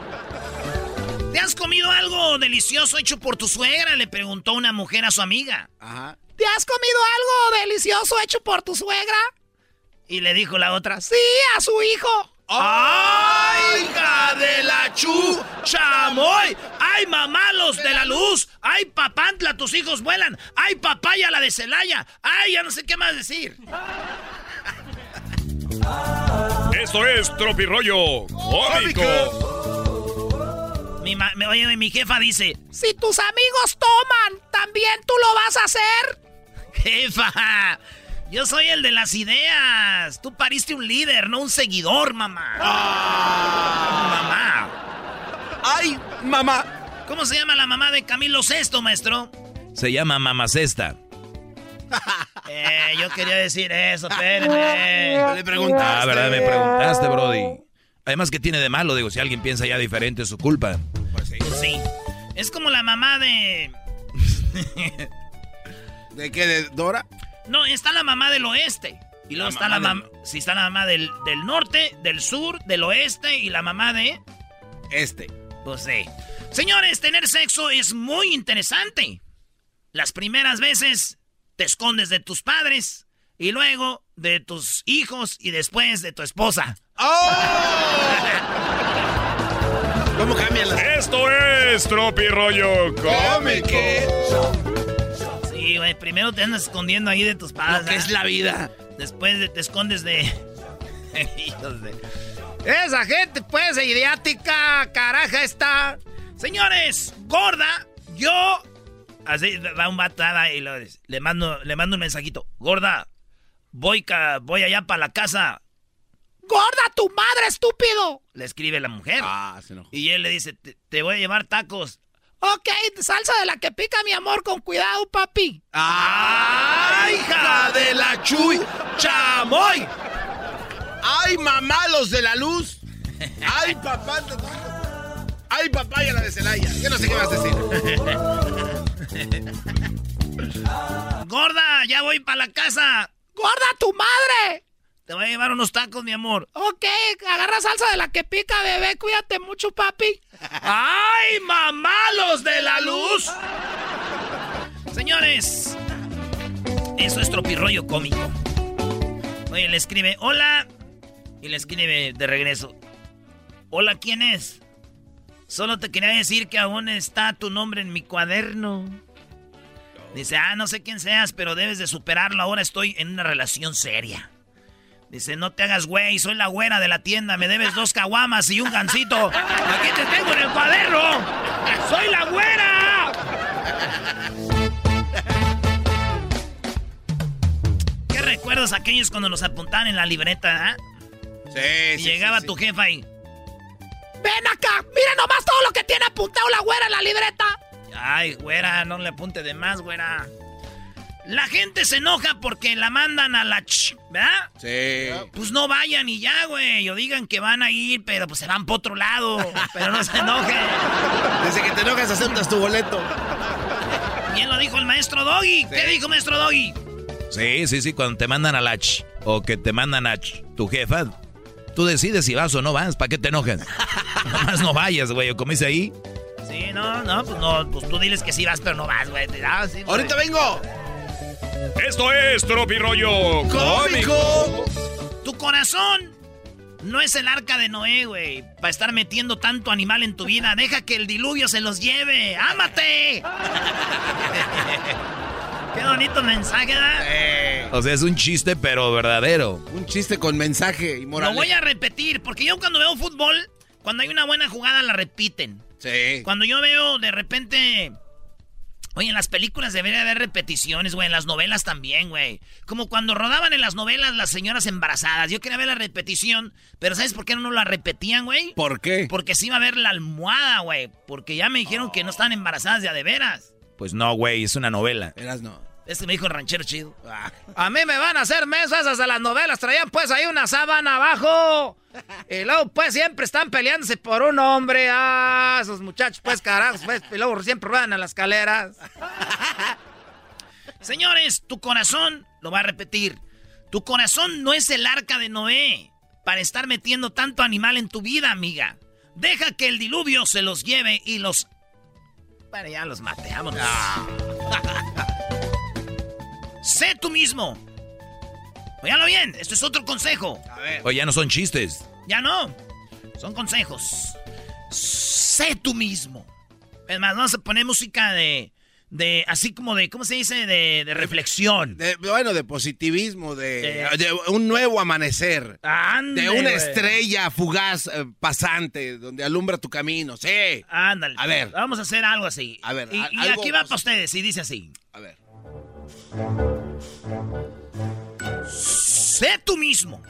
¿Te has comido algo delicioso hecho por tu suegra? Le preguntó una mujer a su amiga. Ajá. ¿Te has comido algo delicioso hecho por tu suegra? Y le dijo la otra, sí, a su hijo. ¡Ay, hija de la chu! ¡Chamoy! ¡Ay, mamá, los de la luz! ¡Ay, papantla, tus hijos vuelan! ¡Ay, papaya, la de Celaya! ¡Ay, ya no sé qué más decir! Esto es Tropirollo Cómico. Mi, me- oye, mi jefa dice, si tus amigos toman, ¿también tú lo vas a hacer? Jefa, yo soy el de las ideas. Tú pariste un líder, no un seguidor, mamá. Mamá. ¡Ay, mamá! ¿Cómo se llama la mamá de Camilo Sesto, maestro? Se llama Mamacesta. Eh, yo quería decir eso, espérenme. Le preguntaste. Ah, ¿verdad? Me preguntaste, Brody. Además, ¿qué tiene de malo? Digo, si alguien piensa ya diferente, es su culpa. Pues sí. Es como la mamá de... ¿De qué? ¿De Dora? No, está la mamá del oeste. Y luego La está la mamá mamá... Sí, está la mamá del, del norte, del sur, del oeste y la mamá de... Este. Pues sí. Señores, tener sexo es muy interesante. Las primeras veces te escondes de tus padres y luego de tus hijos y después de tu esposa. ¿Cómo cambian las Esto es Tropirollo Cómico. Sí, güey, primero te andas escondiendo ahí de tus padres. Lo que es la vida. Después de- te escondes de... Hijos de... Esa gente, pues, idiática, caraja está. Señores, gorda, yo... Así va un ah, y lo- le, mando, le mando un mensajito. Gorda, voy, ca- voy allá para la casa. ¡Gorda, tu madre, estúpido! Le escribe la mujer. Ah, se enojó. Y él le dice, te, te voy a llevar tacos. Ok, salsa de la que pica, mi amor, con cuidado, papi. ¡Ay, hija de la chuy! ¡Chamoy! ¡Ay, mamá, los de la luz! ¡Ay, papá! ¡Ay, papaya, la de Celaya! Yo no sé qué vas a decir. Gorda, ya voy para la casa. ¡Gorda, tu madre! Te voy a llevar unos tacos, mi amor. Ok, agarra salsa de la que pica, bebé. Cuídate mucho, papi. ¡Ay, mamá, los de la luz! Señores, eso es tropirroyo cómico. Oye, le escribe, hola. Y le escribe de regreso, hola, ¿quién es? Solo te quería decir que aún está tu nombre en mi cuaderno. Dice, ah, no sé quién seas, pero debes de superarlo. Ahora estoy en una relación seria. Dice, no te hagas güey, soy la güera de la tienda. Me debes dos caguamas y un gancito. Aquí te tengo en el cuaderno. ¡Soy la güera! ¿Qué recuerdos aquellos cuando nos apuntaban en la libreta, ah? Sí, Y llegaba tu jefa ahí. ¡Ven acá! ¡Mira nomás todo lo que tiene apuntado la güera en la libreta! Ay, güera, no le apunte de más, güera. La gente se enoja porque la mandan a la ch, ¿verdad? Sí. Pues no vayan y ya, güey. O digan que van a ir, pero pues se van por otro lado. Pero no se enojen. Desde que te enojas aceptas tu boleto. Bien lo dijo el maestro Doggy. ¿Qué dijo maestro Doggy? Sí, sí, sí, cuando te mandan a la ch, o que te mandan a ch, tu jefa, tú decides si vas o no vas, ¿para qué te enojas? Nomás no vayas, güey, o como dice ahí. Sí, no, no, pues no, pues tú diles que sí vas, pero no vas, güey. Ah, sí. ¡Ahorita vengo! Esto es Tropirollo Cómico. Tu corazón no es el arca de Noé, güey. Para estar metiendo tanto animal en tu vida. Deja que el diluvio se los lleve. ¡Ámate! Qué bonito mensaje, ¿verdad? O sea, es un chiste, pero verdadero. Un chiste con mensaje y moral. Lo voy a repetir, porque yo cuando veo fútbol, cuando hay una buena jugada la repiten. Sí. Cuando yo veo de repente Oye, en las películas debería haber repeticiones, güey. En las novelas también, güey. Como cuando rodaban en las novelas las señoras embarazadas. Yo quería ver la repetición, pero ¿sabes por qué no la repetían, güey? ¿Por qué? Porque sí iba a ver la almohada, güey. Porque ya me dijeron que no están embarazadas ya de veras. Pues no, güey, es una novela. Eras no. Este me dijo el ranchero chido. A mí me van a hacer mesas esas de las novelas. Traían pues ahí una sábana abajo. Y luego pues siempre están peleándose por un hombre. Ah, esos muchachos pues carajos. Pues, y luego siempre ruedan a las escaleras. Señores, tu corazón, lo va a repetir. Tu corazón no es el arca de Noé para estar metiendo tanto animal en tu vida, amiga. Deja que el diluvio se los lleve y los... Bueno, ya los mate, vámonos. Sé tú mismo. Óyalo bien, esto es otro consejo. A ver. Oye, ya no son chistes. Ya no. Son consejos. Sé tú mismo. Es más, vamos a poner música de. de así como de. ¿Cómo se dice? De, de reflexión. De- bueno, de positivismo, de, de un nuevo amanecer. Ándale, de una estrella fugaz eh, pasante donde alumbra tu camino. Sí. Ándale. A ver. Vamos a hacer algo así. A ver, Y, a- y algo- aquí va para ustedes y dice así. A ver. Sé tú mismo.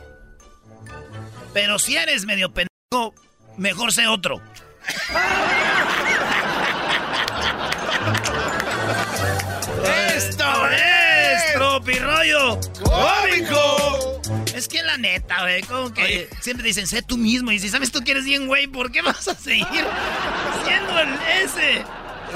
Pero si eres medio pendejo, mejor sé otro. ¡Esto es Tropirollo Cómico! Es que la neta, güey, como que siempre dicen, sé tú mismo. Y si sabes tú que eres bien, güey, ¿por qué vas a seguir siendo el ese?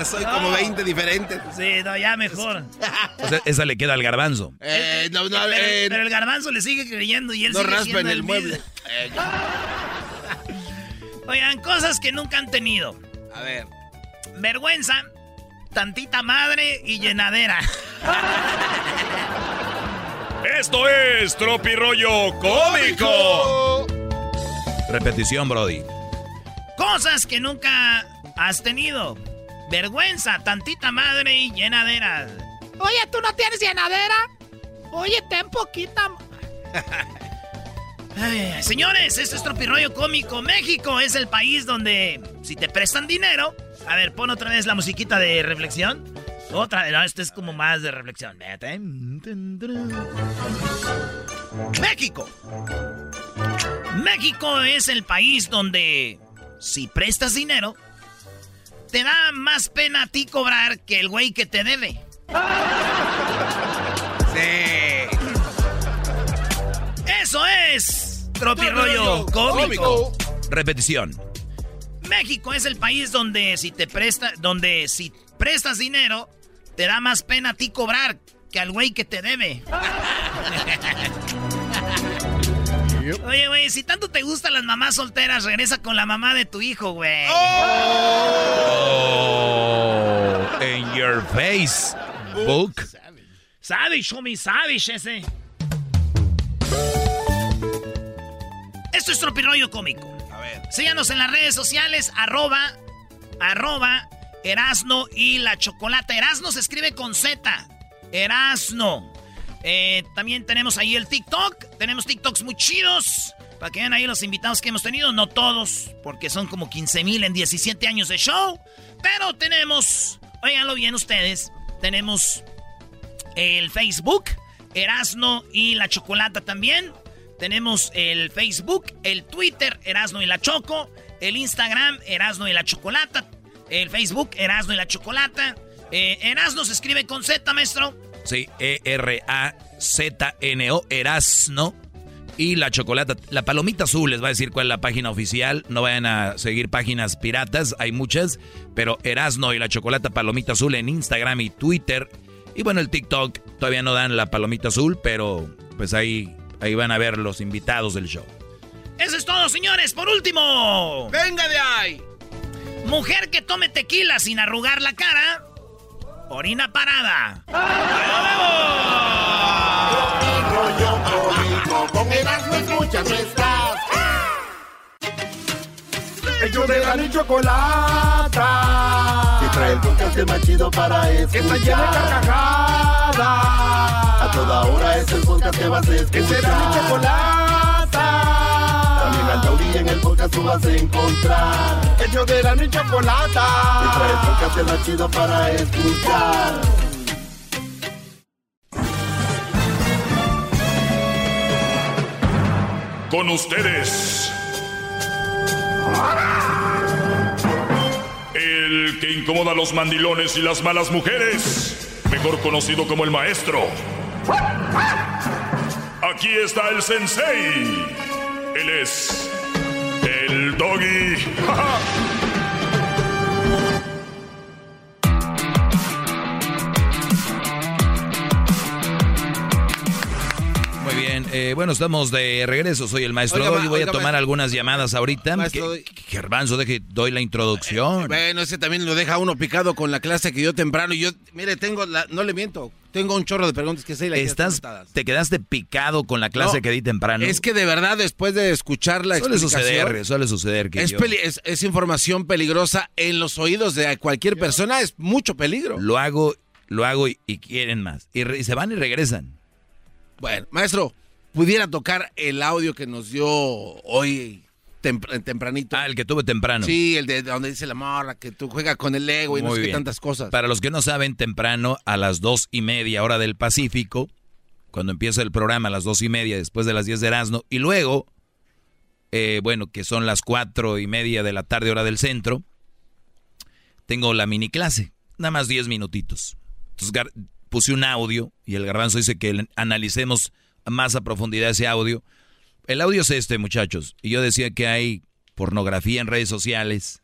Soy No. como 20 diferentes. Sí, no, ya mejor. O sea, esa le queda al garbanzo. Eh, no, no, pero, eh, pero el garbanzo le sigue creyendo y él no sigue raspa en el mismo. mueble. Eh, Oigan, cosas que nunca han tenido. a ver. Vergüenza, tantita madre y llenadera. Esto es Tropirollo Cómico. Repetición, Brody. Cosas que nunca has tenido. Vergüenza, tantita madre y llenadera. Oye, ¿tú no tienes llenadera? Oye, ten poquita. Ay, señores, esto es Tropirollo Cómico. México es el país donde si te prestan dinero... A ver, pon otra vez la musiquita de reflexión. Otra vez, no, esto es como más de reflexión. México. México es el país donde si prestas dinero, te da más pena a ti cobrar que el güey que te debe. Sí. Eso es Tropirollo Cómico. Repetición. México es el país donde si te presta, donde si prestas dinero, te da más pena a ti cobrar que al güey que te debe. Oye, güey, si tanto te gustan las mamás solteras, regresa con la mamá de tu hijo, güey. Oh, in your face, book. Savage, homie, savage ese. Esto es Tropirollo Cómico. A ver. Síganos en las redes sociales, arroba, arroba, Erasno y la Chocolata. Erasno se escribe con Z. Erasno. Eh, también tenemos ahí el TikTok. Tenemos TikToks muy chidos. Para que vean ahí los invitados que hemos tenido. No todos, porque son como 15 mil en 17 años de show. Pero tenemos, óiganlo bien ustedes, tenemos el Facebook, Erasno y la Chocolata también. Tenemos el Facebook, el Twitter, Erasno y la Choco, el Instagram, Erasno y la Chocolata, el Facebook, Erasno y la Chocolata. Eh, Erasno se escribe con Z, maestro. Sí, E-R-A-Z-N-O, Erasno. Y la chocolata, la palomita azul les va a decir cuál es la página oficial. No vayan a seguir páginas piratas, hay muchas. Pero Erasno y la chocolata palomita azul en Instagram y Twitter. Y bueno, el TikTok todavía no dan la palomita azul, pero pues ahí, ahí van a ver los invitados del show. Eso es todo, señores. Por último. ¡Venga de ahí! Mujer que tome tequila sin arrugar la cara. Orina parada. Ellos de la ni chocolata. Que trae el podcast más chido para escuchar. Que está llena de carcajadas. A toda hora es el podcast que vas a escuchar. Que será mi chocolata. En el podcast tú vas a encontrar. El show de la y chocolata. Y trae el podcast más chido para escuchar. Con ustedes. El que incomoda a los mandilones y las malas mujeres. Mejor conocido como el maestro. Aquí está el sensei. Él es el eh, bueno, estamos de regreso. Soy el maestro Oiga, Voy oiga, a tomar ma- algunas llamadas ahorita. Garbanzo, deje, doy la introducción. Bueno, ese también lo deja uno picado con la clase que yo temprano. Y yo, mire, tengo, la, no le miento, tengo un chorro de preguntas que sé y Estás, te quedaste picado con la clase No, que di temprano. Es que de verdad, después de escuchar la suele explicación... suceder, suele suceder que Es, yo peli- es, es información peligrosa en los oídos de cualquier persona, es mucho peligro. lo hago, lo hago y, y quieren más. Y, re- y se van y regresan. Bueno, maestro, pudiera tocar el audio que nos dio hoy tempr- tempranito. Ah, el que tuve temprano. Sí, el de donde dice la morra, que tú juegas con el ego y no sé qué tantas cosas. Para los que no saben, temprano a las dos y media hora del Pacífico, cuando empieza el programa a las dos y media después de las diez de Erasmo, y luego, eh, bueno, que son las cuatro y media de la tarde hora del centro, tengo la mini clase, nada más diez minutitos. Entonces puse un audio y el garbanzo dice que analicemos más a profundidad ese audio. El audio es este, muchachos. Y yo decía que hay pornografía en redes sociales,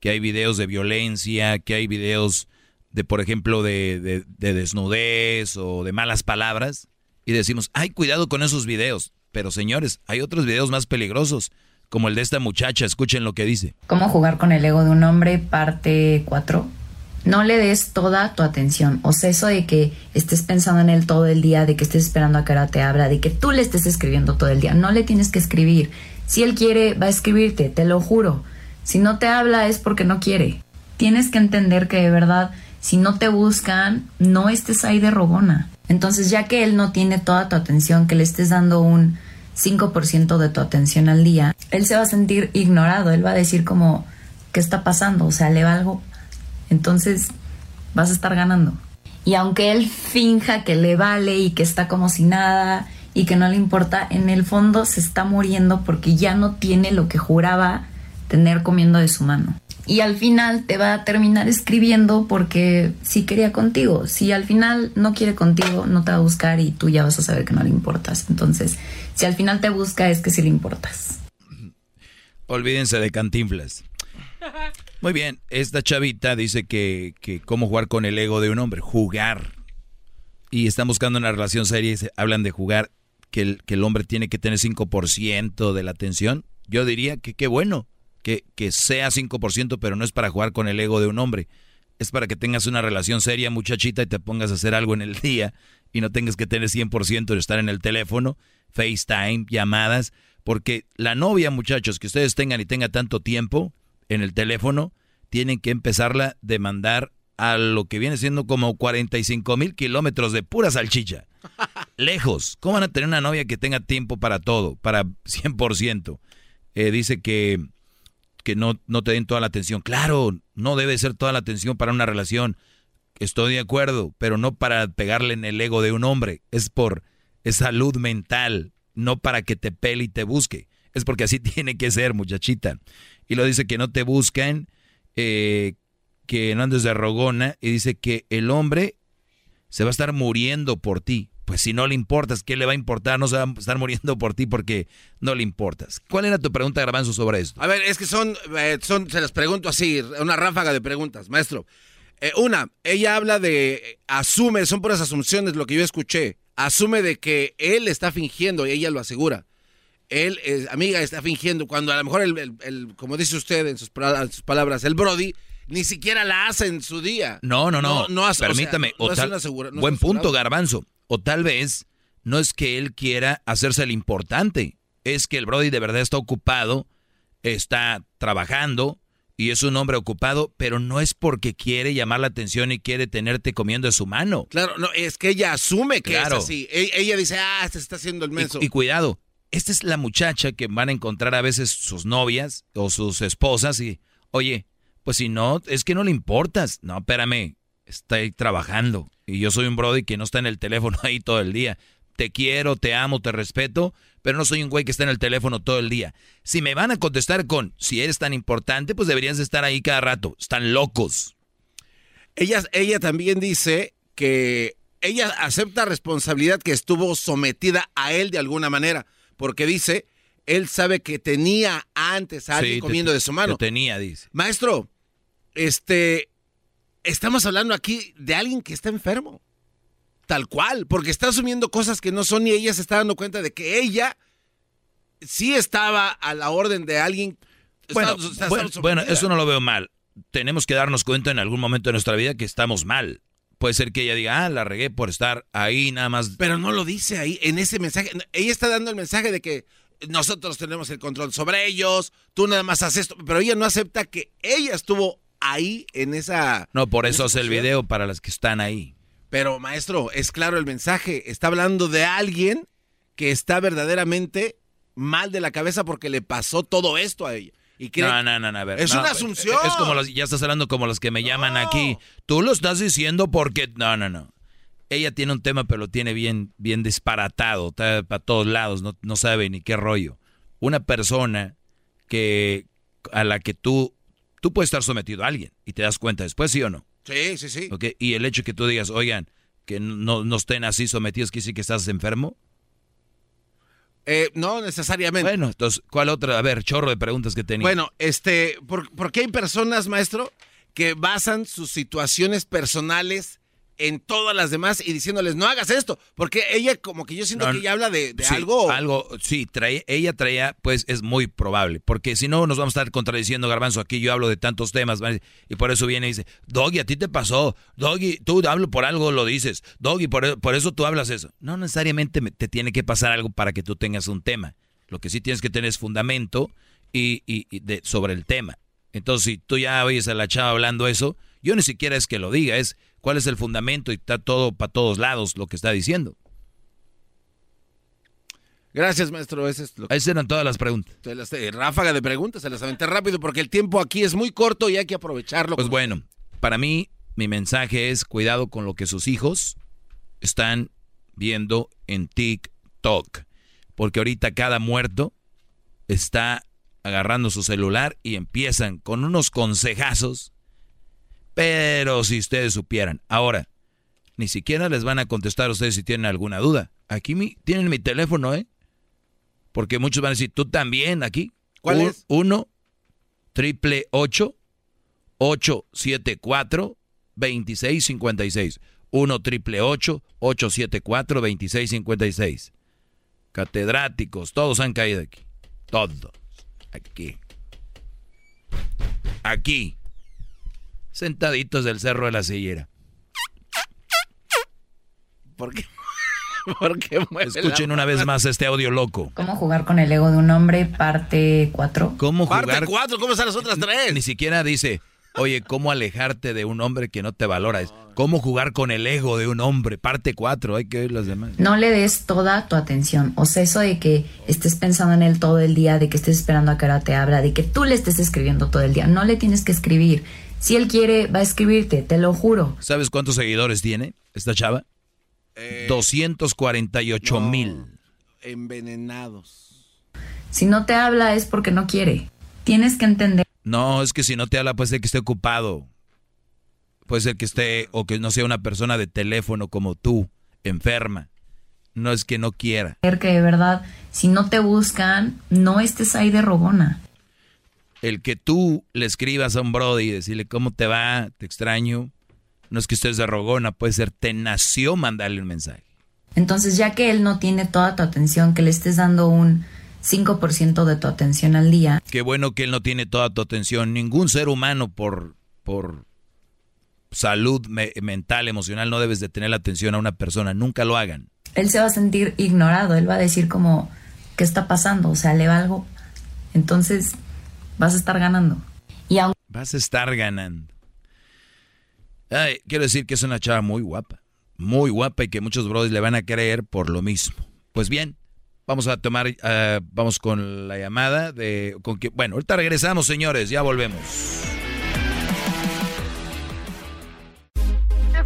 que hay videos de violencia, que hay videos de, por ejemplo, de, de- de desnudez o de malas palabras. Y decimos, ay, cuidado con esos videos. Pero señores, hay otros videos más peligrosos, como el de esta muchacha. Escuchen lo que dice. ¿Cómo jugar con el ego de un hombre? Parte 4. No le des toda tu atención. O sea, eso de que estés pensando en él todo el día, de que estés esperando a que ahora te abra, de que tú le estés escribiendo todo el día. No le tienes que escribir. Si él quiere, va a escribirte, te lo juro. Si no te habla es porque no quiere. Tienes que entender que de verdad, si no te buscan, no estés ahí de rogona. Entonces, ya que él no tiene toda tu atención, que le estés dando un 5% de tu atención al día, él se va a sentir ignorado, él va a decir como, ¿qué está pasando? O sea, le va algo. Entonces, vas a estar ganando. Y aunque él finja que le vale y que está como si nada y que no le importa, en el fondo se está muriendo porque ya no tiene lo que juraba tener comiendo de su mano. Y al final te va a terminar escribiendo porque sí quería contigo. Si al final no quiere contigo, no te va a buscar y tú ya vas a saber que no le importas. Entonces, si al final te busca es que sí le importas. Olvídense de cantinflas. Muy bien, esta chavita dice que, que cómo jugar con el ego de un hombre, jugar. Y están buscando una relación seria y se- hablan de jugar, que el, que el hombre tiene que tener 5% de la atención. Yo diría que qué bueno, que, que sea 5%, pero no es para jugar con el ego de un hombre. Es para que tengas una relación seria, muchachita, y te pongas a hacer algo en el día y no tengas que tener 100% de estar en el teléfono, FaceTime, llamadas, porque la novia, muchachos, que ustedes tengan y tenga tanto tiempo en el teléfono, tienen que empezarla de mandar a lo que viene siendo como 45 mil kilómetros de pura salchicha. Lejos. ¿Cómo van a tener una novia que tenga tiempo para todo, para 100%? Eh, dice que, que no, no te den toda la atención. Claro, no debe ser toda la atención para una relación. Estoy de acuerdo, pero no para pegarle en el ego de un hombre. Es por es salud mental, no para que te pele y te busque. Es porque así tiene que ser, muchachita. Y lo dice que no te buscan, eh, que no andes de rogona, y dice que el hombre se va a estar muriendo por ti. Pues si no le importas, ¿qué le va a importar? No se va a estar muriendo por ti porque no le importas. ¿Cuál era tu pregunta, Garbanzo, sobre esto? A ver, es que son, eh, son, se las pregunto así, una ráfaga de preguntas, maestro. Eh, una, ella habla de, asume, son puras asunciones lo que yo escuché, asume de que él está fingiendo y ella lo asegura. Él, eh, amiga, está fingiendo cuando a lo mejor, el, el- el- como dice usted en sus, pra- en sus palabras, el Brody ni siquiera la hace en su día. No, no, no. No, no hace- o sea, Permítame. o tal- asegura- buen punto, Garbanzo. O tal vez no es que él quiera hacerse el importante. Es que el Brody de verdad está ocupado, está trabajando y es un hombre ocupado, pero no es porque quiere llamar la atención y quiere tenerte comiendo de su mano. Claro, no, es que ella asume que Claro. es así. E- ella dice, ah, se está haciendo el menso. Y, y cuidado, esta es la muchacha que van a encontrar a veces sus novias o sus esposas y, oye, pues si no, es que no le importas. No, espérame, estoy trabajando y yo soy un brody que no está en el teléfono ahí todo el día. Te quiero, te amo, te respeto, pero no soy un güey que está en el teléfono todo el día. Si me van a contestar con, si eres tan importante, pues deberías estar ahí cada rato. Están locos. Ella, ella también dice que ella acepta responsabilidad que estuvo sometida a él de alguna manera, porque dice, él sabe que tenía antes a alguien Sí, te- comiendo de su mano. te tenía, dice. Maestro, este, estamos hablando aquí de alguien que está enfermo. Tal cual, porque está asumiendo cosas que no son y ella se está dando cuenta de que ella sí estaba a la orden de alguien. Bueno, está- está- bueno, eso no lo veo mal. Tenemos que darnos cuenta en algún momento de nuestra vida que estamos mal. Puede ser que ella diga, ah, la regué por estar ahí nada más. Pero no lo dice ahí, en ese mensaje. Ella está dando el mensaje de que nosotros tenemos el control sobre ellos, tú nada más haces esto, pero ella no acepta que ella estuvo ahí en esa... No, por eso hace el video para las que están ahí. Pero maestro, es claro el mensaje, está hablando de alguien que está verdaderamente mal de la cabeza porque le pasó todo esto a ella. Y cree- No, no, no, no, a ver. Es no, una asunción. Es como los, ya estás hablando como los que me llaman aquí. Tú lo estás diciendo porque... No, no, no. Ella tiene un tema, pero lo tiene bien, bien disparatado. Está para todos lados, no, no sabe ni qué rollo. Una persona que a la que tú... Tú puedes estar sometido a alguien y te das cuenta después, ¿sí o no? Sí, sí, sí. ¿Ok? Y el hecho que tú digas, oigan, que no, no estén así sometidos, ¿quiere decir que estás enfermo? Eh, no necesariamente. Bueno, entonces, ¿cuál otra? A ver, chorro de preguntas que tenía. Bueno, este, ¿por, por qué hay personas, maestro, que basan sus situaciones personales en todas las demás y diciéndoles, no hagas esto? Porque ella, como que yo siento No, que ella habla de, de Sí, algo... Algo, sí, trae, ella traía, pues es muy probable. Porque si no, nos vamos a estar contradiciendo, Garbanzo. Aquí yo hablo de tantos temas. Y por eso viene y dice, Doggy, a ti te pasó. Doggy, tú hablo por algo, lo dices. Doggy, por, por eso tú hablas eso. No necesariamente me- te tiene que pasar algo para que tú tengas un tema. Lo que sí tienes que tener es fundamento y, y- y de, sobre el tema. Entonces, si tú ya oyes a la chava hablando eso, yo ni siquiera es que lo diga, es cuál es el fundamento y está todo para todos lados lo que está diciendo. Gracias, maestro. Ese es lo que... Esas eran todas las preguntas. Las- eh, ráfaga de preguntas, se las aventé rápido porque el tiempo aquí es muy corto y hay que aprovecharlo. Pues bueno, para mí mi mensaje es cuidado con lo que sus hijos están viendo en TikTok. Porque ahorita cada muerto está agarrando su celular y empiezan con unos consejazos. Pero si ustedes supieran. Ahora, ni siquiera les van a contestar a ustedes si tienen alguna duda. Aquí mi- tienen mi teléfono, ¿eh? Porque muchos van a decir, tú también aquí. ¿Cuál Un- es? Uno, triple ocho, 874 2656 1 triple 874 2656 Catedráticos, todos han caído aquí. Todos. Aquí. Aquí. Sentaditos del cerro de la sillera. ¿Por qué? ¿Por qué mueve la Escuchen una vez más este audio loco. ¿Cómo jugar con el ego de un hombre? Parte 4. ¿Cómo Parte jugar? cuatro, ¿cómo están las otras tres? Ni siquiera dice, oye, ¿cómo alejarte de un hombre que no te valora? Es, ¿Cómo jugar con el ego de un hombre? Parte 4, hay que oír las demás. No le des toda tu atención. O sea, eso de que estés pensando en él todo el día, de que estés esperando a que ahora te habla, de que tú le estés escribiendo todo el día. No le tienes que escribir. Si él quiere, va a escribirte, te lo juro. ¿Sabes cuántos seguidores tiene esta chava? Eh, 248 mil. Envenenados. Si no te habla es porque no quiere. Tienes que entender. No, es que si no te habla, puede ser que esté ocupado. Puede ser que esté, o que no sea una persona de teléfono como tú, enferma. No es que no quiera. que de verdad, si no te buscan, no estés ahí de rogona. El que tú le escribas a un brody y decirle cómo te va, te extraño, no es que estés de rogona, puede ser, te nació mandarle un mensaje. Entonces, ya que él no tiene toda tu atención, que le estés dando un 5% de tu atención al día, Qué bueno que él no tiene toda tu atención. Ningún ser humano por, por salud me- mental, emocional, no debes de tener la atención a una persona. Nunca lo hagan. él se va a sentir ignorado, él va a decir como, ¿qué está pasando? O sea, le va algo. Entonces, vas a estar ganando. Y aunque Vas a estar ganando. Ay, quiero decir que es una chava muy guapa. Muy guapa y que muchos brothers le van a creer por lo mismo. Pues bien, Vamos a tomar, uh, vamos con la llamada de, con que, bueno, ahorita regresamos, señores, ya volvemos.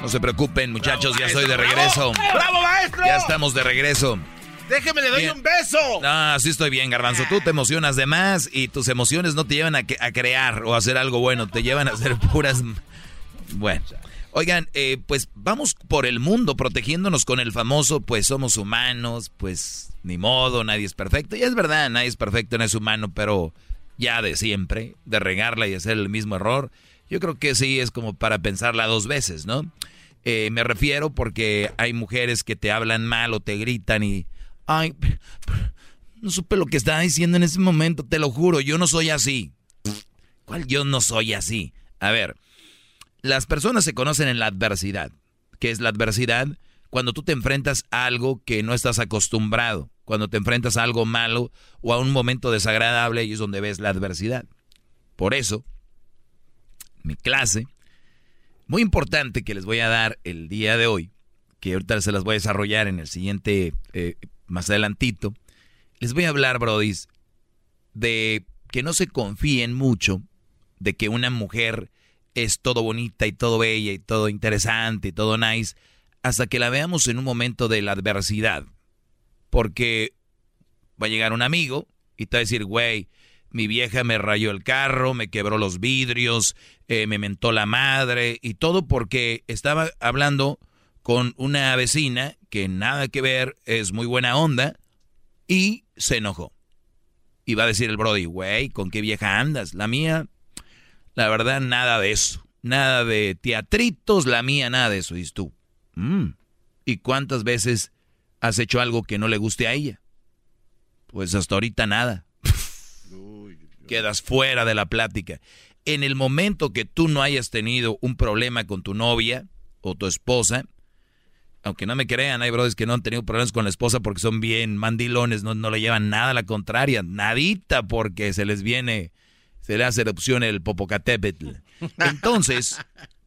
No se preocupen, muchachos, ya estoy de regreso. ¡Bravo, maestro! Ya estamos de regreso. Déjeme, le doy un beso. Ah, sí estoy bien, Garbanzo. Tú te emocionas de más y tus emociones no te llevan a, a crear o a hacer algo bueno, te llevan a hacer puras... Bueno. Oigan, eh, pues vamos por el mundo protegiéndonos con el famoso, pues somos humanos, pues ni modo, nadie es perfecto. Y es verdad, nadie es perfecto, no es humano, pero ya de siempre, de regarla y hacer el mismo error yo creo que sí es como para pensarla dos veces, ¿no? Eh, me refiero porque hay mujeres que te hablan mal o te gritan y... Ay, no supe lo que estaba diciendo en ese momento, te lo juro, yo no soy así. ¿Cuál yo no soy así? A ver, las personas se conocen en la adversidad. ¿Qué es la adversidad? Cuando tú te enfrentas a algo que no estás acostumbrado, cuando te enfrentas a algo malo o a un momento desagradable y es donde ves la adversidad. Por eso, mi clase, muy importante que les voy a dar el día de hoy, que ahorita se las voy a desarrollar en el siguiente, eh, más adelantito, les voy a hablar, brodis, de que no se confíen mucho de que una mujer es todo bonita y todo bella y todo interesante y todo nice, hasta que la veamos en un momento de la adversidad. Porque va a llegar un amigo y te va a decir, güey, mi vieja me rayó el carro, me quebró los vidrios, eh, me mentó la madre y todo porque estaba hablando con una vecina que nada que ver, es muy buena onda y se enojó. Y va a decir el Brody, güey, ¿con qué vieja andas? La mía, la verdad, nada de eso. Nada de teatritos, la mía, nada de eso. Dices tú, mm, ¿y cuántas veces has hecho algo que no le guste a ella? Pues hasta ahorita nada quedas fuera de la plática. En el momento que tú no hayas tenido un problema con tu novia o tu esposa, aunque no me crean, hay brothers que no han tenido problemas con la esposa porque son bien mandilones, no, no le llevan nada a la contraria, nadita porque se les viene, se le hace erupción el Popocatépetl. Entonces,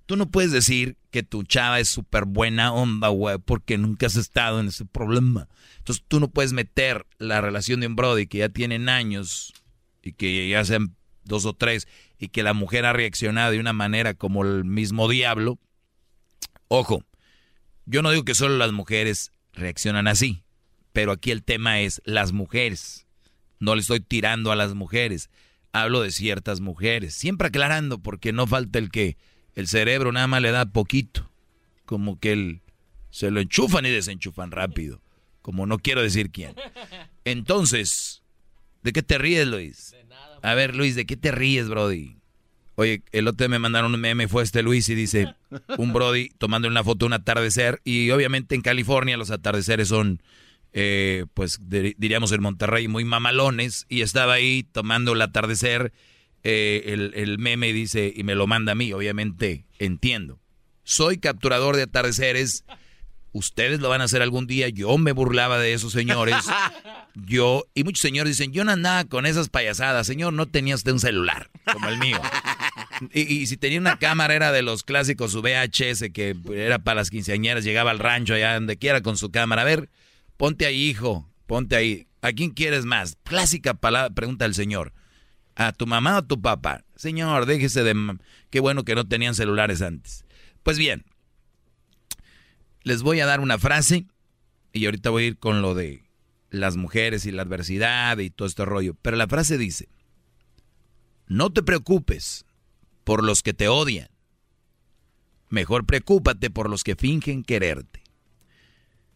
tú no puedes decir que tu chava es súper buena onda, güey, porque nunca has estado en ese problema. Entonces, tú no puedes meter la relación de un brody que ya tienen años y que ya sean dos o tres y que la mujer ha reaccionado de una manera como el mismo diablo, ojo, yo no digo que solo las mujeres reaccionan así, pero aquí el tema es las mujeres. No le estoy tirando a las mujeres, hablo de ciertas mujeres, siempre aclarando porque no falta el que el cerebro nada más le da poquito, como que el, se lo enchufan y desenchufan rápido, como no quiero decir quién. Entonces, ¿De qué te ríes, Luis? A ver, Luis, ¿de qué te ríes, Brody? Oye, el otro me mandaron un meme, fue este Luis y dice, un Brody tomando una foto de un atardecer y obviamente en California los atardeceres son, eh, pues diríamos en Monterrey, muy mamalones y estaba ahí tomando el atardecer, eh, el, el meme dice, y me lo manda a mí, obviamente entiendo. Soy capturador de atardeceres Ustedes lo van a hacer algún día. Yo me burlaba de esos señores. Yo, y muchos señores dicen, yo no andaba con esas payasadas. Señor, no tenía usted un celular como el mío. Y, si tenía una cámara era de los clásicos, su VHS, que era para las quinceañeras, llegaba al rancho allá donde quiera con su cámara. A ver, ponte ahí, hijo, ponte ahí. ¿A quién quieres más? Clásica palabra, pregunta el señor. ¿A tu mamá o a tu papá? Señor, déjese de... Qué bueno que no tenían celulares antes. Pues bien, les voy a dar una frase y ahorita voy a ir con lo de las mujeres y la adversidad y todo este rollo. Pero la frase dice, no te preocupes por los que te odian. Mejor preocúpate por los que fingen quererte.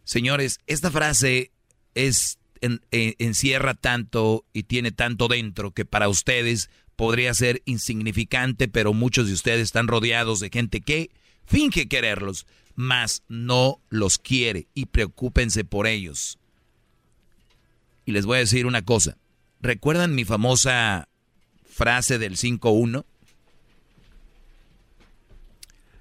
Señores, esta frase es eh, encierra tanto y tiene tanto dentro que para ustedes podría ser insignificante, pero muchos de ustedes están rodeados de gente que finge quererlos, mas no los quiere y preocúpense por ellos. Y les voy a decir una cosa. ¿Recuerdan mi famosa frase del 5-1?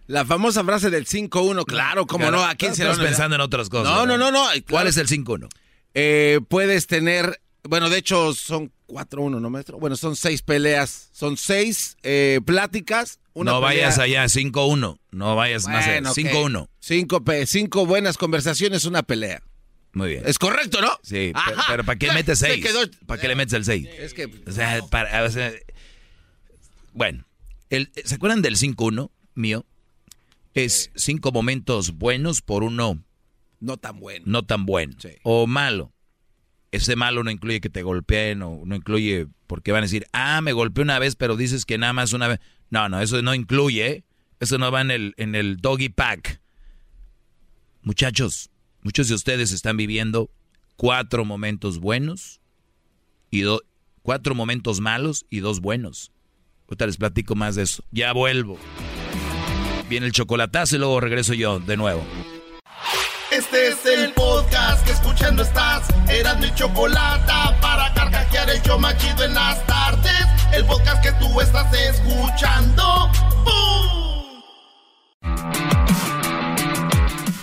La famosa frase del 5-1, claro, cómo no, ¿a quién se Estás pensando en otras cosas. No, no, no, no. ¿Cuál es el 5-1? Eh, puedes tener, bueno, de hecho son 4-1, ¿no, maestro? Bueno, son seis peleas, son seis eh, pláticas. Una no pelea. vayas allá, 5-1. No vayas más allá, Bueno, ok. 5-1. Cinco, pe- cinco buenas conversaciones, una pelea. Muy bien. Es correcto, ¿no? Sí, Ajá. pero, pero ¿para qué metes se 6? quedó- ¿Para qué le metes el 6? Es que... O sea, para, o sea, bueno, el, ¿se acuerdan del 5-1 mío? Es cinco momentos buenos por uno No tan bueno. no tan bueno. O malo. Ese malo no incluye que te golpeen o no incluye porque van a decir, ah, me golpeé una vez, pero dices que nada más una vez. No, no, eso no incluye. Eso no va en el, en el doggy pack. Muchachos, muchos de ustedes están viviendo cuatro momentos buenos y do- cuatro momentos malos y dos buenos. Ahorita les platico más de eso. Ya vuelvo. Viene el chocolatazo y luego regreso yo de nuevo. Este es el podcast que escuchando estás. Eran mi chocolate para carcajear el yo machido en las tardes. El podcast que tú estás escuchando. ¡Bum!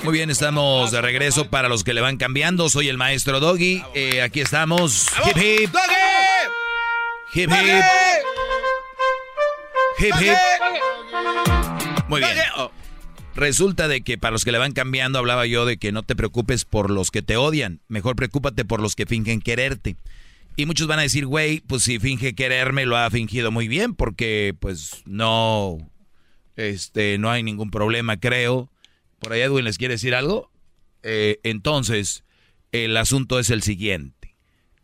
Muy bien, estamos de regreso para los que le van cambiando. Soy el maestro Doggy. Eh, aquí estamos. Hip hip. Hip hip. Hip hip. Muy bien. Resulta de que para los que le van cambiando hablaba yo de que no te preocupes por los que te odian, mejor preocúpate por los que fingen quererte. Y muchos van a decir, güey, pues si finge quererme lo ha fingido muy bien porque pues no este no hay ningún problema, creo. Por ahí Edwin les quiere decir algo. Eh, entonces, el asunto es el siguiente.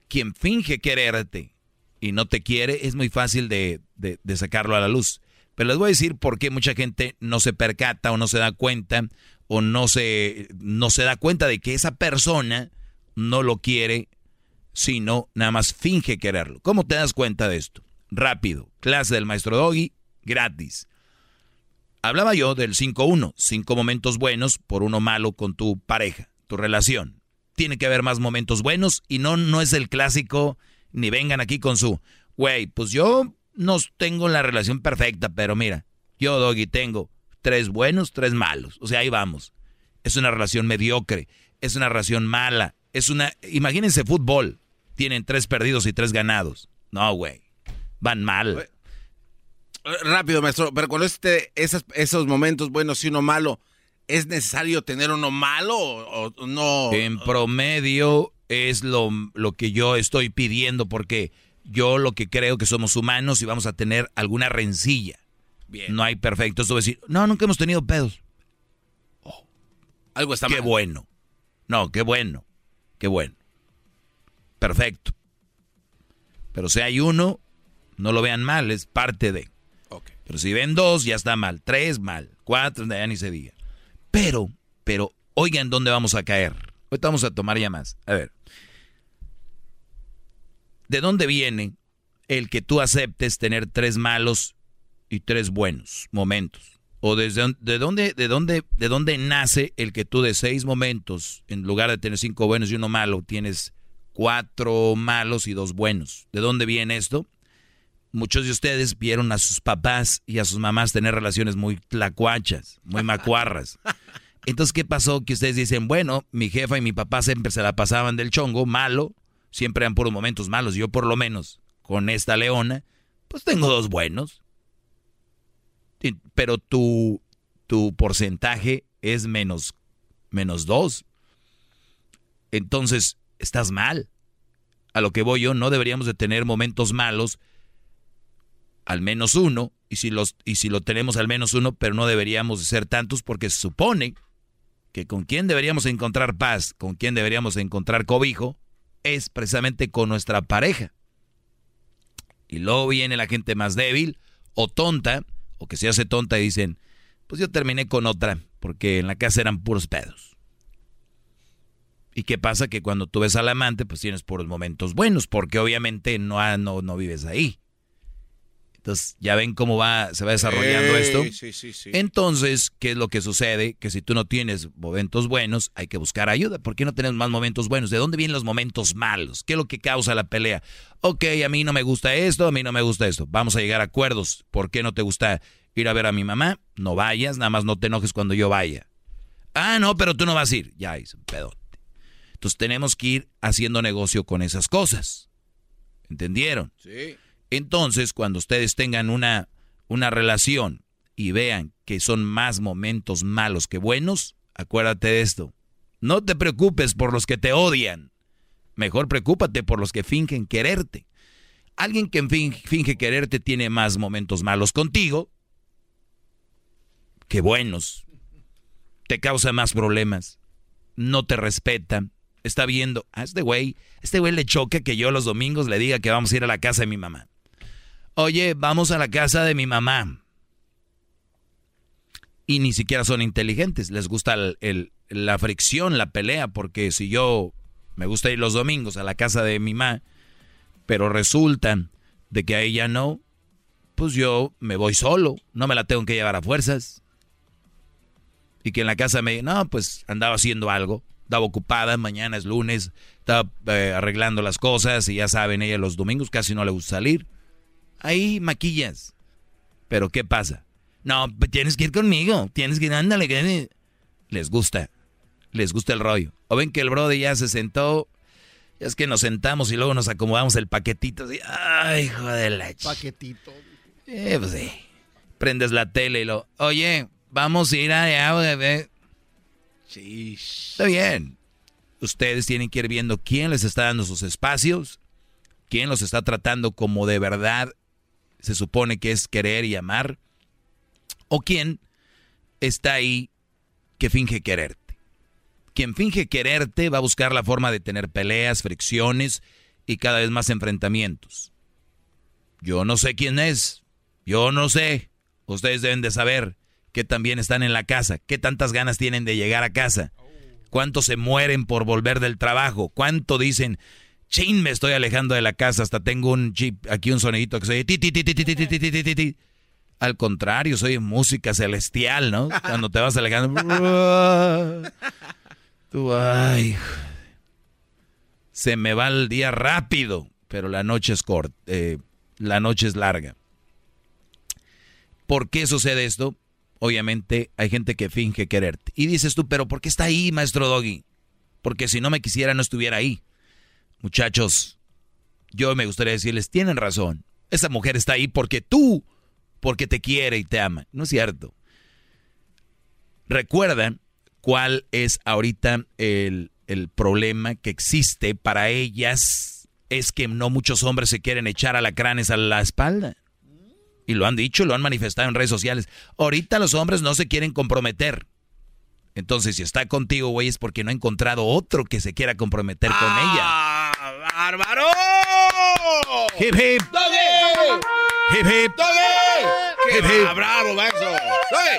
Quien finge quererte y no te quiere es muy fácil de, de- de sacarlo a la luz. Pero les voy a decir por qué mucha gente no se percata o no se da cuenta o no se, no se da cuenta de que esa persona no lo quiere, sino nada más finge quererlo. ¿Cómo te das cuenta de esto? Rápido, clase del maestro Doggy, gratis. Hablaba yo del 5-1, cinco momentos buenos por uno malo con tu pareja, tu relación. Tiene que haber más momentos buenos y no, no es el clásico, ni vengan aquí con su, güey, pues yo no tengo la relación perfecta, pero mira, yo, Doggy, tengo tres buenos, tres malos. O sea, ahí vamos. Es una relación mediocre, es una relación mala, es una... Imagínense fútbol, tienen tres perdidos y tres ganados. No, güey, van mal. Rápido, maestro, pero cuando este, esas- esos momentos buenos y uno malo, ¿es necesario tener uno malo o, o no? En promedio es lo, lo que yo estoy pidiendo porque yo lo que creo que somos humanos y vamos a tener alguna rencilla. Bien. No hay perfecto. Esto va a decir, no, nunca hemos tenido pedos. Algo está qué mal. bueno. No, qué bueno. Qué bueno. Perfecto. Pero si hay uno, no lo vean mal, es parte de. Pero si ven dos, ya está mal. Tres, mal. Cuatro, ya ni se diga. Pero, pero, oigan dónde vamos a caer. Ahorita vamos a tomar ya más. A ver. ¿De dónde viene el que tú aceptes tener tres malos y tres buenos momentos? ¿O desde de dónde, de dónde, de dónde nace el que tú de seis momentos, en lugar de tener cinco buenos y uno malo, tienes cuatro malos y dos buenos? ¿De dónde viene esto? Muchos de ustedes vieron a sus papás y a sus mamás tener relaciones muy tlacuachas, muy macuarras. Entonces, ¿qué pasó? Que ustedes dicen, bueno, mi jefa y mi papá siempre se la pasaban del chongo, malo, siempre eran puros momentos malos. Yo por lo menos, con esta leona, pues tengo dos buenos. Pero tu, tu porcentaje es menos, menos dos. Entonces, estás mal. A lo que voy yo, no deberíamos de tener momentos malos, al menos uno, y si, los, y si lo tenemos al menos uno, pero no deberíamos de ser tantos porque se supone que con quien deberíamos encontrar paz, con quien deberíamos encontrar cobijo, es precisamente con nuestra pareja. Y luego viene la gente más débil o tonta, o que se hace tonta y dicen, pues yo terminé con otra, porque en la casa eran puros pedos. ¿Y qué pasa? Que cuando tú ves al amante, pues tienes puros momentos buenos, porque obviamente no, no, no vives ahí. Entonces, ya ven cómo va, se va desarrollando esto. Sí, sí, sí. Entonces, ¿qué es lo que sucede? Que si tú no tienes momentos buenos, hay que buscar ayuda. ¿Por qué no tenemos más momentos buenos? ¿De dónde vienen los momentos malos? ¿Qué es lo que causa la pelea? Ok, a mí no me gusta esto, a mí no me gusta esto. Vamos a llegar a acuerdos. ¿Por qué no te gusta ir a ver a mi mamá? No vayas, nada más no te enojes cuando yo vaya. Ah, no, pero tú no vas a ir. Ya hice un pedote. Entonces tenemos que ir haciendo negocio con esas cosas. ¿Entendieron? Sí. Entonces, cuando ustedes tengan una, una relación y vean que son más momentos malos que buenos, acuérdate de esto. No te preocupes por los que te odian. Mejor preocúpate por los que fingen quererte. Alguien que finge, quererte tiene más momentos malos contigo que buenos. Te causa más problemas. No te respeta. Está viendo, a este güey, este güey le choca que yo los domingos le diga que vamos a ir a la casa de mi mamá. Oye, vamos a la casa de mi mamá. Y ni siquiera son inteligentes, les gusta el- la fricción, la pelea, porque si yo me gusta ir los domingos a la casa de mi mamá, pero resulta de que a ella no, pues yo me voy solo, no me la tengo que llevar a fuerzas. Y que en la casa me, no, pues andaba haciendo algo, estaba ocupada, mañana es lunes, estaba eh, arreglando las cosas y ya saben, ella los domingos casi no le gusta salir. Ahí maquillas. Pero ¿qué pasa? No, pues tienes que ir conmigo, tienes que ir, ándale, que les gusta, les gusta el rollo. O ven que el brother ya se sentó, es que nos sentamos y luego nos acomodamos el paquetito, así, ay, hijo de la Paquetito. eh, pues sí. Prendes la tele y lo, oye, vamos a ir allá, bebé. Sí. Está bien. Ustedes tienen que ir viendo quién les está dando sus espacios, quién los está tratando como de verdad se supone que es querer y amar, o quién está ahí que finge quererte. Quien finge quererte va a buscar la forma de tener peleas, fricciones y cada vez más enfrentamientos. Yo no sé quién es, yo no sé. Ustedes deben de saber que también están en la casa, qué tantas ganas tienen de llegar a casa, cuántos se mueren por volver del trabajo, cuánto dicen, chin, me estoy alejando de la casa, hasta tengo un chip, aquí un sonidito que se oye, ti, ti, ti, ti, ti, ti, ti, ti, ti, ti, ti. Al contrario, soy música celestial, ¿no? Cuando te vas alejando. Tú, ay. Se me va el día rápido, pero la noche es corta, eh, la noche es larga. ¿Por qué sucede esto? Obviamente hay gente que finge quererte. Y dices tú, pero ¿por qué está ahí, maestro Doggy? Porque si no me quisiera, no estuviera ahí. Muchachos, yo me gustaría decirles, tienen razón. Esa mujer está ahí porque tú, porque te quiere y te ama. No es cierto. Recuerdan cuál es ahorita el, el problema que existe para ellas. Es que no muchos hombres se quieren echar alacranes a la espalda. Y lo han dicho, lo han manifestado en redes sociales. Ahorita los hombres no se quieren comprometer. Entonces, si está contigo, güey, es porque no ha encontrado otro que se quiera comprometer con ella. ¡Ah, bárbaro! Hip, hip. Hip, hip. ¡Qué Hip, hip. bravo! ¡Doggy!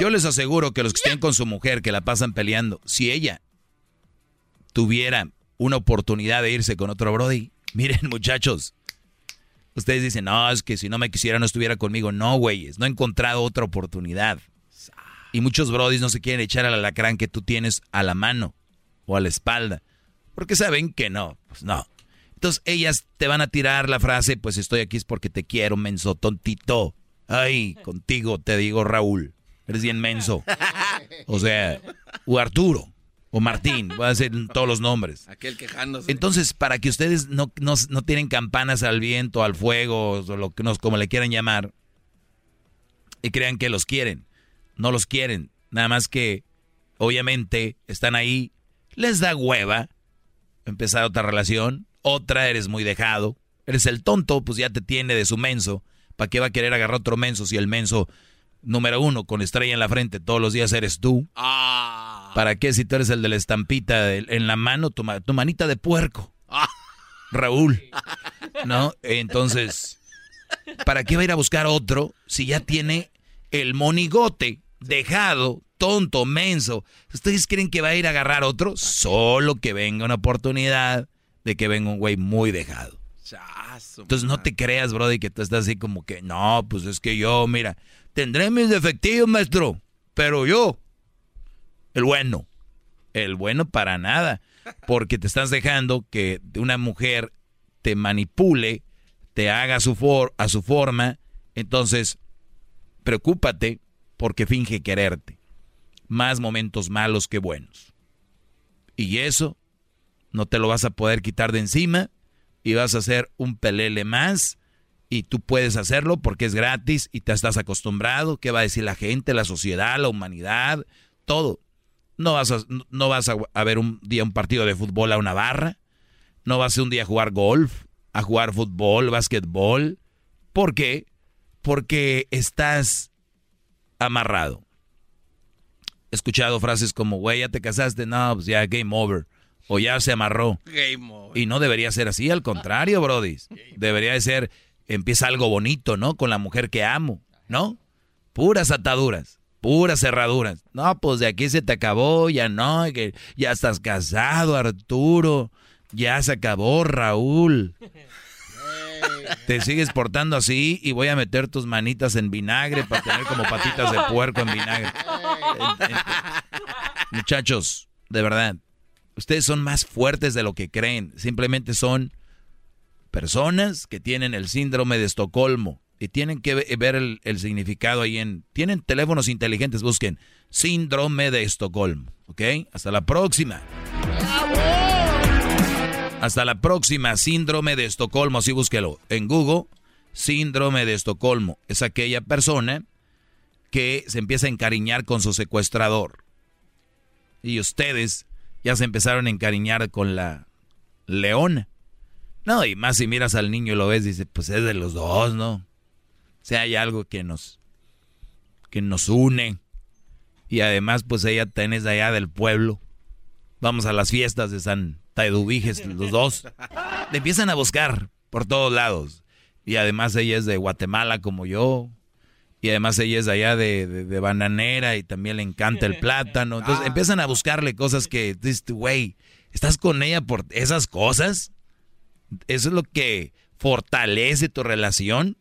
Yo les aseguro que los que estén con su mujer, que la pasan peleando, si ella tuviera una oportunidad de irse con otro Brody, miren muchachos, ustedes dicen, no, es que si no me quisiera no estuviera conmigo. No, güeyes, no he encontrado otra oportunidad. Y muchos Brodis no se quieren echar al alacrán que tú tienes a la mano o a la espalda, porque saben que no, pues no. Entonces ellas te van a tirar la frase, pues estoy aquí es porque te quiero, menso, tontito. Ay, contigo te digo Raúl, eres bien menso. O sea, o Arturo, o Martín, voy a decir todos los nombres. Aquel quejándose. Entonces, para que ustedes no, no, no tienen campanas al viento, al fuego, o lo que nos, como le quieran llamar, y crean que los quieren. No los quieren. Nada más que, obviamente, están ahí, les da hueva empezar otra relación. Otra, eres muy dejado. Eres el tonto, pues ya te tiene de su menso. ¿Para qué va a querer agarrar otro menso si el menso número uno con estrella en la frente todos los días eres tú? Ah. ¿Para qué si tú eres el de la estampita de- en la mano, tu, ma- tu manita de puerco? Ah. Raúl. ¿No? Entonces, ¿para qué va a ir a buscar otro si ya tiene el monigote dejado tonto, menso. ¿Ustedes creen que va a ir a agarrar otro? Solo que venga una oportunidad de que venga un güey muy dejado. Entonces no te creas, Brody, que tú estás así como que, no, pues es que yo, mira, tendré mis defectivos, maestro, pero yo, el bueno, el bueno para nada, porque te estás dejando que una mujer te manipule, te haga a su, for a su forma, entonces preocúpate porque finge quererte. Más momentos malos que buenos. Y eso no te lo vas a poder quitar de encima y vas a hacer un pelele más y tú puedes hacerlo porque es gratis y te estás acostumbrado. ¿Qué va a decir la gente, la sociedad, la humanidad? Todo. No vas a, no vas a, ver un día un partido de fútbol a una barra. No vas a un día a jugar golf, a jugar fútbol, básquetbol. ¿Por qué? Porque estás amarrado. He escuchado frases como, güey, ya te casaste, no, pues ya game over. O ya se amarró. Game over. Y no debería ser así, al contrario, Brody. Debería de ser, empieza algo bonito, ¿no? Con la mujer que amo, ¿no? Puras ataduras, puras cerraduras. No, pues de aquí se te acabó, ya no, ya estás casado, Arturo. Ya se acabó, Raúl. Te sigues portando así y voy a meter tus manitas en vinagre para tener como patitas de puerco en vinagre. Muchachos, de verdad, ustedes son más fuertes de lo que creen. Simplemente son personas que tienen el síndrome de Estocolmo y tienen que ver el, el significado ahí en... Tienen teléfonos inteligentes, busquen síndrome de Estocolmo. ¿Ok? Hasta la próxima. Hasta la próxima, síndrome de Estocolmo, así búsquelo en Google. Síndrome de Estocolmo es aquella persona que se empieza a encariñar con su secuestrador. Y ustedes ya se empezaron a encariñar con la leona. No, y más si miras al niño y lo ves, dice, pues es de los dos, ¿no? O sea, hay algo que nos, que nos une. Y además, pues ella tenés allá del pueblo. Vamos a las fiestas de San Taidubiges, los dos. Le empiezan a buscar por todos lados. Y además ella es de Guatemala como yo. Y además ella es de allá de, bananera y también le encanta el plátano. Entonces ah. empiezan a buscarle cosas que, güey, ¿estás con ella por esas cosas? ¿Eso es lo que fortalece tu relación?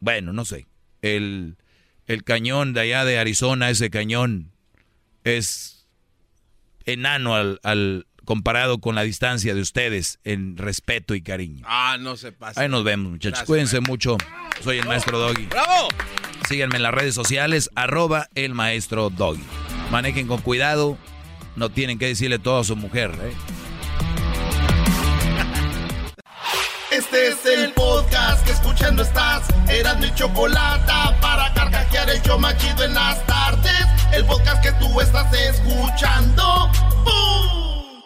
Bueno, no sé. El, el cañón de allá de Arizona, ese cañón, es enano al, comparado con la distancia de ustedes en respeto y cariño. Ah, no se pasa. Ahí nos vemos, muchachos. Cuídense mucho. Soy el maestro Doggy. ¡Bravo! Síganme en las redes sociales, arroba el maestro Doggy. Manejen con cuidado. No tienen que decirle todo a su mujer, ¿eh? Este es el podcast que escuchando estás. Eran mi chocolate para carcajear el yo machido en las tardes. El podcast que tú estás escuchando. ¡Bum!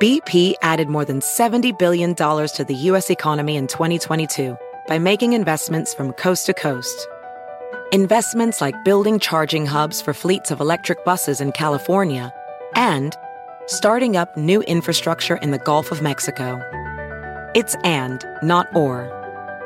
BP added more than $70 billion to the U.S. economy in 2022 by making investments from coast to coast. Investments like building charging hubs for fleets of electric buses in California and starting up new infrastructure in the Gulf of Mexico. It's and, not or.